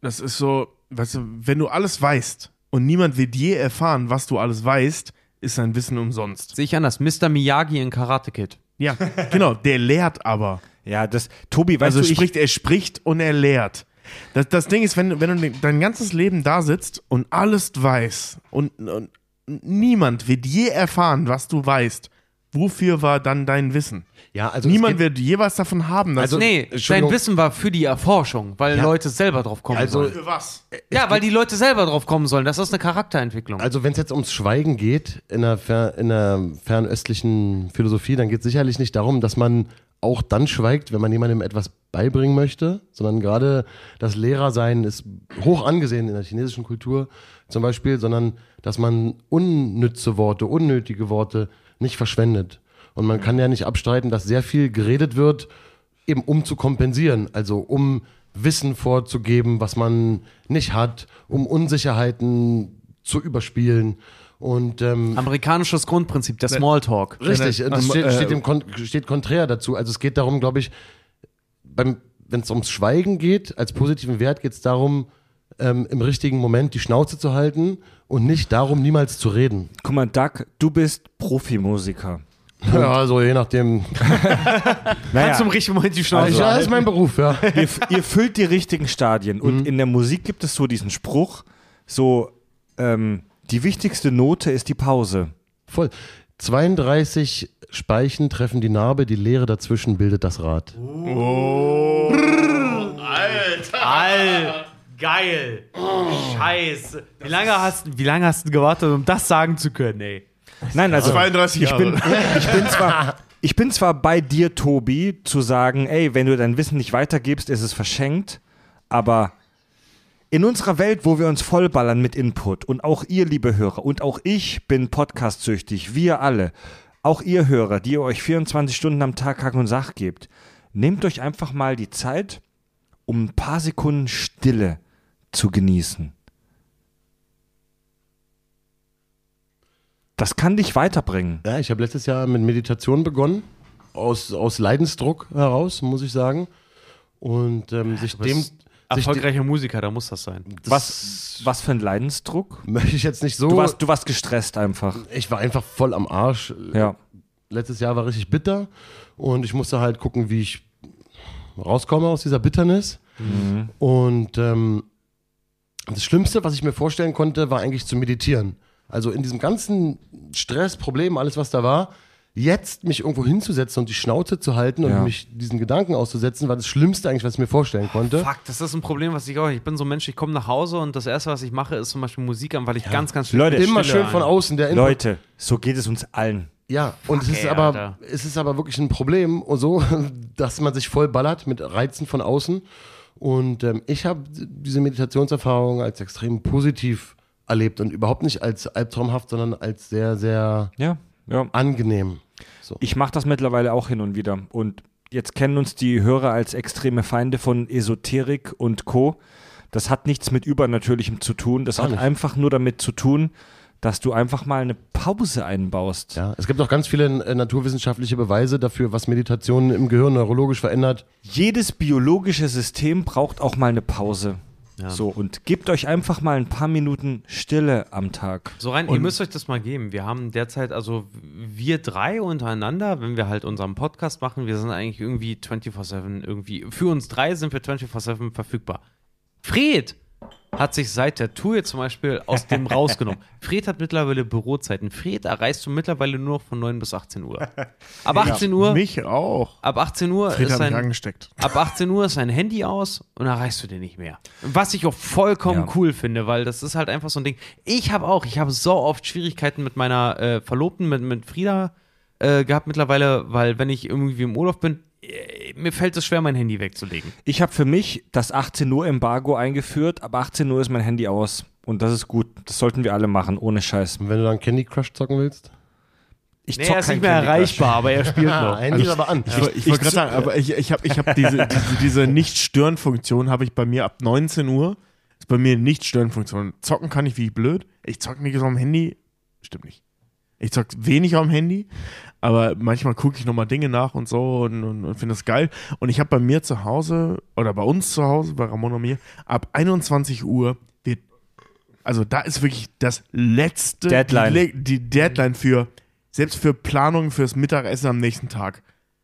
Das ist so, weißt du, wenn du alles weißt und niemand wird je erfahren, was du alles weißt, ist dein Wissen umsonst. Sehe ich anders. Mr. Miyagi in Karate Kid. Ja, genau, der lehrt aber. Ja, das, Tobi, weißt Also du, ich, spricht, er spricht und er lehrt. Das, das Ding ist, wenn, wenn du dein ganzes Leben da sitzt und alles weiß und, und niemand wird je erfahren, was du weißt, wofür war dann dein Wissen? Ja, also Niemand wird je was davon haben. Dass Also- nee, sein Entschuldigung. Wissen war für die Erforschung, weil Ja. Leute selber drauf kommen Also- sollen. für was? Ja, weil die Leute selber drauf kommen sollen. Das ist eine Charakterentwicklung. Also wenn es jetzt ums Schweigen geht in der, fer in der fernöstlichen Philosophie, dann geht es sicherlich nicht darum, dass man auch dann schweigt, wenn man jemandem etwas beibringen möchte, sondern gerade das Lehrersein ist hoch angesehen in der chinesischen Kultur zum Beispiel, sondern dass man unnütze Worte, unnötige Worte nicht verschwendet. Und man kann ja nicht abstreiten, dass sehr viel geredet wird, eben um zu kompensieren, also um Wissen vorzugeben, was man nicht hat, um Unsicherheiten zu überspielen. Und ähm, Amerikanisches Grundprinzip, der Smalltalk. richtig, Ja, das steht, äh, steht, dem kon steht konträr dazu. Also es geht darum, glaube ich, beim wenn es ums Schweigen geht, als positiven Wert geht es darum, ähm, im richtigen Moment die Schnauze zu halten und nicht darum, niemals zu reden. guck mal, Doug, du bist Profimusiker. Ja, also je nachdem. Naja, Zum richtigen Moment die Schnauze. ja, das ist mein Beruf, ja. ihr, ihr füllt die richtigen Stadien. Und in der Musik gibt es so diesen Spruch, so, ähm, die wichtigste Note ist die Pause. Voll. 32 Speichen treffen die Narbe, die Leere dazwischen bildet das Rad. Alter, geil. Scheiße. Wie lange, hast, wie lange hast du gewartet, um das sagen zu können, ey? Nein, also 32 ich Jahre. bin, ich bin zwar ich bin zwar bei dir, Tobi, zu sagen, ey, wenn du dein Wissen nicht weitergibst, ist es verschenkt, aber in unserer Welt, wo wir uns vollballern mit Input und auch ihr, liebe Hörer, und auch ich bin podcastsüchtig, wir alle, auch ihr Hörer, die ihr euch 24 Stunden am Tag Hack und Sach gebt, nehmt euch einfach mal die Zeit, um ein paar Sekunden Stille zu genießen. Das kann dich weiterbringen. Ja, ich habe letztes Jahr mit Meditation begonnen, aus, aus Leidensdruck heraus, muss ich sagen. Und ähm, sich dem. Sich dem Erfolgreicher Musiker, da muss das sein. Was, was für ein Leidensdruck? möchte ich jetzt nicht so. Du warst, du warst gestresst einfach. ich war einfach voll am Arsch. Ja. Letztes Jahr war richtig bitter und ich musste halt gucken, wie ich rauskomme aus dieser Bitternis. Und ähm, das Schlimmste, was ich mir vorstellen konnte, war eigentlich zu meditieren. Also in diesem ganzen Stress, Problem, alles was da war, jetzt mich irgendwo hinzusetzen und die Schnauze zu halten und Ja. mich diesen Gedanken auszusetzen, war das Schlimmste eigentlich, was ich mir vorstellen konnte. Fuck, das ist ein Problem, was ich auch. Ich bin so ein Mensch, ich komme nach Hause und das erste, was ich mache, ist zum Beispiel Musik an, weil ich ganz, ganz schlecht Leute, Immer schön von außen der Input. Leute, so geht es uns allen. Ja, und es ist, aber, Alter. es ist aber wirklich ein Problem und so, dass man sich voll ballert mit Reizen von außen Und ähm, ich habe diese Meditationserfahrung als extrem positiv erlebt und überhaupt nicht als albtraumhaft, sondern als sehr, sehr Ja, ja. angenehm. So. Ich mache das mittlerweile auch hin und wieder. Und jetzt kennen uns die Hörer als extreme Feinde von Esoterik und Co. Das hat nichts mit Übernatürlichem zu tun. Das Gar hat nicht. einfach nur damit zu tun, dass du einfach mal eine Pause einbaust. Ja, es gibt auch ganz viele äh, naturwissenschaftliche Beweise dafür, was Meditation im Gehirn neurologisch verändert. Jedes biologische System braucht auch mal eine Pause. Ja. So, und gebt euch einfach mal ein paar Minuten Stille am Tag. So rein, ihr müsst euch das mal geben. Wir haben derzeit, also wir drei untereinander, wenn wir halt unseren Podcast machen, wir sind eigentlich irgendwie 24-7 irgendwie, für uns drei sind wir 24-7 verfügbar. Fred hat sich seit der Tour zum Beispiel aus dem rausgenommen. Fred hat mittlerweile Bürozeiten. Fred erreichst du mittlerweile nur noch von 9 bis 18 Uhr. Ab 18 Uhr, Mich auch. ab 18 Uhr Fred ist sein, angesteckt. Ab 18 Uhr ist sein Handy aus und erreichst du den nicht mehr. Was ich auch vollkommen Ja. cool finde, weil das ist halt einfach so ein Ding. Ich habe auch, ich habe so oft Schwierigkeiten mit meiner äh, Verlobten, mit, mit Frieda äh, gehabt mittlerweile, weil wenn ich irgendwie im Urlaub bin, äh, mir fällt es schwer, mein Handy wegzulegen. Ich habe für mich das 18 Uhr Embargo eingeführt. Ab 18 Uhr ist mein Handy aus. Und das ist gut. Das sollten wir alle machen, ohne Scheiß. Und wenn du dann Candy Crush zocken willst? Ich Nee, zock er ist nicht mehr Candy Crush. erreichbar, aber er spielt Ah, noch. einmal aber an. Ich, ich, wollte gerade sagen, aber ich, ich habe ich hab diese, diese, diese Nicht-Stören-Funktion habe ich bei mir ab 19 Uhr. Ist bei mir Nicht-Stören-Funktion. Zocken kann ich wie blöd. Ich zocke nicht so am Handy. Stimmt nicht. Ich zocke wenig am Handy, aber manchmal gucke ich nochmal Dinge nach und so und, und, und finde das geil. Und ich habe bei mir zu Hause oder bei uns zu Hause, bei Ramon und mir, ab 21 Uhr wird, also da ist wirklich das letzte, Deadline. Die, die Deadline für, selbst für Planungen fürs Mittagessen am nächsten Tag.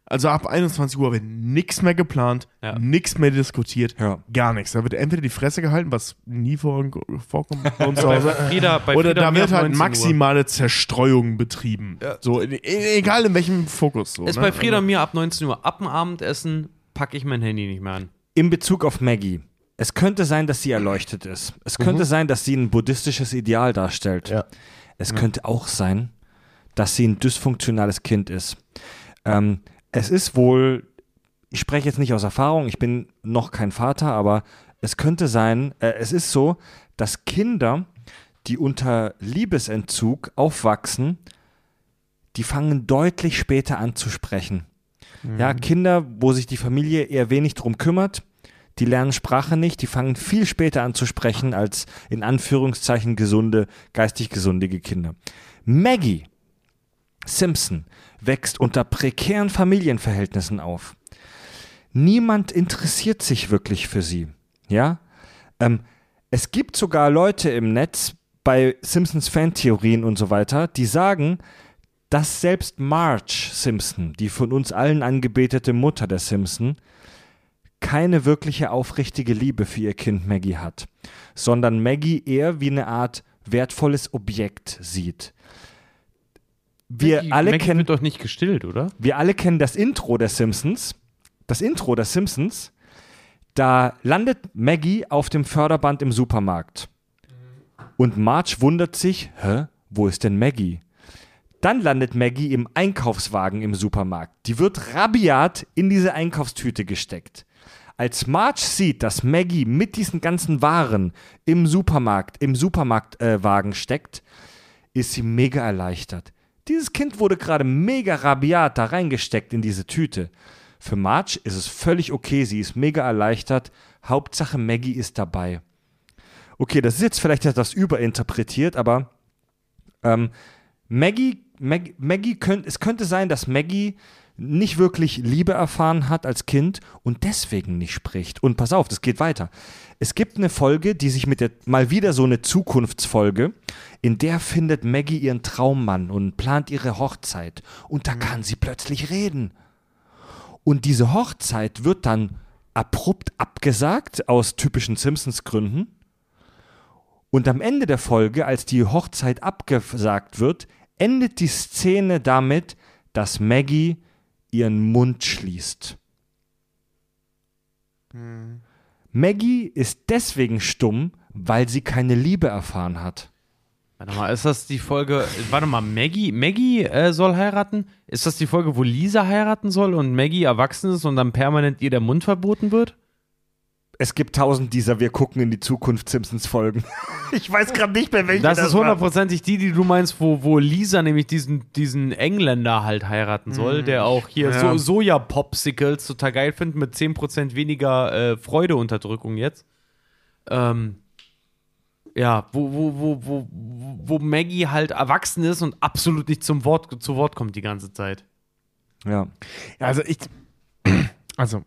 Also ab 21 Uhr wird nichts mehr geplant, Ja. nichts mehr diskutiert, Ja. gar nichts. Da wird entweder die Fresse gehalten, was nie vor, vorkommt bei uns zu Bei Hause, Frieda, bei oder da wird halt 19 Uhr. maximale Zerstreuung betrieben. So, e- egal in welchem Fokus. So, Ist ne? bei Frieda und mir ab 19 Uhr. Ab dem Abendessen packe ich mein Handy nicht mehr an. In Bezug auf Maggie. Es könnte sein, dass sie erleuchtet ist. Es könnte sein, dass sie ein buddhistisches Ideal darstellt. Ja. Es könnte auch sein, dass sie ein dysfunktionales Kind ist. Ähm, es ist wohl, ich spreche jetzt nicht aus Erfahrung, ich bin noch kein Vater, aber es könnte sein, äh, es ist so, dass Kinder, die unter Liebesentzug aufwachsen, die fangen deutlich später an zu sprechen. Ja, Kinder, wo sich die Familie eher wenig drum kümmert, die lernen Sprache nicht, die fangen viel später an zu sprechen als in Anführungszeichen gesunde, geistig gesundige Kinder. Maggie Simpson wächst unter prekären Familienverhältnissen auf. Niemand interessiert sich wirklich für sie. Ja? Ähm, es gibt sogar Leute im Netz bei Simpsons Fantheorien und so weiter, die sagen, dass selbst Marge Simpson, die von uns allen angebetete Mutter der Simpson, keine wirkliche aufrichtige Liebe für ihr Kind Maggie hat, sondern Maggie eher wie eine Art wertvolles Objekt sieht. Wir Maggie- alle Maggie kennen wird doch nicht gestillt, oder? wir alle kennen das Intro der Simpsons. Das Intro der Simpsons. Da landet Maggie auf dem Förderband im Supermarkt. Und Marge wundert sich, hä, wo ist denn Maggie? Dann landet Maggie im Einkaufswagen im Supermarkt. Die wird rabiat in diese Einkaufstüte gesteckt. Als Marge sieht, dass Maggie mit diesen ganzen Waren im Supermarkt, im Supermarktwagen steckt, ist sie mega erleichtert. Dieses Kind wurde gerade mega rabiat da reingesteckt in diese Tüte. Für Marge ist es völlig okay, sie ist mega erleichtert. Hauptsache Maggie ist dabei. Okay, das ist jetzt vielleicht etwas überinterpretiert, aber ähm, Maggie, Maggie, Maggie könnt, es könnte sein, dass Maggie nicht wirklich Liebe erfahren hat als Kind und deswegen nicht spricht. Und pass auf, das geht weiter. Es gibt eine Folge, die sich mit der, mal wieder so eine Zukunftsfolge, in der findet Maggie ihren Traummann und plant ihre Hochzeit. Und da kann sie plötzlich reden. Und diese Hochzeit wird dann abrupt abgesagt, aus typischen Simpsons-Gründen. Und am Ende der Folge, als die Hochzeit abgesagt wird, endet die Szene damit, dass Maggie ihren Mund schließt. Maggie ist deswegen stumm, weil sie keine Liebe erfahren hat. Warte mal, ist das die Folge. Warte mal, Maggie, Maggie äh, soll heiraten? Ist das die Folge, wo Lisa heiraten soll und Maggie erwachsen ist und dann permanent ihr der Mund verboten wird? Es gibt tausend dieser Wir gucken in die Zukunft Simpsons-Folgen. ich weiß gerade nicht mehr, welche Das das ist hundertprozentig die, die du meinst, wo, wo Lisa nämlich diesen, diesen Engländer halt heiraten soll, der auch hier Ja. so Soja-Popsicles total geil findet, mit 10% weniger äh, Freudeunterdrückung jetzt. Ähm, ja, wo, wo, wo, wo, wo Maggie halt erwachsen ist und absolut nicht zum Wort, zu Wort kommt die ganze Zeit. Ja, also ich, also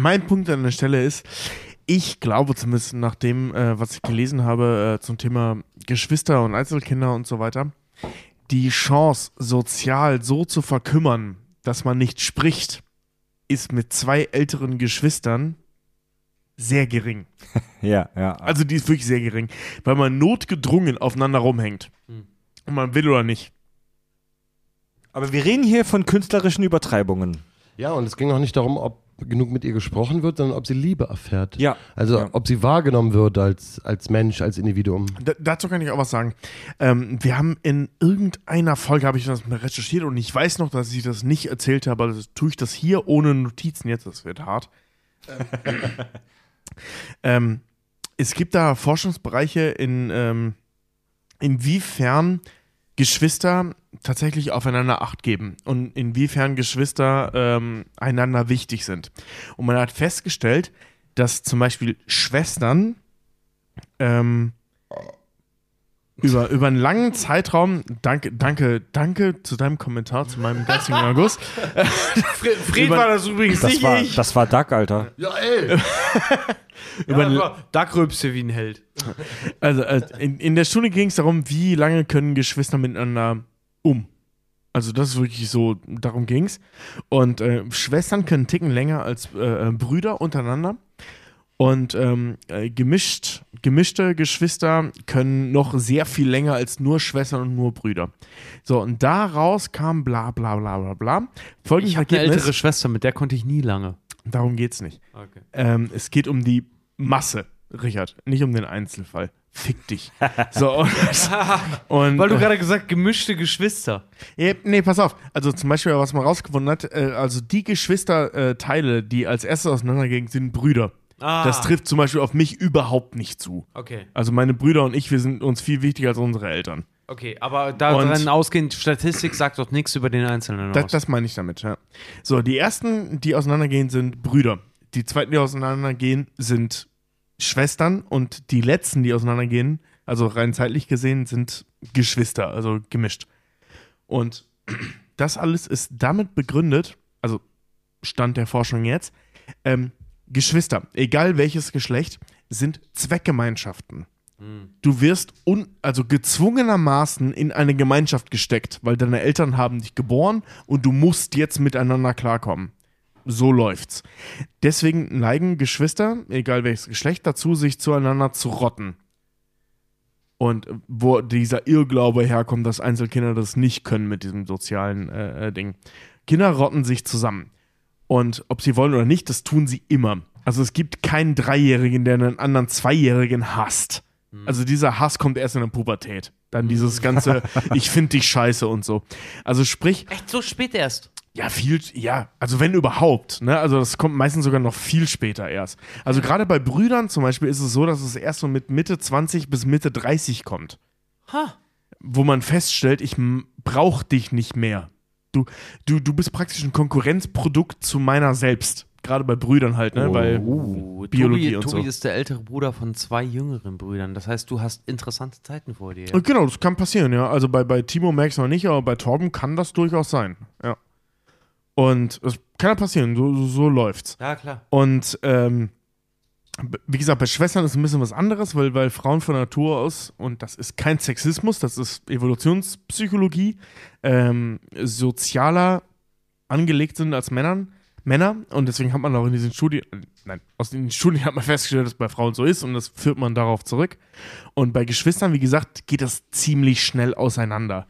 mein Punkt an der Stelle ist, ich glaube zumindest nach dem, äh, was ich gelesen habe äh, zum Thema Geschwister und Einzelkinder und so weiter, die Chance, sozial so zu verkümmern, dass man nicht spricht, ist mit zwei älteren Geschwistern sehr gering. Ja, ja. Also die ist wirklich sehr gering, weil man notgedrungen aufeinander rumhängt. Hm. Und man will oder nicht. Aber wir reden hier von künstlerischen Übertreibungen. Ja, und es ging auch nicht darum, ob genug mit ihr gesprochen wird, sondern ob sie Liebe erfährt. Ja. Also Ja. ob sie wahrgenommen wird als, als Mensch, als Individuum. Da, dazu kann ich auch was sagen. Ähm, wir haben in irgendeiner Folge, habe ich das mal recherchiert und ich weiß noch, dass ich das nicht erzählt habe, also tue ich das hier ohne Notizen jetzt, das wird hart. ähm, es gibt da Forschungsbereiche, in, ähm, inwiefern Geschwister tatsächlich aufeinander Acht geben und inwiefern Geschwister ähm, einander wichtig sind. Und man hat festgestellt, dass zum Beispiel Schwestern ähm, über, über einen langen Zeitraum, danke, danke, danke zu deinem Kommentar, zu meinem geistigen August. Fred Über- war das übrigens Das nicht war, ich. das war Duck, Alter. Ja, ey! über Ja, da gröbst du wie ein Held. Also äh, in, in der Stunde ging es darum, wie lange können Geschwister miteinander um. Also das ist wirklich so, darum ging es. Und äh, Schwestern können ticken länger als äh, äh, Brüder untereinander. Und ähm, äh, gemischt, gemischte Geschwister können noch sehr viel länger als nur Schwestern und nur Brüder. So, und daraus kam bla bla bla bla bla. Folgendes Ich habe eine ältere Schwester, mit der konnte ich nie lange. darum geht's nicht. Okay. Ähm, es geht um die Masse, Richard, nicht um den Einzelfall. Fick dich. So, und, und Weil du gerade gesagt gemischte Geschwister. Ja, nee, pass auf. Also zum Beispiel, was man rausgefunden hat, äh, also die Geschwisterteile, die als erstes auseinandergehen, sind Brüder. Ah. Das trifft zum Beispiel auf mich überhaupt nicht zu. Okay, Also meine Brüder und ich, wir sind uns viel wichtiger als unsere Eltern. okay. Aber daran ausgehend, Statistik sagt doch nichts über den Einzelnen Das, aus. das meine ich damit, ja. So, die ersten, die auseinandergehen, sind Brüder. Die zweiten, die auseinandergehen, sind Schwestern. Und die letzten, die auseinandergehen, also rein zeitlich gesehen, sind Geschwister, also gemischt. Und das alles ist damit begründet, also Stand der Forschung jetzt, ähm, Geschwister, egal welches Geschlecht, sind Zweckgemeinschaften. Du wirst un also gezwungenermaßen in eine Gemeinschaft gesteckt, weil deine Eltern haben dich geboren und du musst jetzt miteinander klarkommen. So läuft's. Deswegen neigen Geschwister, egal welches Geschlecht, dazu, sich zueinander zu rotten. Und wo dieser Irrglaube herkommt, dass Einzelkinder das nicht können mit diesem sozialen äh, äh, Ding. Kinder rotten sich zusammen. Und ob sie wollen oder nicht, das tun sie immer. Also es gibt keinen Dreijährigen, der einen anderen Zweijährigen hasst. Also dieser Hass kommt erst in der Pubertät. Dann dieses ganze, ich finde dich scheiße und so. Also sprich, Echt so spät erst? Ja, viel, ja, also wenn überhaupt, ne? Also das kommt meistens sogar noch viel später erst. Also gerade bei Brüdern zum Beispiel ist es so, dass es erst so mit Mitte 20 bis Mitte 30 kommt. Ha. Wo man feststellt, ich m- brauch dich nicht mehr. Du, du, du bist praktisch ein Konkurrenzprodukt zu meiner selbst. Gerade bei Brüdern halt, ne? Weil Oh, Biologie Tobi, und Tobi so. ist der ältere Bruder von zwei jüngeren Brüdern. Das heißt, du hast interessante Zeiten vor dir. Äh, Genau, das kann passieren, ja. Also bei, bei Timo merkst du noch nicht, aber bei Torben kann das durchaus sein. Ja. Und es kann ja passieren, so, so, läuft's. Ja, klar. Und ähm, wie gesagt, bei Schwestern ist ein bisschen was anderes, weil, weil Frauen von Natur aus, und das ist kein Sexismus, das ist Evolutionspsychologie, ähm, sozialer angelegt sind als Männern, Männer. Und deswegen hat man auch in diesen Studien, nein, aus den Studien hat man festgestellt, dass es bei Frauen so ist und das führt man darauf zurück. Und bei Geschwistern, wie gesagt, geht das ziemlich schnell auseinander,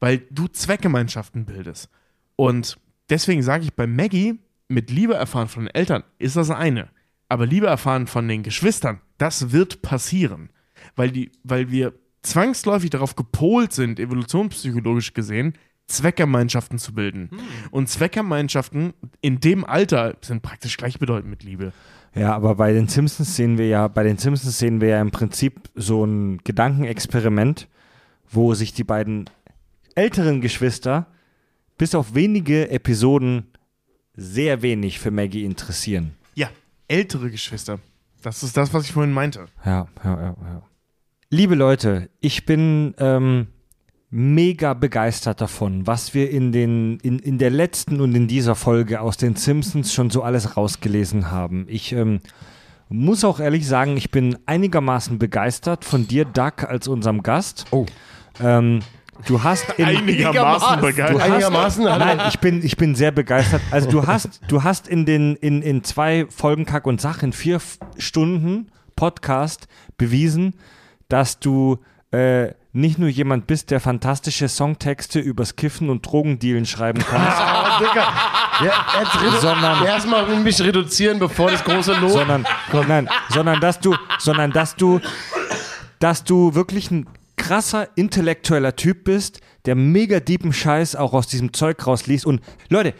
weil du Zweckgemeinschaften bildest. Und deswegen sage ich bei Maggie, mit Liebe erfahren von den Eltern ist das eine. Aber Liebe erfahren von den Geschwistern, das wird passieren. Weil, die, weil wir zwangsläufig darauf gepolt sind, evolutionspsychologisch gesehen, Zweckgemeinschaften zu bilden. Und Zweckgemeinschaften in dem Alter sind praktisch gleichbedeutend mit Liebe. Ja, aber bei den Simpsons sehen wir ja, bei den Simpsons sehen wir ja im Prinzip so ein Gedankenexperiment, wo sich die beiden älteren Geschwister bis auf wenige Episoden sehr wenig für Maggie interessieren. Ja, ältere Geschwister. Das ist das, was ich vorhin meinte. Ja, ja, ja, ja. Liebe Leute, ich bin ähm, mega begeistert davon, was wir in, den, in, in der letzten und in dieser Folge aus den Simpsons schon so alles rausgelesen haben. Ich ähm, muss auch ehrlich sagen, ich bin einigermaßen begeistert von dir, Doug, als unserem Gast. Oh. Ähm, du hast in, Einigermaßen Du begeistert. hast- Einigermaßen. Nein, ich bin, ich bin sehr begeistert. Also du hast, du hast in den in, in zwei Folgen Kack und Sach in vier Stunden Podcast bewiesen, dass du äh, nicht nur jemand bist, der fantastische Songtexte übers Kiffen und Drogendealen schreiben kannst, Ah, Digga. Ja, jetzt redu- Sondern- Erstmal mich reduzieren, bevor das große Lob. sondern nein, sondern dass du, sondern dass du, dass du wirklich ein krasser intellektueller Typ bist, der mega deepen Scheiß auch aus diesem Zeug rausliest. Und Leute,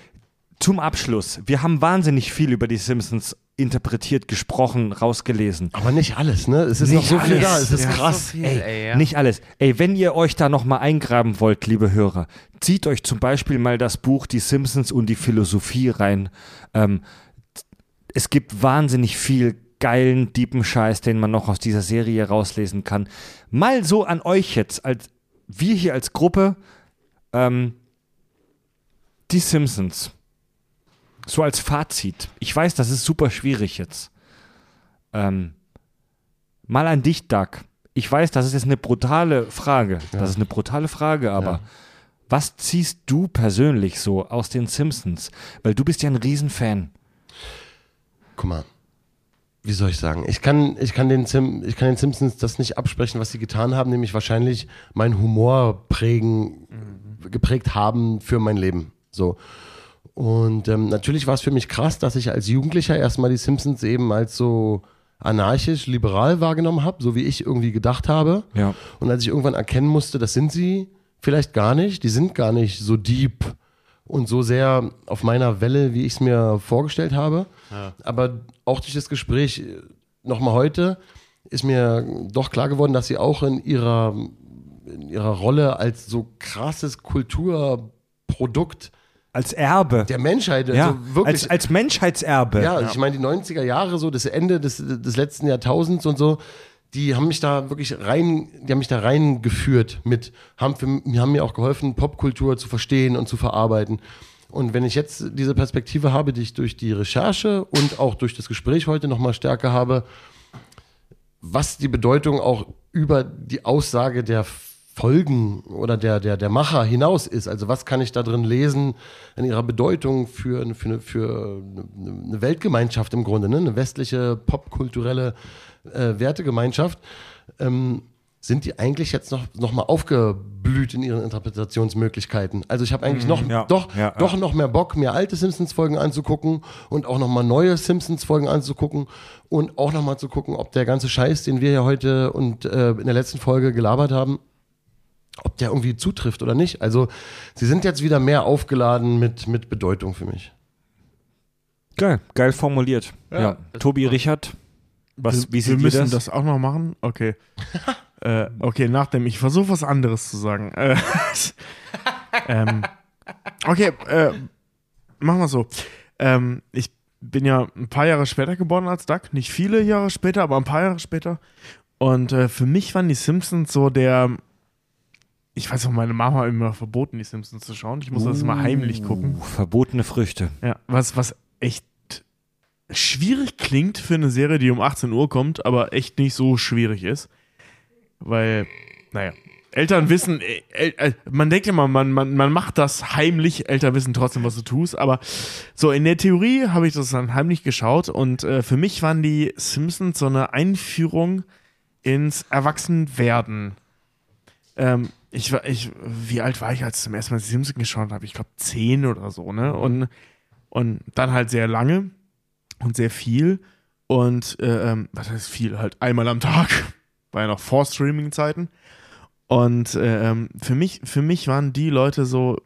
zum Abschluss, wir haben wahnsinnig viel über die Simpsons interpretiert, gesprochen, rausgelesen. Aber nicht alles, ne? Es ist Nicht noch so viel alles. da. Es ist Ja. krass. So viel, Ey, ey, ja. nicht alles. Ey, wenn ihr euch da noch mal eingraben wollt, liebe Hörer, zieht euch zum Beispiel mal das Buch Die Simpsons und die Philosophie rein. Ähm, es gibt wahnsinnig viel geilen, deepen Scheiß, den man noch aus dieser Serie rauslesen kann. Mal so an euch jetzt, als wir hier als Gruppe, ähm, die Simpsons. So als Fazit. Ich weiß, das ist super schwierig jetzt. Ähm, mal an dich, Doug. Ich weiß, das ist jetzt eine brutale Frage. Das ist eine brutale Frage, aber Ja. was ziehst du persönlich so aus den Simpsons? Weil du bist ja ein Riesenfan. Guck mal. Wie soll ich sagen? Ich kann, ich, kann den Sim, ich kann den Simpsons das nicht absprechen, was sie getan haben, nämlich wahrscheinlich meinen Humor prägen, geprägt haben für mein Leben. So. Und ähm, natürlich war es für mich krass, dass ich als Jugendlicher erstmal die Simpsons eben als so anarchisch, liberal wahrgenommen habe, so wie ich irgendwie gedacht habe. Ja. Und als ich irgendwann erkennen musste, das sind sie vielleicht gar nicht, die sind gar nicht so deep und so sehr auf meiner Welle, wie ich es mir vorgestellt habe. Aber auch durch das Gespräch nochmal heute ist mir doch klar geworden, dass sie auch in ihrer, in ihrer Rolle als so krasses Kulturprodukt Als Erbe. der Menschheit, ja, also wirklich als, als Menschheitserbe. ja, ich meine, die 90er Jahre, so das Ende des, des letzten Jahrtausends und so, die haben mich da wirklich rein, die haben mich da reingeführt mit, haben, für, mir- haben mir auch geholfen, Popkultur zu verstehen und zu verarbeiten. Und wenn ich jetzt diese Perspektive habe, die ich durch die Recherche und auch durch das Gespräch heute nochmal stärker habe, was die Bedeutung auch über die Aussage der Folgen oder der, der, der Macher hinaus ist. Also was kann ich da drin lesen in ihrer Bedeutung für, für, eine, für eine Weltgemeinschaft im Grunde, ne? eine westliche popkulturelle äh, Wertegemeinschaft. Ähm, sind die eigentlich jetzt noch, noch mal aufgeblüht in ihren Interpretationsmöglichkeiten? Also ich habe eigentlich noch, ja, doch, ja, doch ja. noch mehr Bock, mir alte Simpsons-Folgen anzugucken und auch noch mal neue Simpsons-Folgen anzugucken und auch noch mal zu gucken, ob der ganze Scheiß, den wir ja heute und äh, in der letzten Folge gelabert haben, ob der irgendwie zutrifft oder nicht. Also sie sind jetzt wieder mehr aufgeladen mit, mit Bedeutung für mich. Geil, geil formuliert. Ja. Tobi Richard, was, wie wir seht ihr müssen das? das? auch noch machen? Okay. äh, okay, nach dem. Ich versuche was anderes zu sagen. Äh, ähm, okay, äh, machen wir so. Ähm, ich bin ja ein paar Jahre später geboren als Doug. Nicht viele Jahre später, aber ein paar Jahre später. Und äh, für mich waren die Simpsons so der. Ich weiß auch, meine Mama hat immer verboten, die Simpsons zu schauen. Ich musste das immer heimlich gucken. Uh, verbotene Früchte. Ja, was, was echt schwierig klingt für eine Serie, die um 18 Uhr kommt, aber echt nicht so schwierig ist. Weil, naja, Eltern wissen, äh, äh, man denkt immer, man, man, man macht das heimlich, Eltern wissen trotzdem, was du tust, aber so in der Theorie habe ich das dann heimlich geschaut und äh, für mich waren die Simpsons so eine Einführung ins Erwachsenwerden. Ähm, ich war, ich, wie alt war ich, als ich zum ersten Mal die Simpsons geschaut habe? Ich glaube zehn oder so, ne? Und, und dann halt sehr lange und sehr viel. Und äh, ähm, was heißt viel? Halt einmal am Tag. War ja noch vor Streaming-Zeiten. Und äh, ähm, für mich, für mich waren die Leute so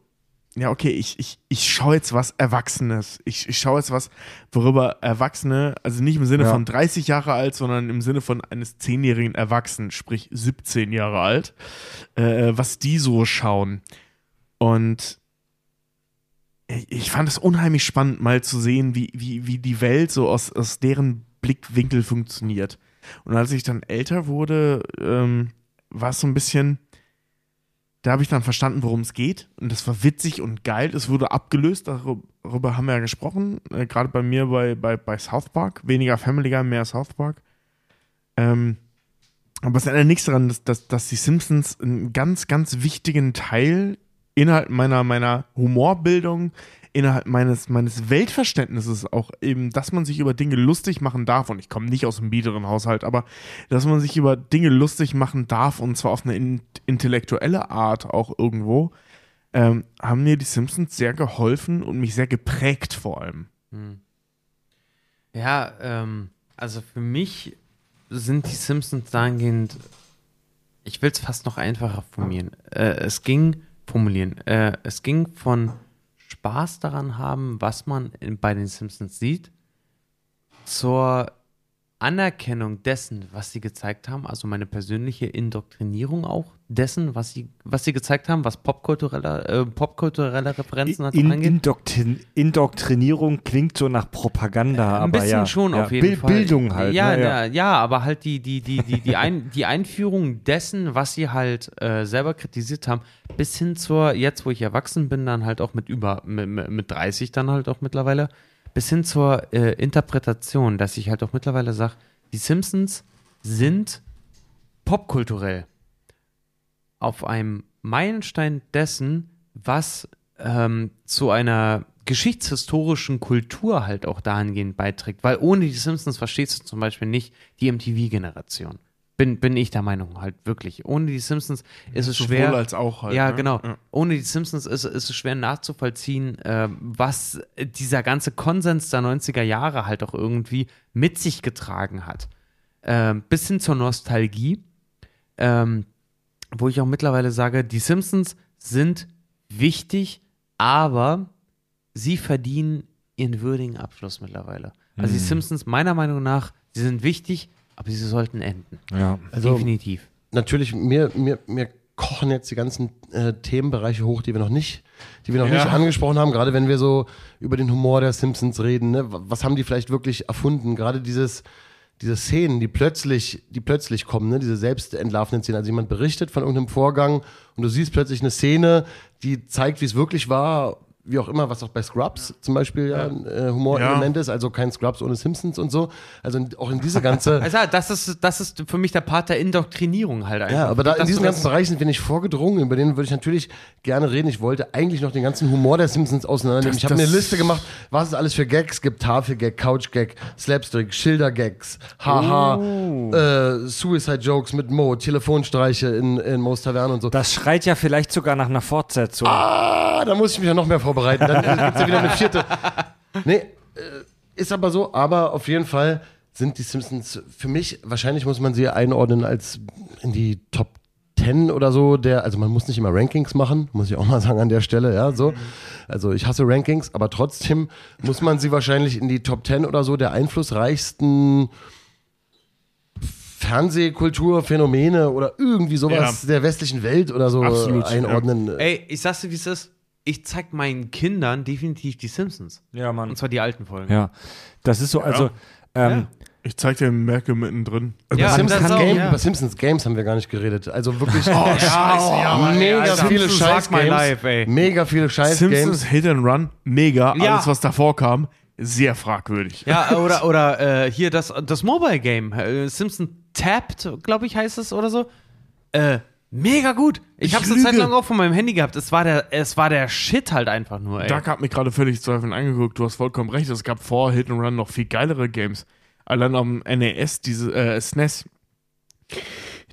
ja, okay, ich, ich, ich schaue jetzt was Erwachsenes. Ich, ich schaue jetzt was, worüber Erwachsene, also nicht im Sinne Ja. von 30 Jahre alt, sondern im Sinne von eines 10-jährigen Erwachsenen, sprich 17 Jahre alt, äh, was die so schauen. Und ich, ich fand es unheimlich spannend, mal zu sehen, wie, wie, wie die Welt so aus, aus deren Blickwinkel funktioniert. Und als ich dann älter wurde, ähm, war es so ein bisschen, da habe ich dann verstanden, worum es geht. Und das war witzig und geil. Es wurde abgelöst, darüber, haben wir ja gesprochen. Äh, Gerade bei mir bei, bei, bei South Park. Weniger Family Guy, mehr South Park. Ähm, aber es ändert nichts daran, dass, dass, dass die Simpsons einen ganz, ganz wichtigen Teil innerhalb meiner, meiner Humorbildung, innerhalb meines, meines Weltverständnisses auch eben, dass man sich über Dinge lustig machen darf. Und ich komme nicht aus einem biederen Haushalt, aber dass man sich über Dinge lustig machen darf und zwar auf eine in, intellektuelle Art auch irgendwo, ähm, haben mir die Simpsons sehr geholfen und mich sehr geprägt vor allem. Ja, ähm, also für mich sind die Simpsons dahingehend, ich will es fast noch einfacher formulieren. Äh, es ging, formulieren, äh, es ging von Spaß daran haben, was man in, bei den Simpsons sieht, zur Anerkennung dessen, was sie gezeigt haben, also meine persönliche Indoktrinierung auch dessen, was sie, was sie gezeigt haben, was popkulturelle, äh, popkulturelle Referenzen hat In, angeht. Indoktrin Indoktrinierung klingt so nach Propaganda, Ein aber bisschen ja, schon ja, auf jeden Bil- Fall. Bildung halt. Ja, ne, ja. ja, aber halt die, die, die, die, die, Ein, die Einführung dessen, was sie halt äh, selber kritisiert haben, bis hin zur, jetzt wo ich erwachsen bin, dann halt auch mit über, mit, mit mit 30 dann halt auch mittlerweile, bis hin zur äh, Interpretation, dass ich halt auch mittlerweile sage, die Simpsons sind popkulturell auf einem Meilenstein dessen, was ähm, zu einer geschichtshistorischen Kultur halt auch dahingehend beiträgt. Weil ohne die Simpsons verstehst du zum Beispiel nicht die MTV-Generation. Bin, bin ich der Meinung halt wirklich. Ohne die Simpsons ist es Sowohl schwer. als auch halt. Ja, ne? genau. Ja. Ohne die Simpsons ist, ist es schwer nachzuvollziehen, äh, was dieser ganze Konsens der 90er Jahre halt auch irgendwie mit sich getragen hat. Ähm, bis hin zur Nostalgie, ähm, wo ich auch mittlerweile sage, die Simpsons sind wichtig, aber sie verdienen ihren würdigen Abschluss mittlerweile. Also die Simpsons, meiner Meinung nach, sie sind wichtig, aber sie sollten enden. ja. Also Definitiv. natürlich, mir, mir, mir kochen jetzt die ganzen äh, Themenbereiche hoch, die wir noch nicht, die wir noch Ja. nicht angesprochen haben, gerade wenn wir so über den Humor der Simpsons reden, ne? Was haben die vielleicht wirklich erfunden? Gerade dieses, diese Szenen, die plötzlich, die plötzlich kommen, ne? diese selbstentlarvenden Szenen. Also jemand berichtet von irgendeinem Vorgang und du siehst plötzlich eine Szene, die zeigt, wie es wirklich war, wie auch immer, was auch bei Scrubs zum Beispiel ja, ein äh, Humorelement ist, also kein Scrubs ohne Simpsons und so. Also in- auch in diese ganze Also das ist, das ist für mich der Part der Indoktrinierung halt einfach. Ja, aber da in das- ganzen Bereichen sind wir nicht vorgedrungen. Über den würde ich natürlich gerne reden. Ich wollte eigentlich noch den ganzen Humor der Simpsons auseinandernehmen. Das- ich habe eine Liste gemacht, was es alles für Gags gibt. Tafelgag, Couchgag, Slapstick, Schildergags, Haha, Oh. äh, Suicide Jokes mit Mo, Telefonstreiche in, in Mo's Taverne und so. Das schreit ja vielleicht sogar nach einer Fortsetzung. Ah, da muss ich mich ja noch mehr vorbereiten. Dann gibt es ja wieder eine vierte. Nee, äh, ist aber so. Aber auf jeden Fall sind die Simpsons für mich, wahrscheinlich muss man sie einordnen als in die Top 10 oder so. Der, also man muss nicht immer Rankings machen, muss ich auch mal sagen an der Stelle. Ja, so. Also ich hasse Rankings, aber trotzdem muss man sie wahrscheinlich in die Top 10 oder so der einflussreichsten Fernsehkulturphänomene oder irgendwie sowas der westlichen Welt oder so Absolut, ja. einordnen. Ey, ich sag's dir, wie es ist. Ich zeig meinen Kindern definitiv die Simpsons. Ja, Mann. Und zwar die alten Folgen. Ja, das ist so, also, ähm, Ich zeig dir Merkel mittendrin. Ja, Über das Simpsons, auch, Game, ja. über Simpsons Games haben wir gar nicht geredet. Also wirklich Oh, scheiße, ja, mega Alter. viele Simpsons scheiß. Games. Mega viele scheiß Simpsons Games. Hit and Run, mega. Ja. Alles, was davor kam, sehr fragwürdig. Ja, oder, oder äh, hier das, das Mobile Game. Äh, Simpson Tapped, glaube ich, heißt es oder so. Äh, mega gut. Ich, Ich hab's eine Zeit lang auch von meinem Handy gehabt. Es war der, es war der Shit halt einfach nur, ey. Doug hat mich gerade völlig zweifelnd angeguckt. Du hast vollkommen recht. Es gab vor Hit and Run noch viel geilere Games. Allein am NES, diese äh, SNES,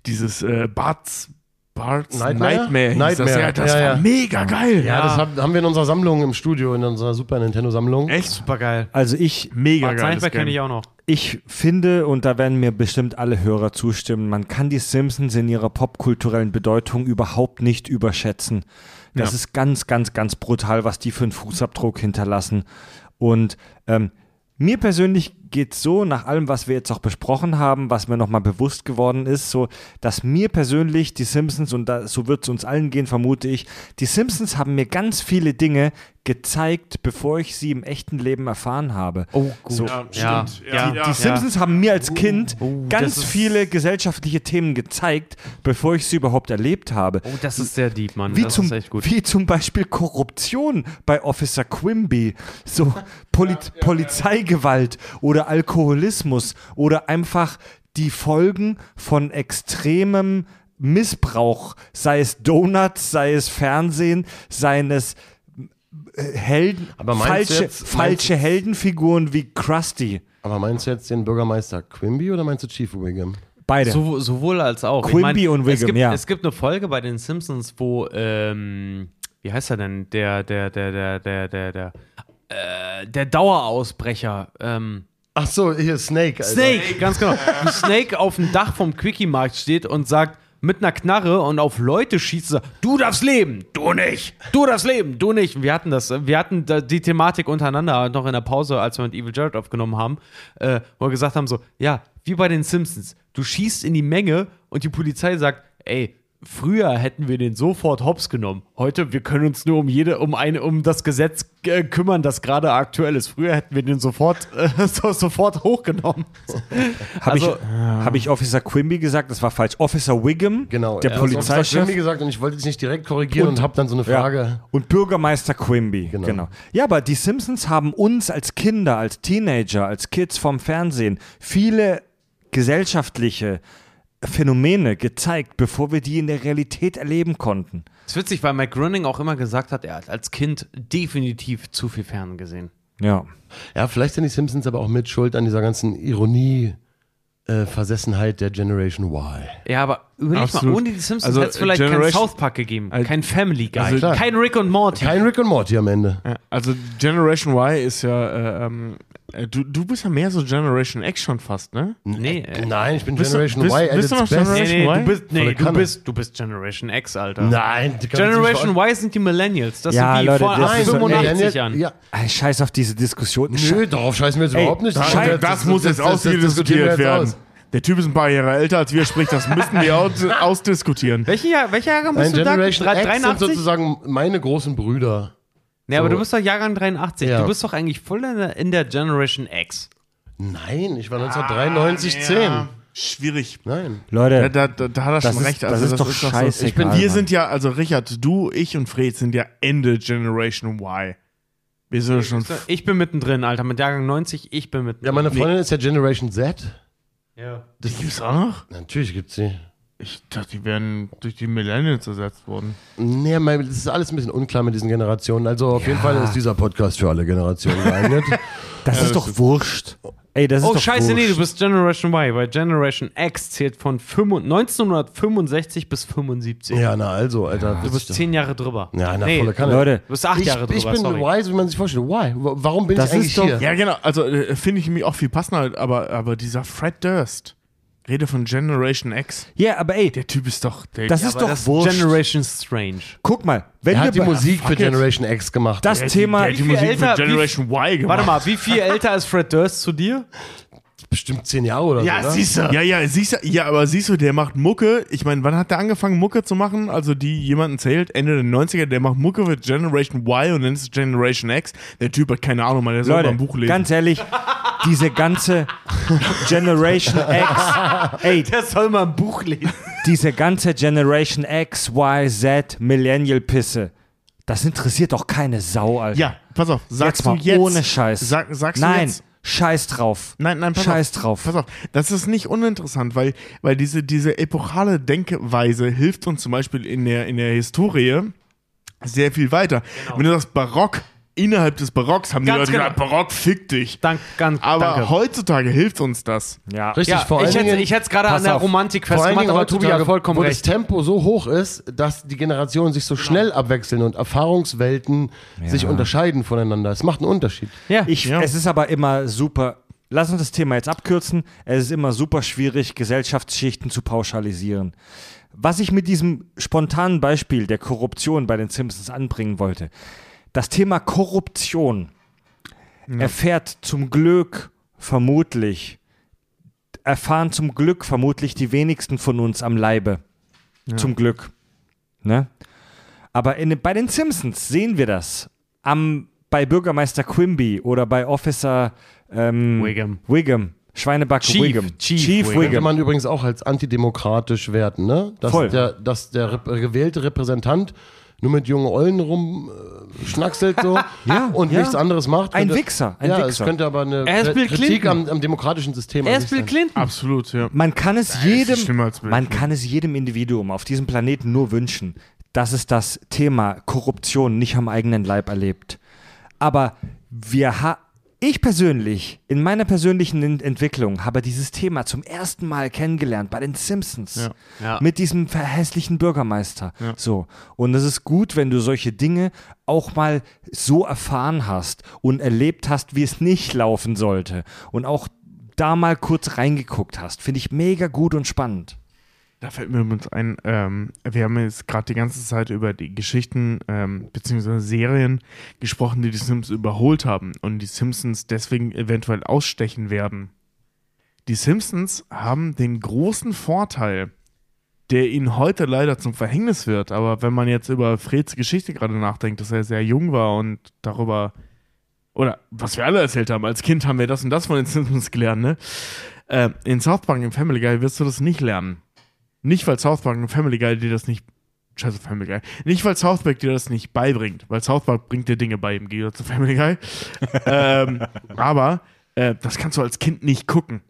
dieses äh, Bart's, Bart's Nightmare? Nightmare, hieß das. Nightmare, Ja, das ja, war ja. mega geil. Ja, das haben, haben wir in unserer Sammlung im Studio, in unserer Super Nintendo-Sammlung. Echt Super geil. also ich, mega geiles Seinfeld kenne ich auch noch. Ich finde, und da werden mir bestimmt alle Hörer zustimmen, man kann die Simpsons in ihrer popkulturellen Bedeutung überhaupt nicht überschätzen. Das ist ganz, ganz, ganz brutal, was die für einen Fußabdruck hinterlassen. Und ähm, mir persönlich geht es so, nach allem, was wir jetzt auch besprochen haben, was mir nochmal bewusst geworden ist, so, dass mir persönlich die Simpsons, und da, so wird es uns allen gehen, vermute ich, die Simpsons haben mir ganz viele Dinge gezeigt, bevor ich sie im echten Leben erfahren habe. Oh, gut. So, ja, stimmt. ja, die, die Simpsons haben mir als Kind Oh, ganz viele gesellschaftliche Themen gezeigt, bevor ich sie überhaupt erlebt habe. Oh, das ist sehr deep, Mann. Wie das zum, ist echt gut. wie zum Beispiel Korruption bei Officer Quimby, so Poli Polizeigewalt oder Alkoholismus oder einfach die Folgen von extremem Missbrauch, sei es Donuts, sei es Fernsehen, seien es äh, Helden, falsche, jetzt- falsche Heldenfiguren wie Krusty. Aber meinst du jetzt den Bürgermeister Quimby oder meinst du Chief Wiggum? Beide. So, sowohl als auch. Quimby und es Wiggum, gibt, ja. Es gibt eine Folge bei den Simpsons, wo, ähm, wie heißt er denn? Der, der, der, der, der, der, der, äh, der Dauerausbrecher. Ähm, Ach so, hier Snake. Alter. Snake, ganz genau. Wie Snake auf dem Dach vom Quickie-Markt steht und sagt, mit einer Knarre und auf Leute schießt, sagt, du darfst leben, du nicht, du darfst leben, du nicht. Wir hatten das, wir hatten die Thematik untereinander noch in der Pause, als wir mit Evil Jared aufgenommen haben, äh, wo wir gesagt haben so, ja, wie bei den Simpsons, du schießt in die Menge und die Polizei sagt, ey, Früher hätten wir den sofort hops genommen. Heute, wir können uns nur um jede, um eine, um das Gesetz äh, kümmern, das gerade aktuell ist. Früher hätten wir den sofort, äh, so, sofort hochgenommen. Habe Also- ich, hab ich Officer Quimby gesagt? Das war falsch. Officer Wiggum, Genau. der er hat Officer Polizeichef. Quimby gesagt und ich wollte dich nicht direkt korrigieren und, Und- habe dann so eine Ja. Frage. Und Bürgermeister Quimby. Genau. Genau. Ja, aber die Simpsons haben uns als Kinder, als Teenager, als Kids vom Fernsehen viele gesellschaftliche Phänomene gezeigt, bevor wir die in der Realität erleben konnten. Das ist witzig, weil Mike Groening auch immer gesagt hat, er hat als Kind definitiv zu viel Fern gesehen. Ja. Ja, vielleicht sind die Simpsons aber auch mit schuld an dieser ganzen Ironie. Äh, Versessenheit der Generation Y. Ja, aber überleg Absolut. mal, ohne die Simpsons Also, hätte es vielleicht kein Generation- South Park gegeben, Also- kein Family Guy, Also- kein Rick und Morty. Kein Rick und Morty am Ende. Ja, also Generation Y ist ja, äh, ähm, äh, du, du bist ja mehr so Generation X schon fast, ne? nee, äh, Nein, ich bin Bist du- Generation bist- Y. at bist du noch. Generation nee, nee, Y? du bist, nee, du bist, du bist Generation X, Alter. Nein, die du Generation Y sind die Millennials. Das Ja, sind wie Leute, vor das ist so- 85 Nee, Jahren. Ja, Scheiß auf diese Diskussion. nö, darauf scheißen wir jetzt Ey, überhaupt nicht. das- Das- Das, muss jetzt das- das- das diskutieren wir ausdiskutiert jetzt werden. aus. Der Typ ist ein paar Jahre älter als wir, sprich, das müssen wir aus, ausdiskutieren. Welche Jahr, welcher Jahrgang Nein, bist du da? Generation X sind 83? sozusagen meine großen Brüder. Nee, aber so- du bist doch Jahrgang 83. Ja. Du bist doch eigentlich voll in der, in der Generation X. Nein, ich war 1993 10. Ja, schwierig. Nein. Leute, Da, da, da hat er das schon ist, recht. das Also, ist doch doch so. scheiße. Ich bin- Wir sind ja, also Richard, du, ich und Fred sind ja Ende Generation Y. Wir sind ja schon. Ich bin mittendrin, Alter. Mit Jahrgang 90, ich bin mittendrin. Ja, meine Freundin ist ja Generation Z. Ja. Die gibt's auch noch? Natürlich gibt's sie. Ich dachte, die wären durch die Millennials ersetzt worden. Nee, mein, das ist alles ein bisschen unklar mit diesen Generationen. Also auf jeden Fall ist dieser Podcast für alle Generationen geeignet. Das ist doch wurscht. Ey, das ist Oh, doch scheiße, wurscht. nee, du bist Generation Y, weil Generation X zählt von 95 1965 bis 75. ja, na also, Alter. Du bist 10 Jahre drüber. Ja, na, nee, volle Kanne. Leute, Du bist 8 ich, Jahre drüber, ich bin sorry. wise, wie man sich vorstellt. Why? Warum bin Das ich eigentlich ist doch- hier? Ja, genau. Also äh, finde ich mich auch viel passender, aber, aber dieser Fred Durst, Rede von Generation X, Ja, aber ey, der Typ ist doch. Der, das ist Aber doch das ist wurscht. Generation Strange. Guck mal, wenn Er wir hat die Musik für. Generation X gemacht. das der, Thema, der hat die viel Musik älter- für Generation Y gemacht. Warte mal, wie viel älter ist Fred Durst zu dir? Bestimmt zehn Jahre oder so. Ja, siehst du. Ja, ja, siehst du, ja, aber siehst du, der macht Mucke. Ich meine, wann hat der angefangen, Mucke zu machen? Also, die jemanden zählt, Ende der 90er, der macht Mucke für Generation Y und dann ist es Generation X. Der Typ hat keine Ahnung, man, der soll mal ein Buch lesen. ganz ehrlich, diese ganze Generation X, ey, Der soll mal ein Buch lesen. diese ganze Generation X, Y, Z, Millennial-Pisse, das interessiert doch keine Sau, Alter. ja, pass auf, sagst jetzt mal du jetzt. ohne Scheiß. Sag, sagst Nein, du jetzt. Scheiß drauf. Nein, nein, pass Scheiß auf. drauf. Pass auf, das ist nicht uninteressant, weil, weil diese, diese epochale Denkweise hilft uns zum Beispiel in der, in der Historie sehr viel weiter. Genau. Wenn du sagst Barock, innerhalb des Barocks haben Ganz die Leute genau. gesagt, Barock, fick dich. Dank, ganz, Aber danke. heutzutage hilft uns das. Ja. Richtig, Ja, vor ich hätte- es gerade an der Romantik festgemacht, aber Tobi hat vollkommen wo recht. das Tempo so hoch ist, dass die Generationen sich so schnell abwechseln und Erfahrungswelten sich unterscheiden voneinander. Es macht einen Unterschied. Ja. Ich, Ja. Es ist aber immer super lass uns das Thema jetzt abkürzen. Es ist immer super schwierig, Gesellschaftsschichten zu pauschalisieren. Was ich mit diesem spontanen Beispiel der Korruption bei den Simpsons anbringen wollte, das Thema Korruption erfährt zum Glück vermutlich, erfahren zum Glück vermutlich die wenigsten von uns am Leibe. Zum Glück. Ne? Aber in, bei den Simpsons sehen wir das. Am, bei Bürgermeister Quimby oder bei Officer ähm, Wiggum. Wiggum. Schweinebacke Chief, Wiggum. Chief Wiggum. Könnte man übrigens auch als antidemokratisch werten, ne? Dass Voll. der, dass der gewählte Repräsentant nur mit jungen Ollen rumschnackselt so Ja, und ja. nichts anderes macht. Ein könnte- Wichser, ein ja, Wichser. es könnte aber eine Er ist Bill Kritik am, am demokratischen System Er ist Bill sein. Clinton. Absolut, ja. Man kann es ist jedem, schlimmer als Bill man kann es jedem Individuum auf diesem Planeten nur wünschen, dass es das Thema Korruption nicht am eigenen Leib erlebt. Aber wir ha ich persönlich, in meiner persönlichen Ent- Entwicklung, habe dieses Thema zum ersten Mal kennengelernt bei den Simpsons. Ja. Ja. Mit diesem verhässlichen Bürgermeister. Ja. So. Und es ist gut, wenn du solche Dinge auch mal so erfahren hast und erlebt hast, wie es nicht laufen sollte. Und auch da mal kurz reingeguckt hast. Finde ich mega gut und spannend. Da fällt mir übrigens ein, ähm, wir haben jetzt gerade die ganze Zeit über die Geschichten ähm, bzw. Serien gesprochen, die die Simpsons überholt haben und die Simpsons deswegen eventuell ausstechen werden. Die Simpsons haben den großen Vorteil, der ihnen heute leider zum Verhängnis wird, aber wenn man jetzt über Freds Geschichte gerade nachdenkt, dass er sehr jung war und darüber, oder was wir alle erzählt haben, als Kind haben wir das und das von den Simpsons gelernt, ne? Äh, in South Park im Family Guy wirst du das nicht lernen. Nicht, weil South Park und Family Guy dir das nicht. Scheiße, Family Guy. Nicht, weil South Park dir das nicht beibringt, weil South Park bringt dir Dinge bei im Gegensatz zu Family Guy. ähm, aber äh, das kannst du als Kind nicht gucken.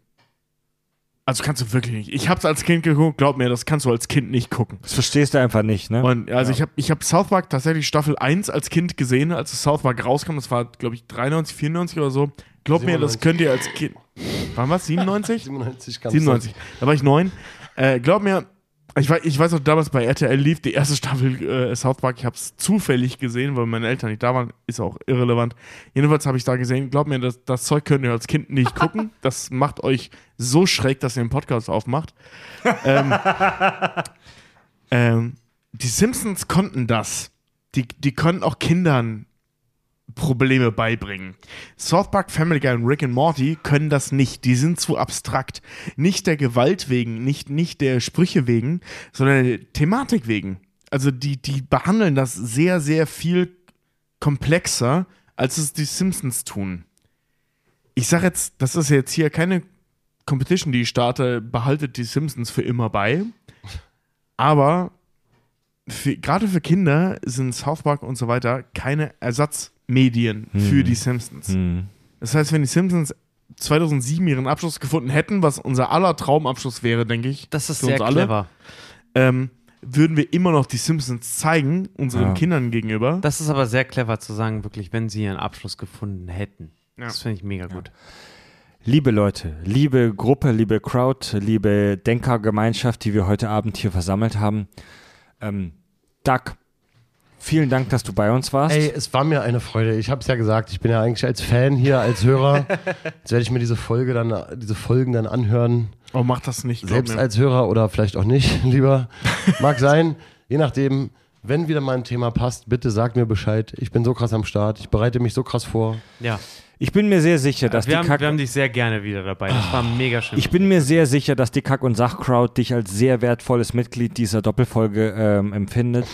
Also kannst du wirklich nicht. Ich hab's als Kind geguckt, glaub mir, das kannst du als Kind nicht gucken. Das verstehst du einfach nicht, ne? Und also ich habe ich hab South Park tatsächlich Staffel 1 als Kind gesehen, als es South Park rauskam. Das war, glaube ich, 93, 94 oder so. Glaub mir, das 97. könnt ihr als Kind. Wann war's? 97? 97 ganz 97. Da war ich neun. Äh, glaub mir, ich weiß, ich weiß auch damals bei RTL lief die erste Staffel äh, South Park. Ich habe es zufällig gesehen, weil meine Eltern nicht da waren. Ist auch irrelevant. Jedenfalls habe ich da gesehen. Glaub mir, das, das Zeug könnt ihr als Kind nicht gucken. Das macht euch so schräg, dass ihr einen Podcast aufmacht. ähm, ähm, die Simpsons konnten das. Die, die konnten auch Kindern Probleme beibringen. South Park, Family Guy und Rick and Morty können das nicht. Die sind zu abstrakt. Nicht der Gewalt wegen, nicht, nicht der Sprüche wegen, sondern der Thematik wegen. Also die, die behandeln das sehr, sehr viel komplexer, als es die Simpsons tun. Ich sage jetzt, das ist jetzt hier keine Competition, die ich starte, behaltet die Simpsons für immer bei. Aber gerade für Kinder sind South Park und so weiter keine Ersatzmedien für die Simpsons. Hm. Das heißt, wenn die Simpsons 2007 ihren Abschluss gefunden hätten, was unser aller Traumabschluss wäre, denke ich, Das ist für sehr uns alle, clever. ähm, würden wir immer noch die Simpsons zeigen, unseren Ja. Kindern gegenüber. Das ist aber sehr clever zu sagen, wirklich, wenn sie ihren Abschluss gefunden hätten. Ja. Das finde ich mega gut. Liebe Leute, liebe Gruppe, liebe Crowd, liebe Denkergemeinschaft, die wir heute Abend hier versammelt haben. Ähm, Doug, vielen Dank, dass du bei uns warst. Ey, es war mir eine Freude. Ich habe es ja gesagt, ich bin ja eigentlich als Fan hier, als Hörer. Jetzt werde ich mir diese Folge dann, diese Folgen dann anhören. Oh, mach das nicht. Selbst mir. als Hörer oder vielleicht auch nicht, lieber. Mag sein. Je nachdem, wenn wieder mal ein Thema passt, bitte sag mir Bescheid. Ich bin so krass am Start. Ich bereite mich so krass vor. Ja. Ich bin mir sehr sicher, dass wir, die haben, Kack wir haben dich sehr gerne wieder dabei. Das war mega schön. ich bin mir sehr sicher, dass die Kack- und Sach-Crowd dich als sehr wertvolles Mitglied dieser Doppelfolge ähm, empfindet.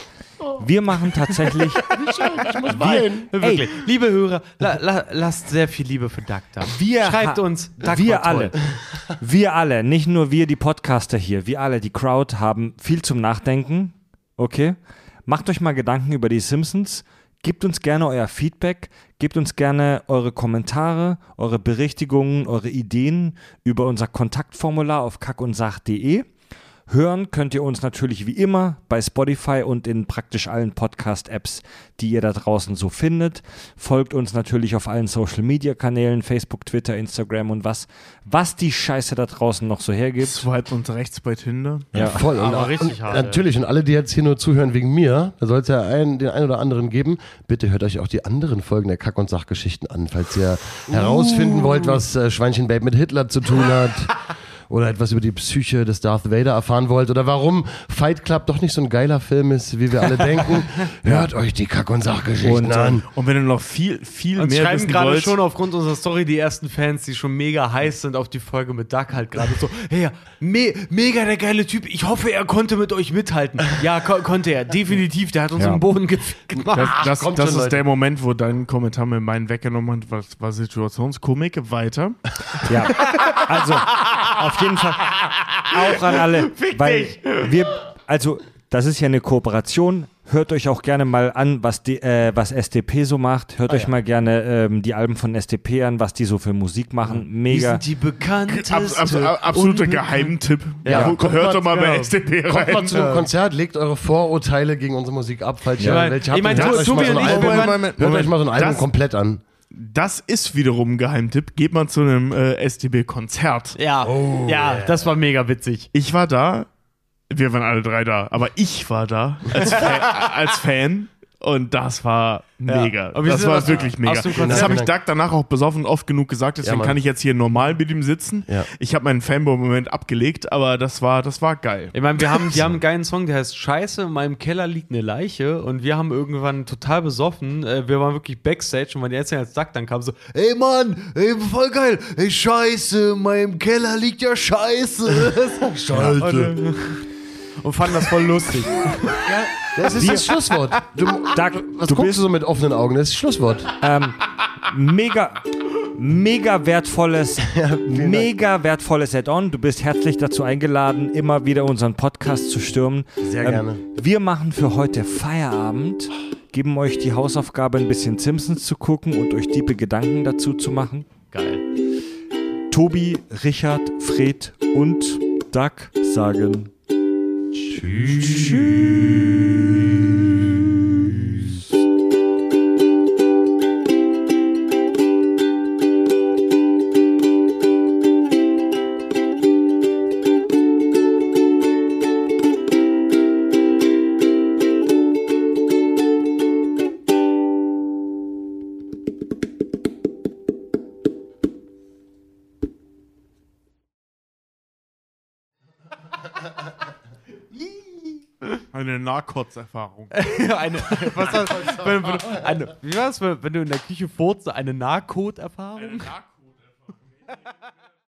Wir machen tatsächlich, Ich muss weinen. Wirklich. Liebe Hörer, la, la, lasst sehr viel Liebe für Doug da. Wir Schreibt uns. War wir alle, wir alle, nicht nur wir, die Podcaster hier, wir alle, die Crowd, haben viel zum Nachdenken. Okay? Macht euch mal Gedanken über die Simpsons. Gebt uns gerne euer Feedback, gebt uns gerne eure Kommentare, eure Berichtigungen, eure Ideen über unser Kontaktformular auf kackundsach.de. Hören könnt ihr uns natürlich wie immer bei Spotify und in praktisch allen Podcast-Apps, die ihr da draußen so findet. Folgt uns natürlich auf allen Social-Media-Kanälen, Facebook, Twitter, Instagram und was, was die Scheiße da draußen noch so hergibt. Swipe und rechts bei Tinder. Ja. Voll. Und, Aber richtig und hart. Natürlich. Und alle, die jetzt hier nur zuhören wegen mir, da soll es ja einen, den einen oder anderen geben. Bitte hört euch auch die anderen Folgen der Kack- und Sachgeschichten an, falls ihr herausfinden wollt, was äh, Schweinchen Babe mit Hitler zu tun hat. Oder etwas über die Psyche des Darth Vader erfahren wollt. Oder warum Fight Club doch nicht so ein geiler Film ist, wie wir alle denken. Hört euch die Kack- und Sachgeschichten Und, an. Und wenn ihr noch viel, viel Uns mehr schreiben wissen gerade wollt, schon aufgrund unserer Story die ersten Fans, die schon mega heiß sind auf die Folge mit Duck halt gerade so, hey, me mega der geile Typ, ich hoffe, er konnte mit euch mithalten. Ja, ko konnte er, definitiv, der hat uns Ja. im Boden ge gemacht. das, das, das schon, ist Leute. der Moment, wo dein Kommentar mir meinen weggenommen hat, was war Situationskomik. Weiter. Ja, also auf jeden Fall auch an alle, weil wir, also das ist ja eine Kooperation. Hört euch auch gerne mal an, was, die, äh, was SDP so macht. Hört euch mal gerne ähm, die Alben von SDP an, was die so für Musik machen. Mega. sind die bekannteste. Abs abs absoluter Geheimtipp. Ja, kommt Hört mal- doch mal bei. SDP Kommt mal rein. zu einem Konzert, legt eure Vorurteile gegen unsere Musik ab, falls ihr Ja. welche Ich habt. meine, Hört euch Tobi mal so und ein ich, Moment, Hört euch mal so ein Album komplett an. Das ist wiederum ein Geheimtipp. Geht mal zu einem äh, STB-Konzert. Ja, ja, das war mega witzig. Ich war da, wir waren alle drei da, aber ich war da als, Fa als Fan und das war mega. Aber wie Das war wirklich mega. Das habe ich Doug danach auch besoffen oft genug gesagt, deswegen Mann. kann ich jetzt hier normal mit ihm sitzen. Ja. Ich habe meinen Fanboy-Moment abgelegt, aber das war, das war geil. Ich meine, wir haben, die haben einen geilen Song, der heißt Scheiße, in meinem Keller liegt eine Leiche und wir haben irgendwann total besoffen, äh, wir waren wirklich Backstage und wenn jetzt als Duck dann kam so, ey Mann, ey, voll geil, ey Scheiße, in meinem Keller liegt ja Scheiße. Scheiße. Und, fanden das voll lustig. Das ist das Schlusswort. Du, Doug, was du guckst bist so mit offenen Augen? Das ist das Schlusswort. ähm, mega, mega wertvolles, mega wertvolles Add-on. Du bist herzlich dazu eingeladen, immer wieder unseren Podcast zu stürmen. Sehr gerne. Wir machen für heute Feierabend, geben euch die Hausaufgabe, ein bisschen Simpsons zu gucken und euch diebe Gedanken dazu zu machen. Geil. Tobi, Richard, Fred und Doug sagen 去 Eine Nahkotzerfahrung. eine, was war, wenn, wenn, du- eine, wie war's, wenn, wenn du in der Küche furzt, eine Nahkot-Erfahrung? Nahkotzerfahrung.